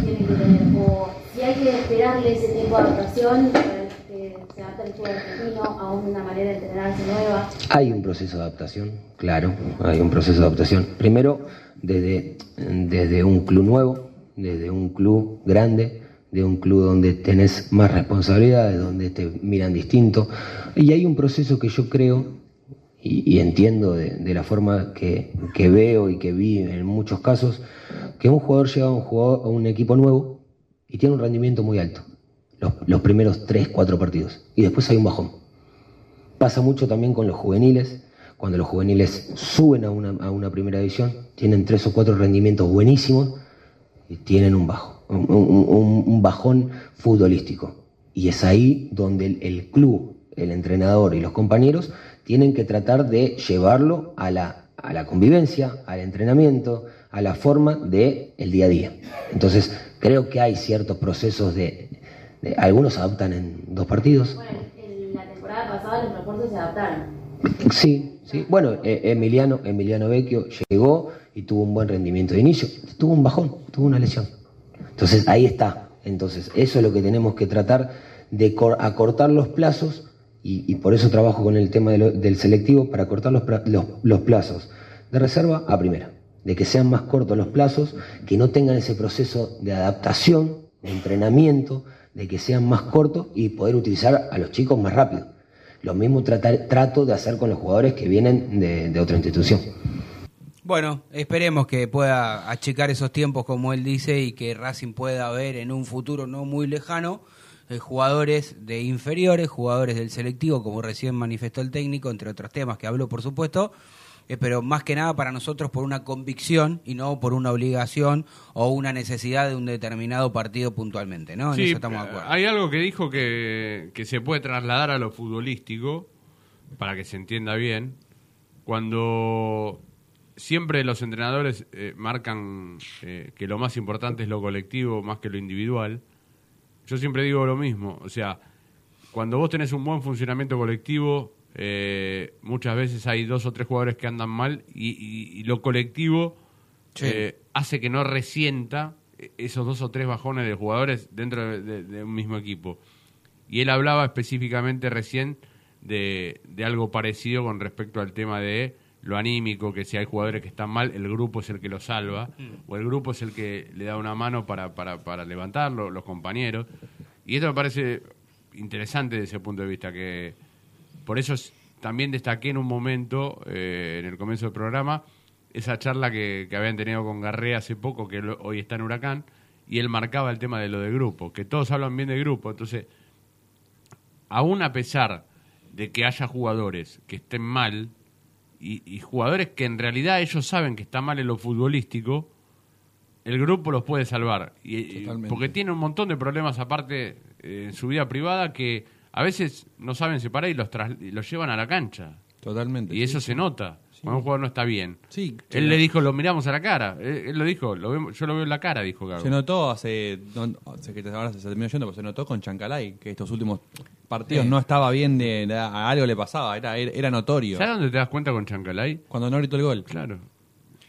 tiene que tener? O si hay que esperarle ese tiempo de adaptación para que se adapte el fútbol argentino a una manera de entrenarse nueva. Hay un proceso de adaptación, claro, hay un proceso de adaptación. Primero, desde, desde un club nuevo, desde un club grande, de un club donde tenés más responsabilidades, donde te miran distinto. Y hay un proceso que yo creo y, y entiendo de, de la forma que, veo y que vi en muchos casos, que un jugador llega a un, jugador, a un equipo nuevo y tiene un rendimiento muy alto, los, los primeros 3, 4 partidos, y después hay un bajón. Pasa mucho también con los juveniles, cuando los juveniles suben a una, primera división, tienen tres o cuatro rendimientos buenísimos y tienen un bajo, un, bajón futbolístico. Y es ahí donde el club, el entrenador y los compañeros tienen que tratar de llevarlo a la, a la convivencia, al entrenamiento, a la forma del el día a día. Entonces, creo que hay ciertos procesos de, de- algunos se adaptan en dos partidos, Bueno, en la temporada pasada los refuerzos se adaptaron. Sí, sí. Bueno, eh, Emiliano, Emiliano Vecchio llegó y tuvo un buen rendimiento de inicio. Tuvo un bajón, tuvo una lesión. Entonces ahí está. Entonces eso es lo que tenemos que tratar de cor- acortar los plazos y, por eso trabajo con el tema de lo- del selectivo para pra- los, los plazos de reserva a primera. De que sean más cortos los plazos, que no tengan ese proceso de adaptación, de entrenamiento, de que sean más cortos y poder utilizar a los chicos más rápido. Lo mismo tratar- trato de hacer con los jugadores que vienen de, de otra institución. Bueno, esperemos que pueda achicar esos tiempos como él dice y que Racing pueda ver en un futuro no muy lejano eh, jugadores de inferiores, jugadores del selectivo, como recién manifestó el técnico, entre otros temas que habló, por supuesto, eh, pero más que nada para nosotros por una convicción y no por una obligación o una necesidad de un determinado partido puntualmente, ¿no? En Sí, eso estamos de acuerdo. hay algo que dijo que, que se puede trasladar a lo futbolístico, para que se entienda bien, cuando siempre los entrenadores eh, marcan eh, que lo más importante es lo colectivo más que lo individual, yo siempre digo lo mismo, o sea, cuando vos tenés un buen funcionamiento colectivo, eh, muchas veces hay dos o tres jugadores que andan mal y, y- y lo colectivo eh, hace que no resienta esos dos o tres bajones de jugadores dentro de, de- de un mismo equipo. Y él hablaba específicamente recién de, de algo parecido con respecto al tema de lo anímico, que si hay jugadores que están mal, el grupo es el que los salva, o el grupo es el que le da una mano para, para, para levantarlo, los compañeros. Y esto me parece interesante desde ese punto de vista, que por eso es- también destaqué en un momento, eh, en el comienzo del programa, esa charla que, que habían tenido con Garré hace poco, que lo- hoy está en Huracán, y él marcaba el tema de lo de grupo, que todos hablan bien de grupo, entonces, aún a pesar de que haya jugadores que estén mal, y, y jugadores que en realidad ellos saben que está mal en lo futbolístico, el grupo los puede salvar. Y, porque tiene un montón de problemas aparte eh, en su vida privada que a veces no saben separar y los, tras- y los llevan a la cancha. Totalmente. Y eso se nota cuando un jugador no está bien. Sí, Él le dijo, lo miramos a la cara. Él, él lo dijo, lo vemos- yo lo veo en la cara, dijo Gago. Se notó hace. No, sé que ahora se terminó yendo, pero se notó con Chancalay que estos últimos partidos Sí. no estaba bien, de, de- a algo le pasaba, era, era, era notorio. ¿Sabes dónde te das cuenta con Chancalay? Cuando no gritó el gol. Claro.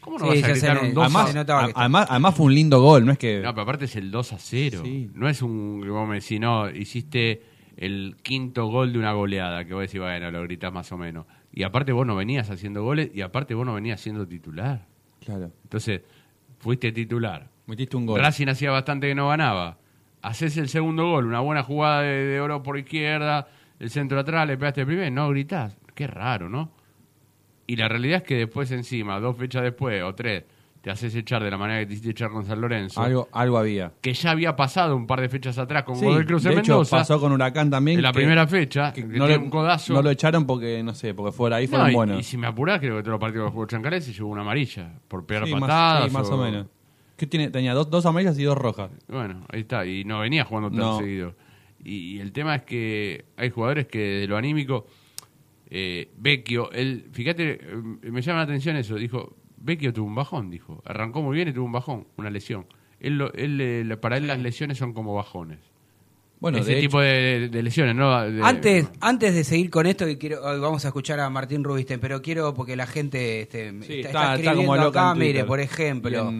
¿Cómo no vas a gritar un 2 además, a- además, además fue un lindo gol, no es que. No, pero aparte es el 2 a 0. No es un que vos me decís, no, hiciste el quinto gol de una goleada, que vos decís, bueno, lo gritas más o menos. Y aparte vos no venías haciendo goles y aparte vos no venías siendo titular. Claro. Entonces, fuiste titular. Metiste un gol. Racing hacía bastante que no ganaba. Haces el segundo gol, una buena jugada de, de oro por izquierda, el centro atrás, le pegaste el primer, no gritás. Qué raro, ¿no? Y la realidad es que después encima, dos fechas después o tres, te haces echar de la manera que te hiciste echar con San Lorenzo. Algo, algo había. Que ya había pasado un par de fechas atrás con Sí, Godoy Cruz en de hecho, Mendoza. pasó con Huracán también. En la que- primera fecha, que que no, un codazo. no lo echaron porque, no sé, porque fuera ahí No, fueron y, buenos. y si me apurás, creo que todos los partidos que jugó Chancalay se llevó una amarilla. Por pegar Sí, más- patadas. sí, más o menos. ¿Qué tiene? Tenía dos, dos amarillas y dos rojas. Bueno, ahí está. Y no venía jugando tan No. seguido. Y, y el tema es que hay jugadores que de lo anímico, eh, Vecchio, él, fíjate, eh, me llama la atención eso, dijo, Vecchio tuvo un bajón, dijo. Arrancó muy bien y tuvo un bajón, una lesión. Él, lo- él, eh, para él las lesiones son como bajones. Bueno, ese de tipo de, de lesiones, ¿no? De- Antes, antes de seguir con esto, que quiero, hoy vamos a escuchar a Martín Rubinstein, pero quiero porque la gente este, está, está- está está escribiendo como loca acá, mire, por ejemplo,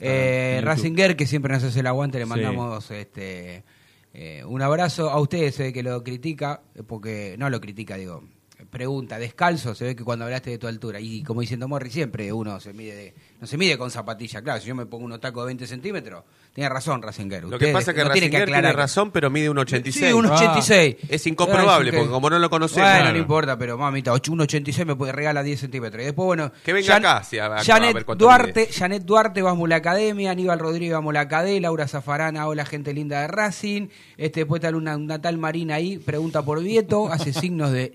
eh. Ratzinger, que siempre nos hace el aguante, le Sí. mandamos este eh, un abrazo. A usted se ve que lo critica, porque no lo critica, digo, pregunta, descalzo, se ve que cuando hablaste de tu altura, y como diciendo Morri, siempre uno se mide de, no se mide con zapatilla, claro, si yo me pongo unos tacos de 20 centímetros, tiene razón Ratzinger. Lo que pasa es que no tiene que tiene razón, pero mide un 86. Sí, un 86. Es incomprobable, Ah, porque que- como no lo conocemos. Bueno, no importa, pero mamita, 1,86 me puede regalar 10 centímetros. Y después, bueno. Que venga Jan- acá, si a- Janet ver Duarte, Janet Duarte, vamos a la academia. Aníbal Rodríguez, vamos a la academia. Laura Zafarana, hola, gente linda de Racing. Este, después está una, una tal Marina ahí, pregunta por Vieto, hace signos de.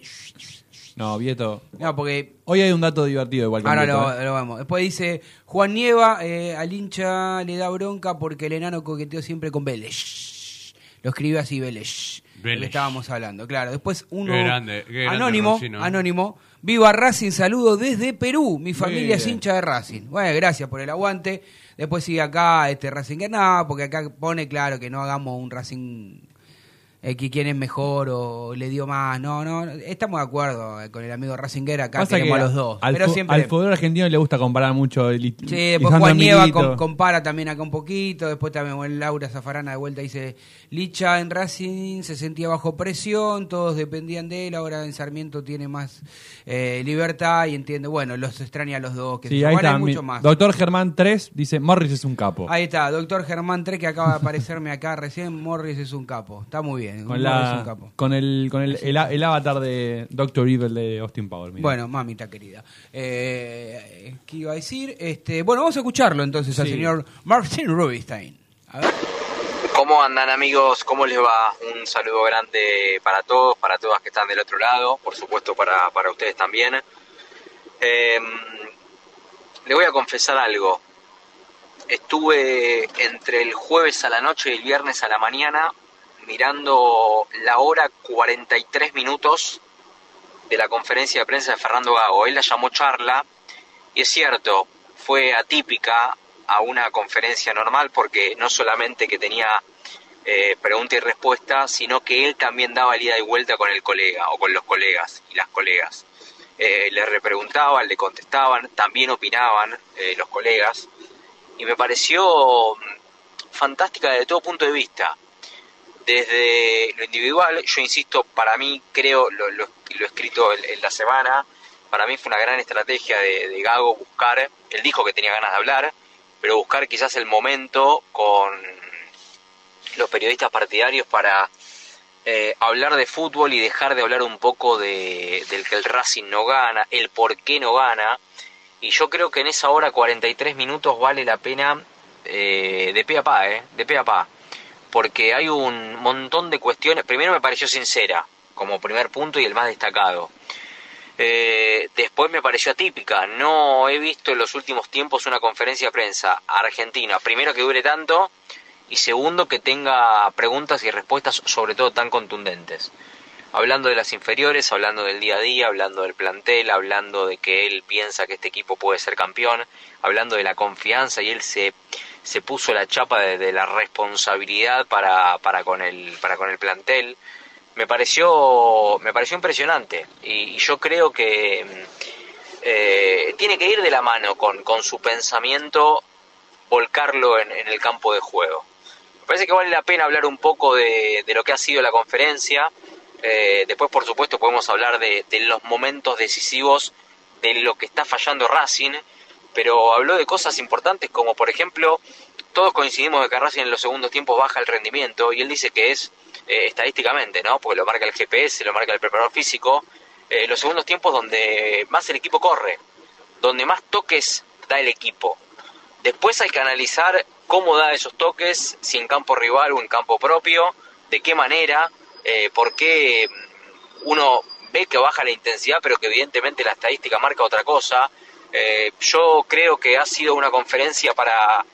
No, Vieto. No, porque Hoy hay un dato divertido igual que Ahora Vieto, lo, ¿eh? lo vamos. Después dice Juan Nieva, eh, al hincha le da bronca porque el enano coqueteó siempre con Vélez. Lo escribe así Vélez. Lo que Vélez. estábamos hablando, claro. Después uno Qué grande, qué grande anónimo, Roncino. anónimo. Viva Racing, saludo desde Perú. Mi familia es hincha de Racing. Bueno, gracias por el aguante. Después sigue acá este Racing que nada, porque acá pone claro que no hagamos un Racing eh, que quién es mejor o le dio más. No, no, estamos de acuerdo eh, con el amigo Racinguera, acá Pasa que a los dos. Al, pero fu- siempre al fútbol argentino le gusta comparar mucho. El, Sí, después Juan Nieva com- compara también acá un poquito, después también Laura Zafarana de vuelta dice, Licha en Racing se sentía bajo presión, todos dependían de él, ahora en Sarmiento tiene más eh, libertad y entiende, bueno, los extraña a los dos, que Sí, se- ahí está. mi- mucho más. Doctor Germán 3 dice: Morris es un capo. Ahí está, doctor Germán Tre, que acaba de aparecerme acá recién, Morris es un capo, está muy bien, Con, es un la, capo. con, el, con el, el, el avatar de Doctor Evil de Austin Power. mira. Bueno, mamita querida. Eh, ¿Qué iba a decir? Este, bueno, vamos a escucharlo entonces al señor Martin Rubinstein. A ver. ¿Cómo andan amigos? ¿Cómo les va? Un saludo grande para todos, para todas que están del otro lado, por supuesto para, para ustedes también. Eh, le voy a confesar algo. Estuve entre el jueves a la noche y el viernes a la mañana mirando la hora 43 minutos de la conferencia de prensa de Fernando Gago. Él la llamó charla y es cierto, fue atípica a una conferencia normal porque no solamente que tenía eh, pregunta y respuesta, sino que él también daba el ida y vuelta con el colega o con los colegas y las colegas. Eh, le repreguntaban, le contestaban, también opinaban eh, los colegas y me pareció mm, fantástica desde todo punto de vista. Desde lo individual, yo insisto, para mí creo, lo, lo- escrito en, en la semana, para mí fue una gran estrategia de, de Gago buscar, él dijo que tenía ganas de hablar, pero buscar quizás el momento con los periodistas partidarios para eh, hablar de fútbol y dejar de hablar un poco de, del que el Racing no gana, el por qué no gana. Y yo creo que en esa hora 43 minutos vale la pena eh, de pe a pa, eh, de pe a pa. Porque hay un montón de cuestiones. Primero me pareció sincera, como primer punto y el más destacado. Eh, después me pareció atípica. No he visto en los últimos tiempos una conferencia de prensa argentina. Primero que dure tanto y segundo que tenga preguntas y respuestas sobre todo tan contundentes. Hablando de las inferiores, hablando del día a día, hablando del plantel, hablando de que él piensa que este equipo puede ser campeón, hablando de la confianza y él se, se puso la chapa de, la responsabilidad para, para, con el, para con el plantel. Me pareció, me pareció impresionante y, y yo creo que mm, eh, tiene que ir de la mano con, con su pensamiento, volcarlo en, en el campo de juego. Me parece que vale la pena hablar un poco de, de lo que ha sido la conferencia. Eh, después, por supuesto, podemos hablar de, de los momentos decisivos de lo que está fallando Racing, pero habló de cosas importantes como, por ejemplo, todos coincidimos de que Racing en los segundos tiempos baja el rendimiento y él dice que es eh, estadísticamente, ¿no? Porque lo marca el GPS, lo marca el preparador físico, eh, los segundos tiempos donde más el equipo corre, donde más toques da el equipo. Después hay que analizar cómo da esos toques, si en campo rival o en campo propio, de qué manera, eh, por qué uno ve que baja la intensidad, pero que evidentemente la estadística marca otra cosa. Eh, yo creo que ha sido una conferencia para,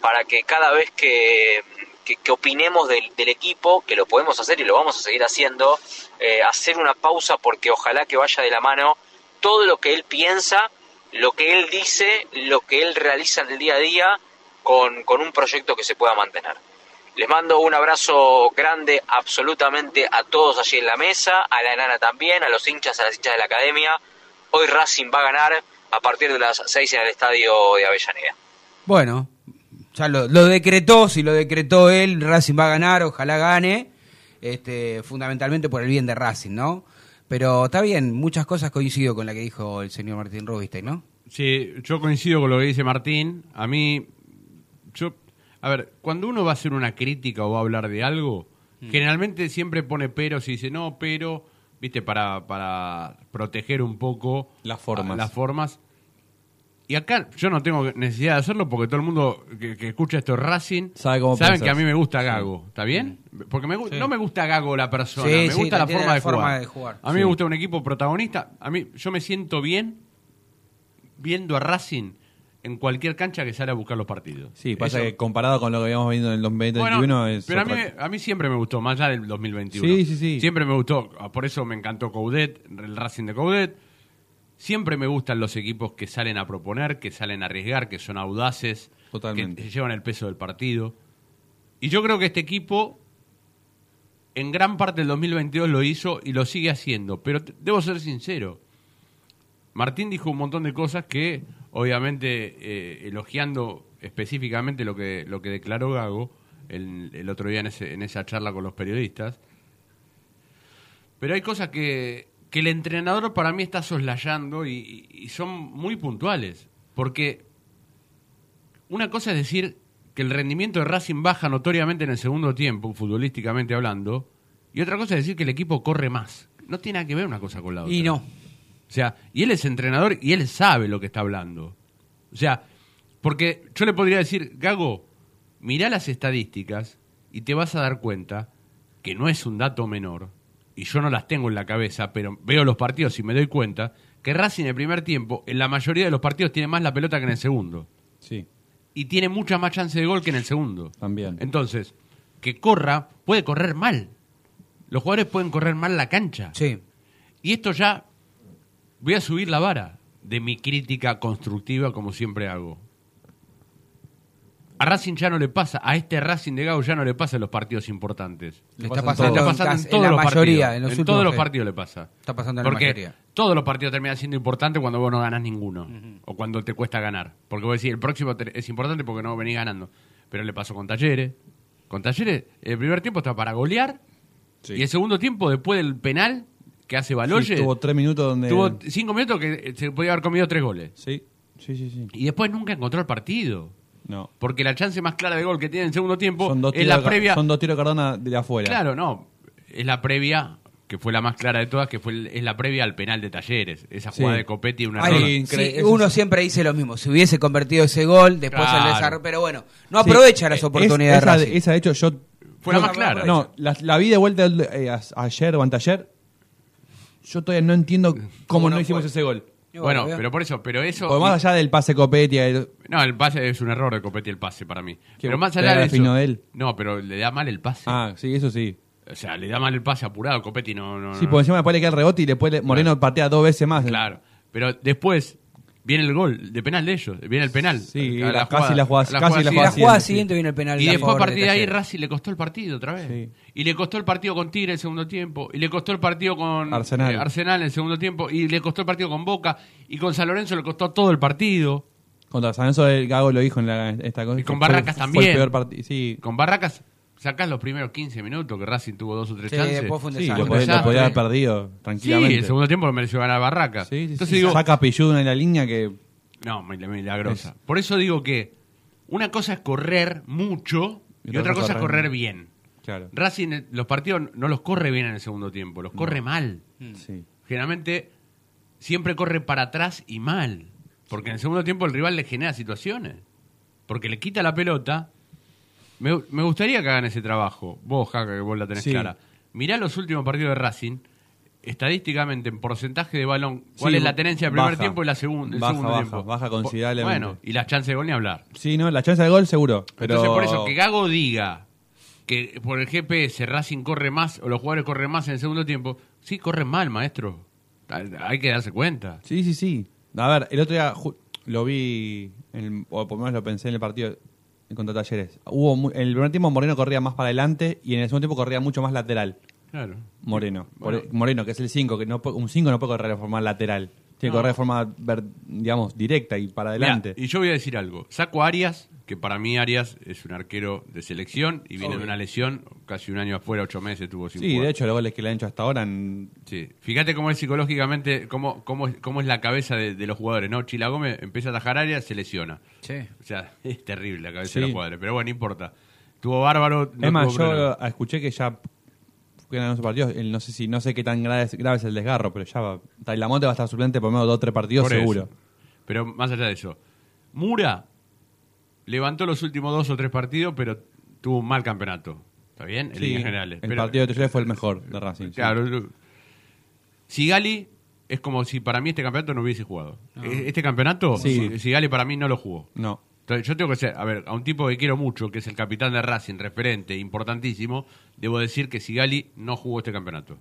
para que cada vez que, que, opinemos del, del equipo, que lo podemos hacer y lo vamos a seguir haciendo, eh, hacer una pausa porque ojalá que vaya de la mano todo lo que él piensa, lo que él dice, lo que él realiza en el día a día con, con un proyecto que se pueda mantener. Les mando un abrazo grande absolutamente a todos allí en la mesa, a la enana también, a los hinchas, a las hinchas de la academia. Hoy Racing va a ganar a partir de las 6 en el estadio de Avellaneda. Bueno, ya lo, lo decretó, si lo decretó él, Racing va a ganar, ojalá gane, este, fundamentalmente por el bien de Racing, ¿no? Pero está bien, muchas cosas coincido con la que dijo el señor Martín Rubinstein, ¿no? Sí, yo coincido con lo que dice Martín. A mí, yo, a ver, cuando uno va a hacer una crítica o va a hablar de algo, Mm. generalmente siempre pone peros y dice, no, pero, viste, para, para proteger un poco Las formas. a- las formas. Y acá yo no tengo necesidad de hacerlo porque todo el mundo que, que escucha esto es Racing Sabe cómo saben pensás. que a mí me gusta Gago, ¿está bien? Porque me Sí. no me gusta Gago la persona, Sí, me sí, gusta la forma, la de, forma jugar. de jugar. A mí Sí. me gusta un equipo protagonista. A mí yo me siento bien viendo a Racing en cualquier cancha que sale a buscar los partidos. Sí, pasa Eso- que comparado con lo que habíamos visto en el 2021 bueno, es pero a mí, a mí siempre me gustó, más allá del 2021. Sí, sí, sí. Siempre me gustó, por eso me encantó Coudet, el Racing de Coudet. Siempre me gustan los equipos que salen a proponer, que salen a arriesgar, que son audaces, Totalmente. que llevan el peso del partido. Y yo creo que este equipo en gran parte del 2022 lo hizo y lo sigue haciendo, pero debo ser sincero. Martín dijo un montón de cosas que, obviamente, eh, elogiando específicamente lo que, lo que declaró Gago el, el otro día en, ese- en esa charla con los periodistas. Pero hay cosas que, que el entrenador para mí está soslayando y, y son muy puntuales. Porque una cosa es decir que el rendimiento de Racing baja notoriamente en el segundo tiempo, futbolísticamente hablando, y otra cosa es decir que el equipo corre más. No tiene nada que ver una cosa con la otra. Y no. O sea, y él es entrenador y él sabe lo que está hablando. O sea, porque yo le podría decir, Gago, mirá las estadísticas y te vas a dar cuenta que no es un dato menor, y yo no las tengo en la cabeza, pero veo los partidos y me doy cuenta que Racing en el primer tiempo, en la mayoría de los partidos, tiene más la pelota que en el segundo. Sí, Y tiene mucha más chance de gol que en el segundo. también. Entonces, que corra, puede correr mal. Los jugadores pueden correr mal la cancha. Sí. Y esto ya voy a subir la vara de mi crítica constructiva como siempre hago. A Racing ya no le pasa, a este Racing de Gao ya no le pasa en los partidos importantes. Le pasa está pasando, en pasando en, casi- en todos la los mayoría, partidos. en los en últimos todos los partidos le pasa. Está pasando en la Porque mayoría. todos los partidos terminan siendo importantes cuando vos no ganás ninguno. O cuando te cuesta ganar. Porque vos decís, el próximo es importante porque no venís ganando. Pero le pasó con Talleres. Con Talleres, el primer tiempo está para golear. Sí. Y el segundo tiempo, después del penal que hace Sí, Baloye, tuvo tres minutos donde... tuvo cinco minutos que eh, se podía haber comido tres goles. Sí, sí, sí, sí. Y después nunca encontró el partido. No. Porque la chance más clara de gol que tiene en el segundo tiempo Son dos es tiros, la previa. son dos tiros de Cardona de afuera. Claro, no. Es la previa, que fue la más clara de todas, que fue el- es la previa al penal de Talleres. Esa Sí. jugada de Copetti, un Ay. Sí, uno siempre dice lo mismo. Si hubiese convertido ese gol, después Claro. el desarrollo. Pero bueno, no aprovecha las oportunidades es- esa, de Racing. esa, de hecho, yo... Fue la yo- más clara. No, la, la vi de vuelta eh, ayer o anteayer. Yo todavía no entiendo cómo no, no hicimos ese gol. Bueno, pero por eso, pero eso. Porque más allá del pase Copetti, el- No, el pase es un error de Copetti el pase para mí. Que Pero más allá de eso. él. No, pero le da mal el pase. Ah, sí, eso sí. O sea, le da mal el pase apurado. Copetti no. no Sí, no. por encima después le queda el rebote y después Moreno patea dos veces más. Claro. Pero después viene el gol de penal de ellos. Viene el penal. Sí, A la- casi la jugada- casi la Y la jugada jugada sí. siguiente viene el penal. Y después a partir de ahí. Racing le costó el partido otra vez. Sí. Y le costó el partido con Tigre el segundo tiempo. Y le costó el partido con Arsenal. eh, Arsenal en el segundo tiempo. Y le costó el partido con Boca. Y con San Lorenzo le costó todo el partido. Contra San Lorenzo el Gago lo dijo en la, esta cosa. Y con Barracas fue también. el peor partido. Sí, Con Barracas sacás los primeros 15 minutos que Racing tuvo dos o tres Sí, chances. después fue un sí lo, podía, lo desastre. podía haber perdido Sí, tranquilamente. el segundo tiempo lo mereció ganar Barracas. Sí, sí, Entonces sí. digo, Saca Pilludo en la línea que... no, mil- milagrosa. Por eso digo que una cosa es correr mucho y, otra cosa es correr bien. Claro. Racing, eh, los partidos no los corre bien en el segundo tiempo, los corre mal. Sí. Generalmente siempre corre para atrás y mal. Porque en el segundo tiempo el rival le genera situaciones. Porque le quita la pelota. Me, me gustaría que hagan ese trabajo. Vos, Jaca, que vos la tenés Sí. clara. Mirá los últimos partidos de Racing. Estadísticamente, en porcentaje de balón, ¿cuál Sí, es la tenencia del primer baja. tiempo y la segun- el Baja, segundo baja, tiempo? baja considerablemente. Bueno, y las chances de gol ni hablar. Sí, no, la chance de gol seguro. Pero... Entonces, por eso que Gago diga que por el GPS Racing corre más o los jugadores corren más en el segundo tiempo, sí, corren mal, maestro. Hay que darse cuenta. Sí, sí, sí. A ver, el otro día lo vi, en el- o por lo menos lo pensé en el partido. Contra Talleres. Hubo mu- en el primer tiempo Moreno corría más para adelante y en el segundo tiempo corría mucho más lateral. Claro. Moreno. Por- Moreno, que es el 5, que no un 5 no puede correr de forma lateral. Tiene que correr de forma, digamos, directa y para Mirá, adelante. y yo voy a decir algo. Saco a Arias, que para mí Arias es un arquero de selección y viene Obvio. de una lesión, casi un año afuera, ocho meses tuvo sin Sí, jugar. de hecho, los goles que le han hecho hasta ahora. en- Sí. Fíjate cómo es psicológicamente, cómo, cómo, es, cómo es la cabeza de, de los jugadores, ¿no? Chila Gómez empieza a atajar Arias, se lesiona. Sí. O sea, <laughs> es terrible la cabeza Sí. de los jugadores. Pero bueno, no importa. Tuvo bárbaro. no es más, yo escuché que ya partidos. el- No sé si no sé qué tan grave es, grave es el desgarro, pero ya va. Tailamonte va a estar suplente por lo menos dos o tres partidos Por eso. seguro. Pero más allá de eso, Mura levantó los últimos dos o tres partidos, pero tuvo un mal campeonato. ¿Está bien? En Sí, líneas generales. el Pero- partido de Talleres fue el mejor de Racing. sí. Claro. yo- Sigali es como si para mí este campeonato no hubiese jugado. E- Este campeonato, Sí. Si- Sigali para mí no lo jugó. No. Entonces, yo tengo que ser, a ver, a un tipo que quiero mucho, que es el capitán de Racing, referente, importantísimo, debo decir que Sigali no jugó este campeonato.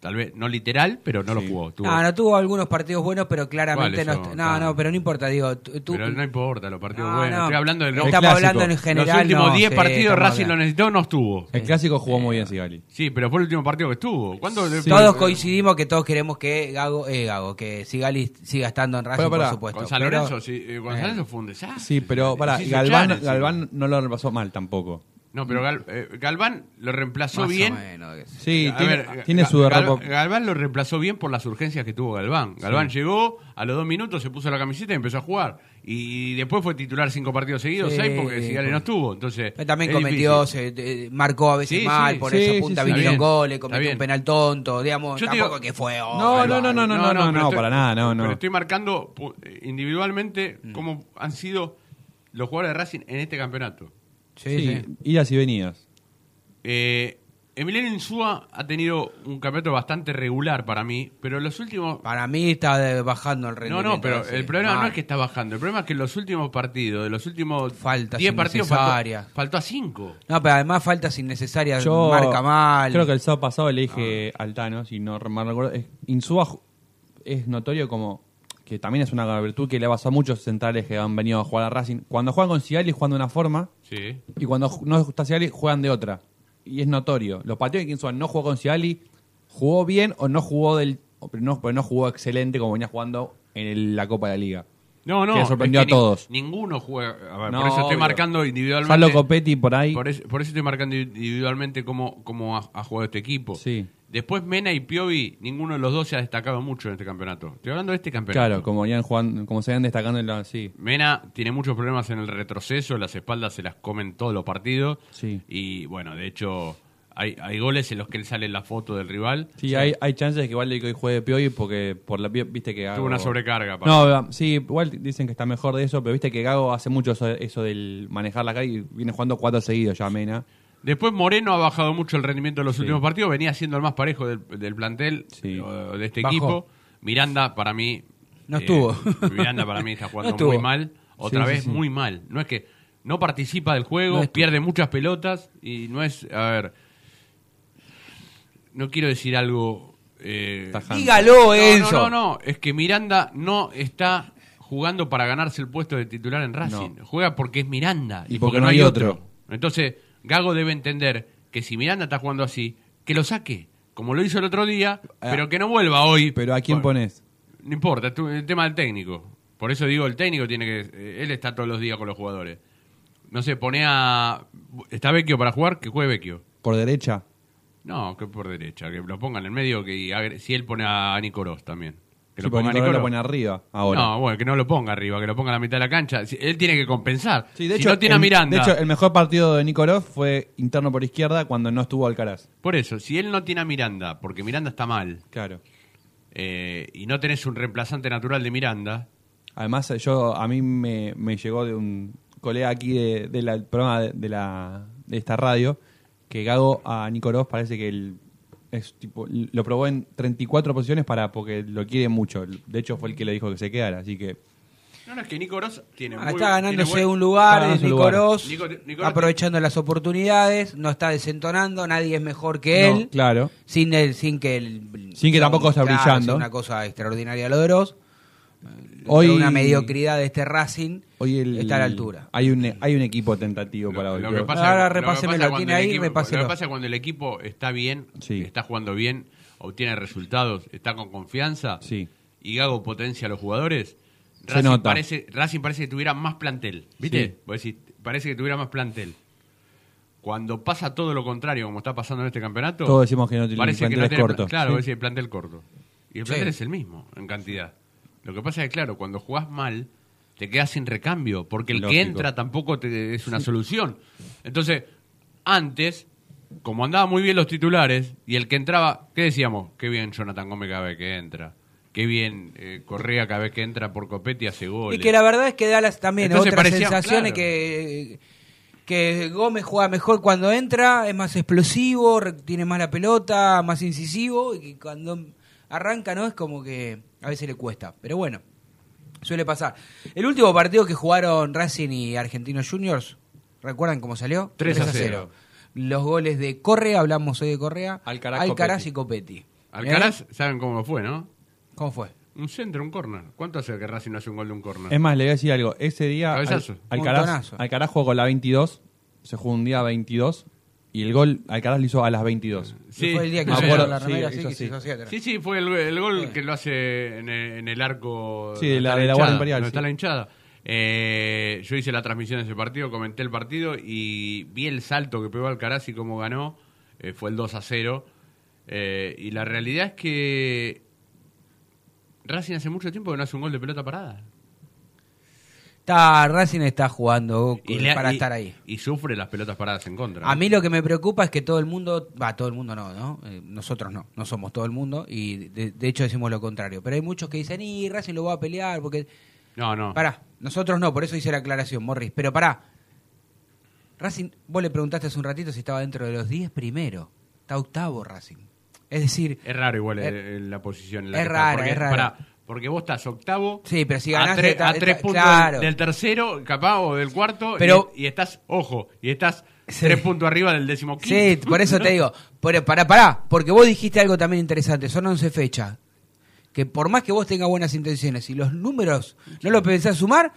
Tal vez, no literal, pero no lo jugó. Tuvo- No, no tuvo algunos partidos buenos, pero claramente no. ¿Cuáles est- son? No, Claro. no, pero no importa, digo. tú- tú- Pero no importa, los partidos No, buenos. no. Estoy hablando del Estamos clásico. hablando en general. Los últimos no, 10 sí, partidos Racing lo necesitó, no estuvo. El clásico jugó muy bien Sigali. Sí, pero fue el último partido que estuvo. ¿Cuándo? Todos coincidimos que todos queremos que Gago, eh, Gago, que Sigali siga estando en Racing, Pero por supuesto. Con San Pero- Lorenzo, sí, eh, con San Lorenzo fue un desastre. Sí, pero para Galván. Galván no lo repasó mal tampoco. No, pero Gal- eh, Galván lo reemplazó Más o bien. menos, Sí, A tiene, ver, tiene Ga- su Gal-. Galván lo reemplazó bien por las urgencias que tuvo Galván. Galván llegó, a los dos minutos se puso la camiseta y empezó a jugar. Y después fue titular cinco partidos seguidos, Sí, seis porque por- no estuvo. Entonces, también es cometió, difícil. se, eh, marcó a veces Sí, mal, sí, por sí, esa sí, punta sí, vinieron goles, cometió un penal tonto, digamos, Yo tampoco digo- que fue... oh, No, no, no, no, no, no, no, no, estoy- para nada, no, no. Pero estoy marcando pu- individualmente Mm. cómo han sido los jugadores de Racing en este campeonato. Sí, Sí, sí. idas y venidas. Eh, Emiliano Insúa ha tenido un campeonato bastante regular para mí, pero los últimos... Para mí está de- bajando el No, rendimiento. no, pero sí, el problema no mal. es que está bajando. El problema es que en los últimos partidos, de los últimos Faltas 10 partidos, faltó, innecesarias. faltó a 5. No, pero además faltas innecesarias, Yo marca mal. Creo que el sábado pasado le dije al Tano, si no mal recuerdo, es- Insúa ju- es notorio como que también es una virtud que le pasa a muchos centrales que han venido a jugar a Racing. Cuando juegan con Sigali juegan de una forma Sí. y cuando no está Sigali juegan de otra. Y es notorio. Los partidos que Insúa no jugó con Sigali, jugó bien o no jugó del pero no, pero no jugó excelente como venía jugando en el- la Copa de la Liga. No, no. Que sorprendió es que a todos. ni- ninguno juega. A ver, No, por eso estoy obvio. marcando individualmente. Salvo Copetti por ahí. Por eso, por eso estoy marcando individualmente cómo, cómo ha, ha jugado este equipo. Sí. Después Mena y Piovi, ninguno de los dos se ha destacado mucho en este campeonato. Estoy hablando de este campeonato. Claro, como venían jugando, como se venían destacando en la sí. Mena tiene muchos problemas en el retroceso, las espaldas se las comen todos los partidos. Sí. Y bueno, de hecho, hay, hay goles en los que él sale en la foto del rival. Sí, hay, hay chances de que igual hoy juegue Piovi porque por la viste que Gago... Tuvo una sobrecarga, No, sí, igual dicen que está mejor de eso, pero viste que Gago hace mucho eso, eso del manejar la calle y viene jugando cuatro seguidos ya Mena. Después Moreno ha bajado mucho el rendimiento de los Sí. últimos partidos, venía siendo el más parejo del, del plantel de este Bajó. equipo. Miranda para mí... eh, No estuvo. Miranda para mí está <laughs> jugando No muy mal, otra Sí, vez sí. muy mal. No es que no participa del juego, No pierde muchas pelotas y no es... A ver, no quiero decir algo... eh. Dígalo, no, Enzo. No, no, no, es que Miranda no está jugando para ganarse el puesto de titular en Racing. Juega porque es Miranda Y porque no hay otro. Entonces, Gago debe entender que si Miranda está jugando así, que lo saque, como lo hizo el otro día, pero que no vuelva hoy. Ah. Pero ¿a quién Bueno, pones? No importa, es tu- el tema del técnico. Por eso digo, el técnico tiene que... eh, Él está todos los días con los jugadores. No sé, pone a... ¿Está Vecchio para jugar? Que juegue Vecchio. Por derecha. No, que por derecha, que lo pongan en el medio, que y si él pone a Nicolás también. Que Sí, porque Nicolás Nicolás. lo pone arriba ahora. No, bueno, que no lo ponga arriba, que lo ponga a la mitad de la cancha. Si- Él tiene que compensar. Sí, de si hecho, no tiene a el- Miranda. De hecho, el mejor partido de Nikolov fue interno por izquierda cuando no estuvo Alcaraz. Por eso, si él no tiene a Miranda, porque Miranda está mal, Claro. eh, y no tenés un reemplazante natural de Miranda, Además, yo a mí me, me llegó de un colega aquí de, de la- del programa de, de la, de esta radio que Gago a Nicolás parece que él es tipo, lo probó en 34 posiciones para porque lo quiere mucho. De hecho, fue el que le dijo que se quedara. Así que no, no, es que Nico Ross tiene Ah, muy- está ganándose tiene buen- un lugar, Está es ganando su Nico lugar. Ross, Nico- Nico Ross- aprovechando las oportunidades, no está desentonando, nadie es mejor que No, él. claro. Sin, el, sin que el, Sin que tampoco claro, brillando. sea una cosa extraordinaria lo de Ross. Hoy- una mediocridad de este Racing, Hoy el- está a la altura. Hay un, hay un equipo tentativo para hoy. Lo que creo. pasa, Ahora lo que repásemelo, pasa cuando tiene ahí, equipo- repáselo. Lo que pasa es cuando el equipo está bien, está jugando bien, obtiene resultados, está con confianza y Gago potencia a los jugadores, Se Racing nota. parece, Racing parece que tuviera más plantel. ¿Viste? Sí. Vos decís, parece que tuviera más plantel. Cuando pasa todo lo contrario, como está pasando en este campeonato, Todos decimos que no tiene- parece el que plantel es corto. Claro, Sí. es el plantel corto. Y el Sí. plantel es el mismo en cantidad. Lo que pasa es que, claro, cuando jugás mal, te quedas sin recambio, porque el que entra tampoco te- es una solución. Entonces, antes, como andaban muy bien los titulares, y el que entraba, ¿qué decíamos? Qué bien Jonathan Gómez cada vez que entra. Qué bien eh, Correa cada vez que entra por Copetti hace Y goles. que la verdad es que da las, también Entonces otras parecía- sensaciones claro. que, que Gómez juega mejor cuando entra, es más explosivo, tiene más la pelota, más incisivo, y que cuando arranca no es como que a veces le cuesta. Pero bueno, suele pasar. El último partido que jugaron Racing y Argentinos Juniors, ¿recuerdan cómo salió? 3 a 0. Los goles de Correa, hablamos hoy de Correa, Alcaraz, Alcaraz Copetti. y Copetti. Alcaraz, ¿Eh? ¿saben cómo fue, no? ¿Cómo fue? Un centro, un corner. ¿Cuánto hace que Racing no hace un gol de un corner? Es más, le voy a decir algo. Ese día Al- Cabezazo. Alcaraz, Montonazo. Alcaraz jugó con la 22, se jugó un día 22 y el gol Alcaraz lo hizo a las 22. Sí, fue el día que Me se acuerdo, puso la sí, remera fue el, el gol que lo hace en el, en el arco. Sí, de la- está de la hinchada, Guardia Imperial, donde sí. está la hinchada. Eh, yo hice la transmisión de ese partido, comenté el partido y vi el salto que pegó Alcaraz y cómo ganó. Eh, fue el 2 a 0. Eh, y la realidad es que Racing hace mucho tiempo que no hace un gol de pelota parada. Está, Racing está jugando Y le- para y- estar ahí. Y sufre las pelotas paradas en contra. A mí lo que me preocupa es que todo el mundo, va, todo el mundo no, ¿no? Eh, nosotros no, no somos todo el mundo y de, de hecho decimos lo contrario. Pero hay muchos que dicen, y Racing lo va a pelear porque... No, no. Pará, nosotros no, por eso hice la aclaración, Morris. Pero pará, Racing, vos le preguntaste hace un ratito si estaba dentro de los 10 primero. Está octavo Racing. Es decir... Es raro igual Es- eh, la posición en la es que rara, es rara. pará, porque vos estás octavo Sí, pero si a, tre- está- a tres está- puntos claro. del, tercero, capaz, o del cuarto, Pero- y, y estás, ojo, y estás Sí. tres puntos arriba del décimo Sí, por eso te digo. Pará, pará, porque vos dijiste algo también interesante. Son 11 fechas. Que por más que vos tengas buenas intenciones y los números no los pensás sumar,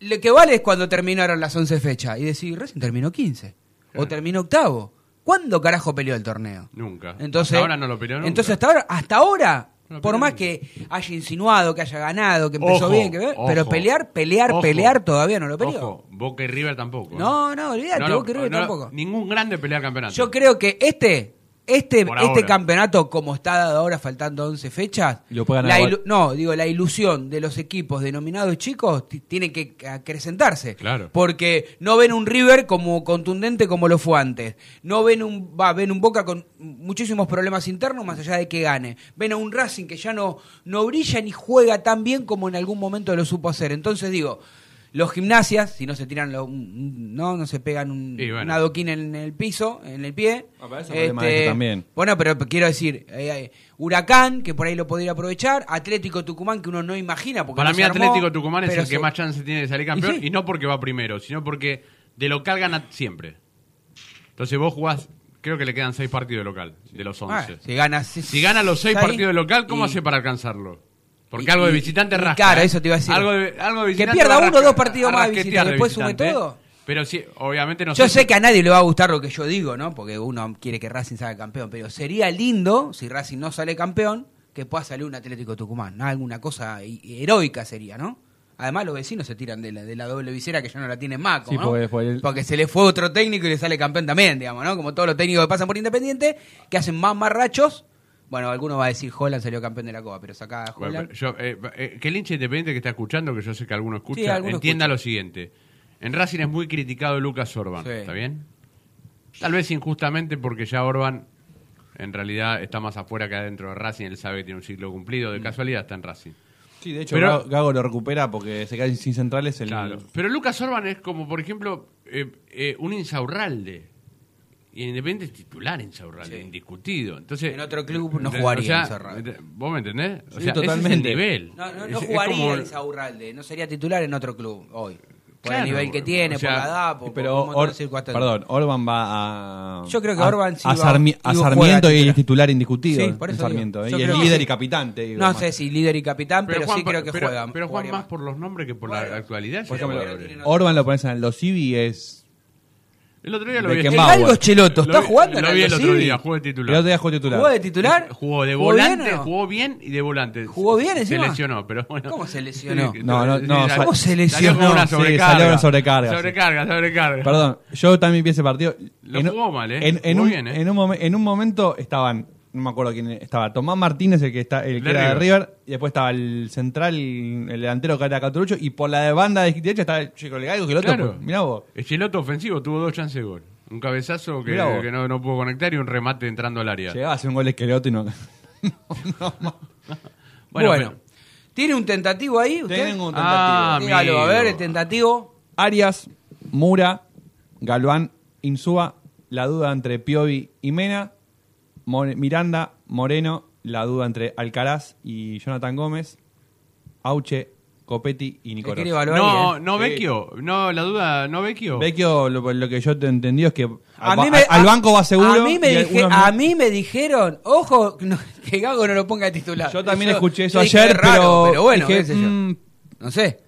lo que vale es cuando terminaron las 11 fechas. Y decir, Racing terminó 15. O terminó octavo. ¿Cuándo carajo peleó el torneo? Nunca. Entonces, Hasta ahora no lo peleó nunca. Entonces hasta ahora, hasta ahora, No por más que haya insinuado, que haya ganado, que empezó Ojo, bien, que pero ojo, pelear, pelear, ojo, pelear todavía no lo peleó. Ojo, Boca y River tampoco. No, no, olvídate, lo- Boca y River no tampoco. Ningún grande pelea el campeonato. Yo creo que este este Por este ahora. campeonato como está dado ahora faltando 11 fechas, Lo puede la ganar ilu- no, digo, la ilusión de los equipos denominados chicos ti- tiene que acrecentarse. Claro. Porque no ven un River como contundente como lo fue antes. No ven un va, ven un Boca con muchísimos problemas internos más allá de que gane. Ven a un Racing que ya no no brilla ni juega tan bien como en algún momento lo supo hacer. Entonces digo, los gimnasias, si no se tiran, lo- no, no se pegan un, Y bueno. un adoquín en el piso, en el pie. Ah, para eso problema de eso también. Bueno, pero quiero decir, eh, eh, Huracán, que por ahí lo podría aprovechar, Atlético Tucumán, que uno no imagina. Porque Para no mí armó, Atlético Tucumán es pero el que se- más chance tiene de salir campeón, Y no porque va primero, sino porque de local gana siempre. Entonces vos jugás, creo que le quedan seis partidos de local, de los Ah, 11. si gana, Si gana los seis seis, partidos de local, ¿cómo y- hace para alcanzarlo? Porque y- algo de visitante rasca. claro, ¿eh? eso te iba a decir. Algo de, algo de Que visitante pierda uno o dos partidos más de visitante, después sume visitante, ¿eh? todo. Pero sí, obviamente no Yo sé. sé que a nadie le va a gustar lo que yo digo, ¿no? Porque uno quiere que Racing salga campeón, pero sería lindo, si Racing no sale campeón, que pueda salir un Atlético Tucumán, ¿no? Alguna cosa heroica sería, ¿no? Además los vecinos se tiran de la, de la doble visera que ya no la tienen más, Sí, ¿no? porque el- Porque se le fue otro técnico y le sale campeón también, digamos, ¿no? Como todos los técnicos que pasan por Independiente, que hacen más marrachos. Bueno, alguno va a decir Holland salió campeón de la Copa, pero saca a Bueno, Holland. yo, eh, eh, que el hincha independiente que está escuchando, que yo sé que alguno escucha, Sí, alguno entienda escucha. lo siguiente. En Racing es muy criticado Lucas Orban, Sí. ¿está bien? Tal vez injustamente porque ya Orban en realidad está más afuera que adentro de Racing, él sabe que tiene un ciclo cumplido, de casualidad está en Racing. Sí, de hecho, Pero- Gago, Gago lo recupera porque se cae sin centrales. El, Claro. Pero Lucas Orban es como, por ejemplo, eh, eh, un Insaurralde. Y en Independiente es titular Insaurralde, indiscutido. Entonces, En otro club no o sea, jugaría Insaurralde. ¿Vos me entendés? O Sí, sea, totalmente. ese es el nivel. No, no, Es- no es jugaría como- en Insaurralde, no sería titular en otro club hoy. Por el nivel que tiene, o sea, por la edad, por, pero por un montón de Or- perdón, Orban va a. Yo creo que a- Orban sí a, Sarmi- Sarmiento y titular. es titular indiscutido. Sí, por en eso. Sarmiento. Yo Y es líder sí. y capitán, te digo. No más. sé si líder y capitán, pero, sí Juan, creo que pero, juegan. Pero Juan jugaría más por los nombres que por la actualidad. Por sí, ejemplo, jugadores. Orban lo pones en el Dosivi y es. El otro día lo vi. Beckenbauer. El Galgo Cheloto, ¿está jugando en Lo vi el otro día, jugó de titular. El otro día jugó titular. ¿Jugó de titular? Jugó de ¿Jugó volante, bien o no? jugó bien y de volante. ¿Jugó bien Se encima? lesionó, pero bueno. ¿Cómo se lesionó? No, no, no. ¿Cómo se Salió lesionó? con una Sí, sobrecarga. salió sobrecarga, sí. Sobrecarga. Perdón, yo también vi ese partido. Lo En- jugó mal, ¿eh? En, en Jugó un, bien, ¿eh? en, un momen- en un momento estaban, no me acuerdo quién estaba, Tomás Martínez, el que está el que De era de River. Y después estaba el central, el delantero que era Caturucho, y por la de banda de derecha estaba el chico el el otro, Claro. pues, mirá vos. Echeloto ofensivo tuvo dos chances de gol. Un cabezazo que, no, no pudo conectar y un remate entrando al área. Llegaba a hacer un gol esqueleto y <laughs> no. Bueno, Bueno, ¿tiene un tentativo ahí usted? Tienen un tentativo. Ah, Dígalo, a ver, el tentativo. Arias, Mura, Galván, Insúa, la duda entre Piovi y Mena, More- Miranda, Moreno, la duda entre Alcaraz y Jonathan Gómez, Auche, Copetti y Nicolás. no, ahí, ¿eh? no Sí. Vecchio. No, la duda, no Vecchio. Vecchio, lo, lo que yo te entendí es que A al, mí me- al a- banco va seguro. A mí, me dije- unos- a mí me dijeron, ojo, no, <laughs> que Gago no lo ponga de titular. Yo también escuché eso ayer, pero bueno, dije, qué sé yo. mm, No sé.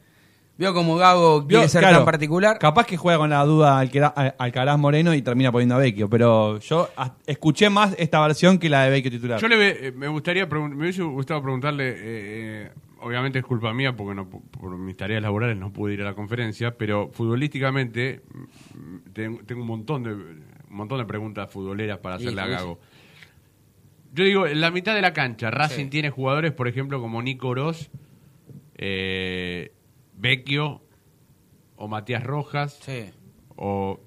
Vio como Gago vio- quiere ser claro, tan particular. Capaz que juega con la duda Alquera- Al- Alcaraz Moreno y termina poniendo a Vecchio, pero yo a- escuché más esta versión que la de Vecchio titular. Yo le ve- eh, me gustaría pregun- me hubiese gustado preguntarle, eh, eh, obviamente es culpa mía porque no, pu- por mis tareas laborales no pude ir a la conferencia, pero futbolísticamente mm, ten- tengo un montón de un montón de preguntas futboleras para Sí, hacerle a Gago. Yo digo, en la mitad de la cancha, Racing Sí. tiene jugadores, por ejemplo, como Nico Oroz, eh, Vecchio o Matías Rojas Sí. o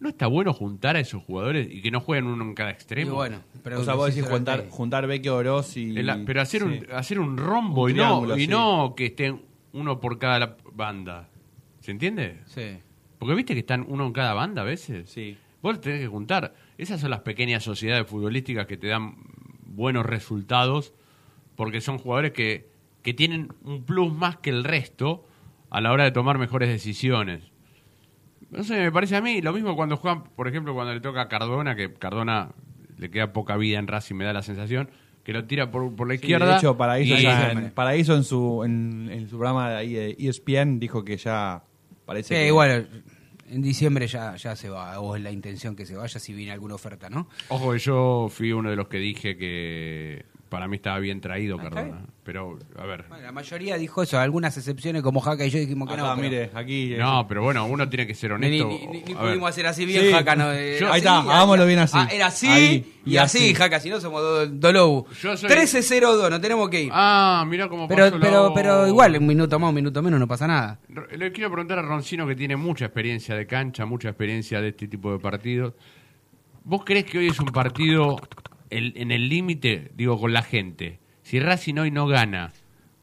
¿No está bueno juntar a esos jugadores y que no jueguen uno en cada Y extremo? bueno, pero o sea, vos decís juntar, juntar Vecchio Oroz y. La- pero hacer sí. un hacer un rombo Un y no y sí. no que estén uno por cada banda. ¿Se entiende? Sí. Porque viste que están uno en cada banda a veces. Sí. Vos tenés que juntar. Esas son las pequeñas sociedades futbolísticas que te dan buenos resultados porque son jugadores que, que tienen un plus más que el resto a la hora de tomar mejores decisiones. No sé, me parece a mí lo mismo cuando juegan, por ejemplo, cuando le toca a Cardona, que Cardona le queda poca vida en Racing, me da la sensación, que lo tira por, por la Sí, izquierda. de hecho, Paraíso, y- ya en, Paraíso en su en, en su programa de ahí de E ESPN dijo que ya parece Sí, que igual, en diciembre ya, ya se va, o es la intención que se vaya si viene alguna oferta, ¿no? Ojo, que yo fui uno de los que dije que para mí estaba bien traído Ah, Cardona. Pero, a ver. Bueno, la mayoría dijo eso, algunas excepciones como Jaca y yo dijimos que Acá, no. pero- mire, aquí. No, pero bueno, uno tiene que ser honesto. ni- ni- ni A ver. pudimos hacer así bien, Sí. Jaca. No, Yo- ahí está, hagámoslo bien así. Ah, era así Ahí, y, y así, así. Jaca, si no somos do- Dolobu. Yo soy- 13-0-2, no tenemos que ir. Ah, mira cómo pero, pasó pero, pero igual, un minuto más, un minuto menos, no pasa nada. Le quiero preguntar a Roncino que tiene mucha experiencia de cancha, mucha experiencia de este tipo de partidos. ¿Vos crees que hoy es un partido en el límite, digo, con la gente? Si Racing hoy no gana,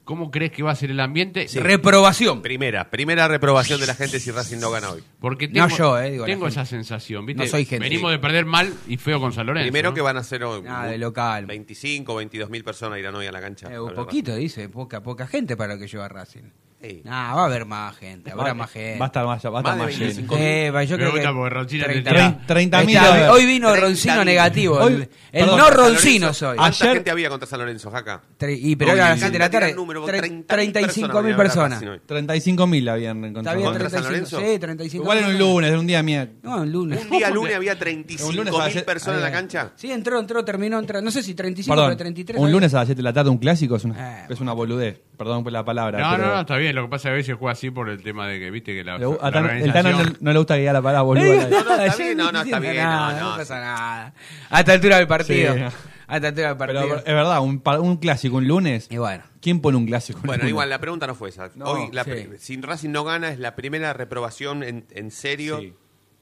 ¿cómo crees que va a ser el ambiente? Reprobación. Primera, primera reprobación de la gente si Racing no gana hoy. Porque No tengo, yo, eh, digo, tengo esa sensación, ¿viste? No soy gente. Venimos de perder mal y feo con San Lorenzo. Primero ¿no? que van a ser hoy, Nada, de local. 25, 22 mil personas irán hoy a la cancha. Eh, un poquito, dice, poca, poca gente para lo que lleva Racing. Sí. Ah, va a haber más gente, habrá Va- más gente. Va a estar más, va a estar Más más lleno. 25. Eh, yo creo que porque Roncino te 30, tira- 30.000 Está, de- Hoy vino 30.000. Roncino negativo. Hoy- el el perdón, no Roncino Lorenzo, soy. ¿Cuánta Ayer- gente había contra San Lorenzo, Jaca? Y pero Hoy era a las sí, 7 de la tarde. el número, tre- 30.000 35 mil personas personas. había en Racing hoy. 35.000 habían encontrado. ¿Contra San 35. Lorenzo? Sí, 35 Igual en un lunes, en un día mía. No, en lunes. Un día lunes había Un 35 lunes a mil las siete- personas en la había- cancha. Sí, entró, entró, terminó, entró. No sé si 35 Perdón, pero 33. un lunes a las 7 de la tarde un clásico es una, Eh, es una boludez. Perdón por la palabra. No, pero no, no, está bien. Lo que pasa es que a veces juega así por el tema de que, viste, que la, le- a la Tano- el Tano no, le gusta que diga la palabra boludo. No, no, está bien, <laughs> no, no, está bien, nada, no, pasa nada. A esta altura del partido. Sí. A esta altura del partido. Pero es verdad, un, pa- un clásico un lunes. y bueno. ¿Quién pone un clásico un Bueno, lunes? igual la pregunta no fue esa. No, Hoy, la sí. si Racing no gana, es la primera reprobación en, en serio Sí.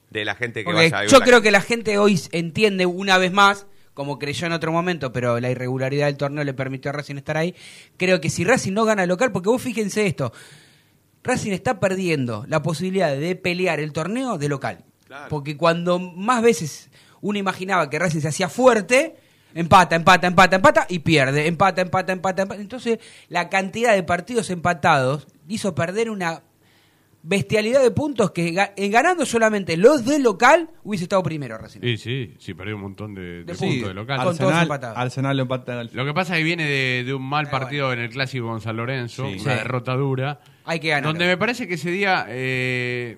de la gente que Porque vaya a ver yo la creo que la gente hoy entiende una vez más, como creyó en otro momento, pero la irregularidad del torneo le permitió a Racing estar ahí. Creo que si Racing no gana local, porque vos fíjense esto, Racing está perdiendo la posibilidad de pelear el torneo de local. Claro. Porque cuando más veces uno imaginaba que Racing se hacía fuerte, empata, empata, empata, empata y pierde. Empata, empata, empata, empata. Entonces la cantidad de partidos empatados hizo perder una bestialidad de puntos que en ganando solamente los de local hubiese estado primero Racing. Sí, sí, sí, perdió un montón de, de De puntos puntos. de local. Arsenal, empatados. Arsenal lo empata Lo que pasa es que viene de, de un mal partido en el clásico con San Lorenzo, Sí. una Sí. derrota dura. Hay que ganar. Donde me parece que ese día eh,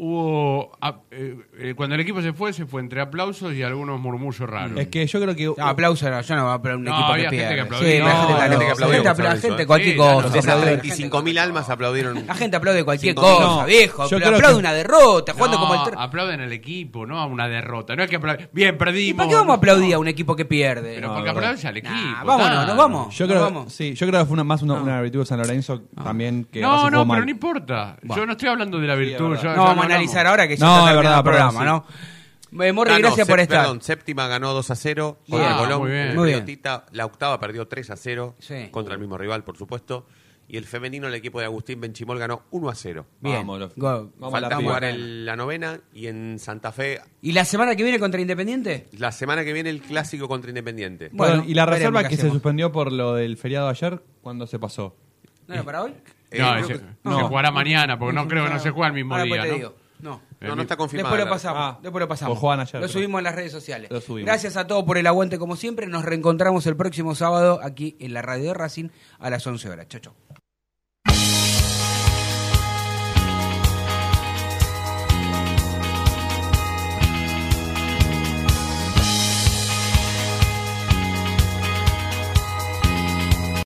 hubo. a- eh, eh, cuando el equipo se fue, se fue entre aplausos y algunos murmullos raros. Es que yo creo que. No, aplauso no, yo no voy a un No, equipo que había gente pierde. que Sí, aplaudía. la No, gente, no, la gente gente, que aplaudía la gente, la gente cualquier ¿eh? cosa. No, esas aplaude. 35.000 almas aplaudieron. La gente aplaude cualquier cosa, viejo. yo Pero aplaude que- una derrota, jugando como el... aplauden al equipo, no a una derrota. No hay que aplaudir. Bien, ¿Y perdimos. para qué vamos a aplaudir a un equipo que pierde? Pero porque aplaudís al equipo. Nah, vámonos, nos vamos. Yo creo, vamos. sí, yo creo que fue una- más una, una virtud de San Lorenzo también que No, no, pero mal. no importa. Bueno. Yo no estoy hablando de la virtud. No analizar ahora que ya No, está es terminando verdad, el programa, perdón, ¿no? Eh, Morri, gracias por estar. Perdón, séptima ganó 2 a 0 Bien. contra Ah, Colón. muy bien. Muy bien. La octava perdió 3 a 0 Sí. contra el mismo rival, por supuesto. Y el femenino, el equipo de Agustín Benchimol, ganó 1 a 0. Bien. Vamos, los- Go. vamos a Falta jugar el- la novena y en Santa Fe, ¿Y la semana que viene contra Independiente? la semana que viene, el clásico contra Independiente. Bueno, y la reserva que se suspendió por lo del feriado ayer, ¿cuándo se pasó? ¿No era para hoy? Eh, No, se no. jugará mañana, porque no <laughs> creo que no se juega el mismo Ahora día, pues te ¿no? digo. No. no, no está confirmado. Después lo pasamos. Ah, después lo pasamos. ayer, lo subimos en las redes sociales. Lo subimos. Gracias a todos por el aguante como siempre. Nos reencontramos el próximo sábado aquí en la radio de Racing a las 11 horas. Chau, chau.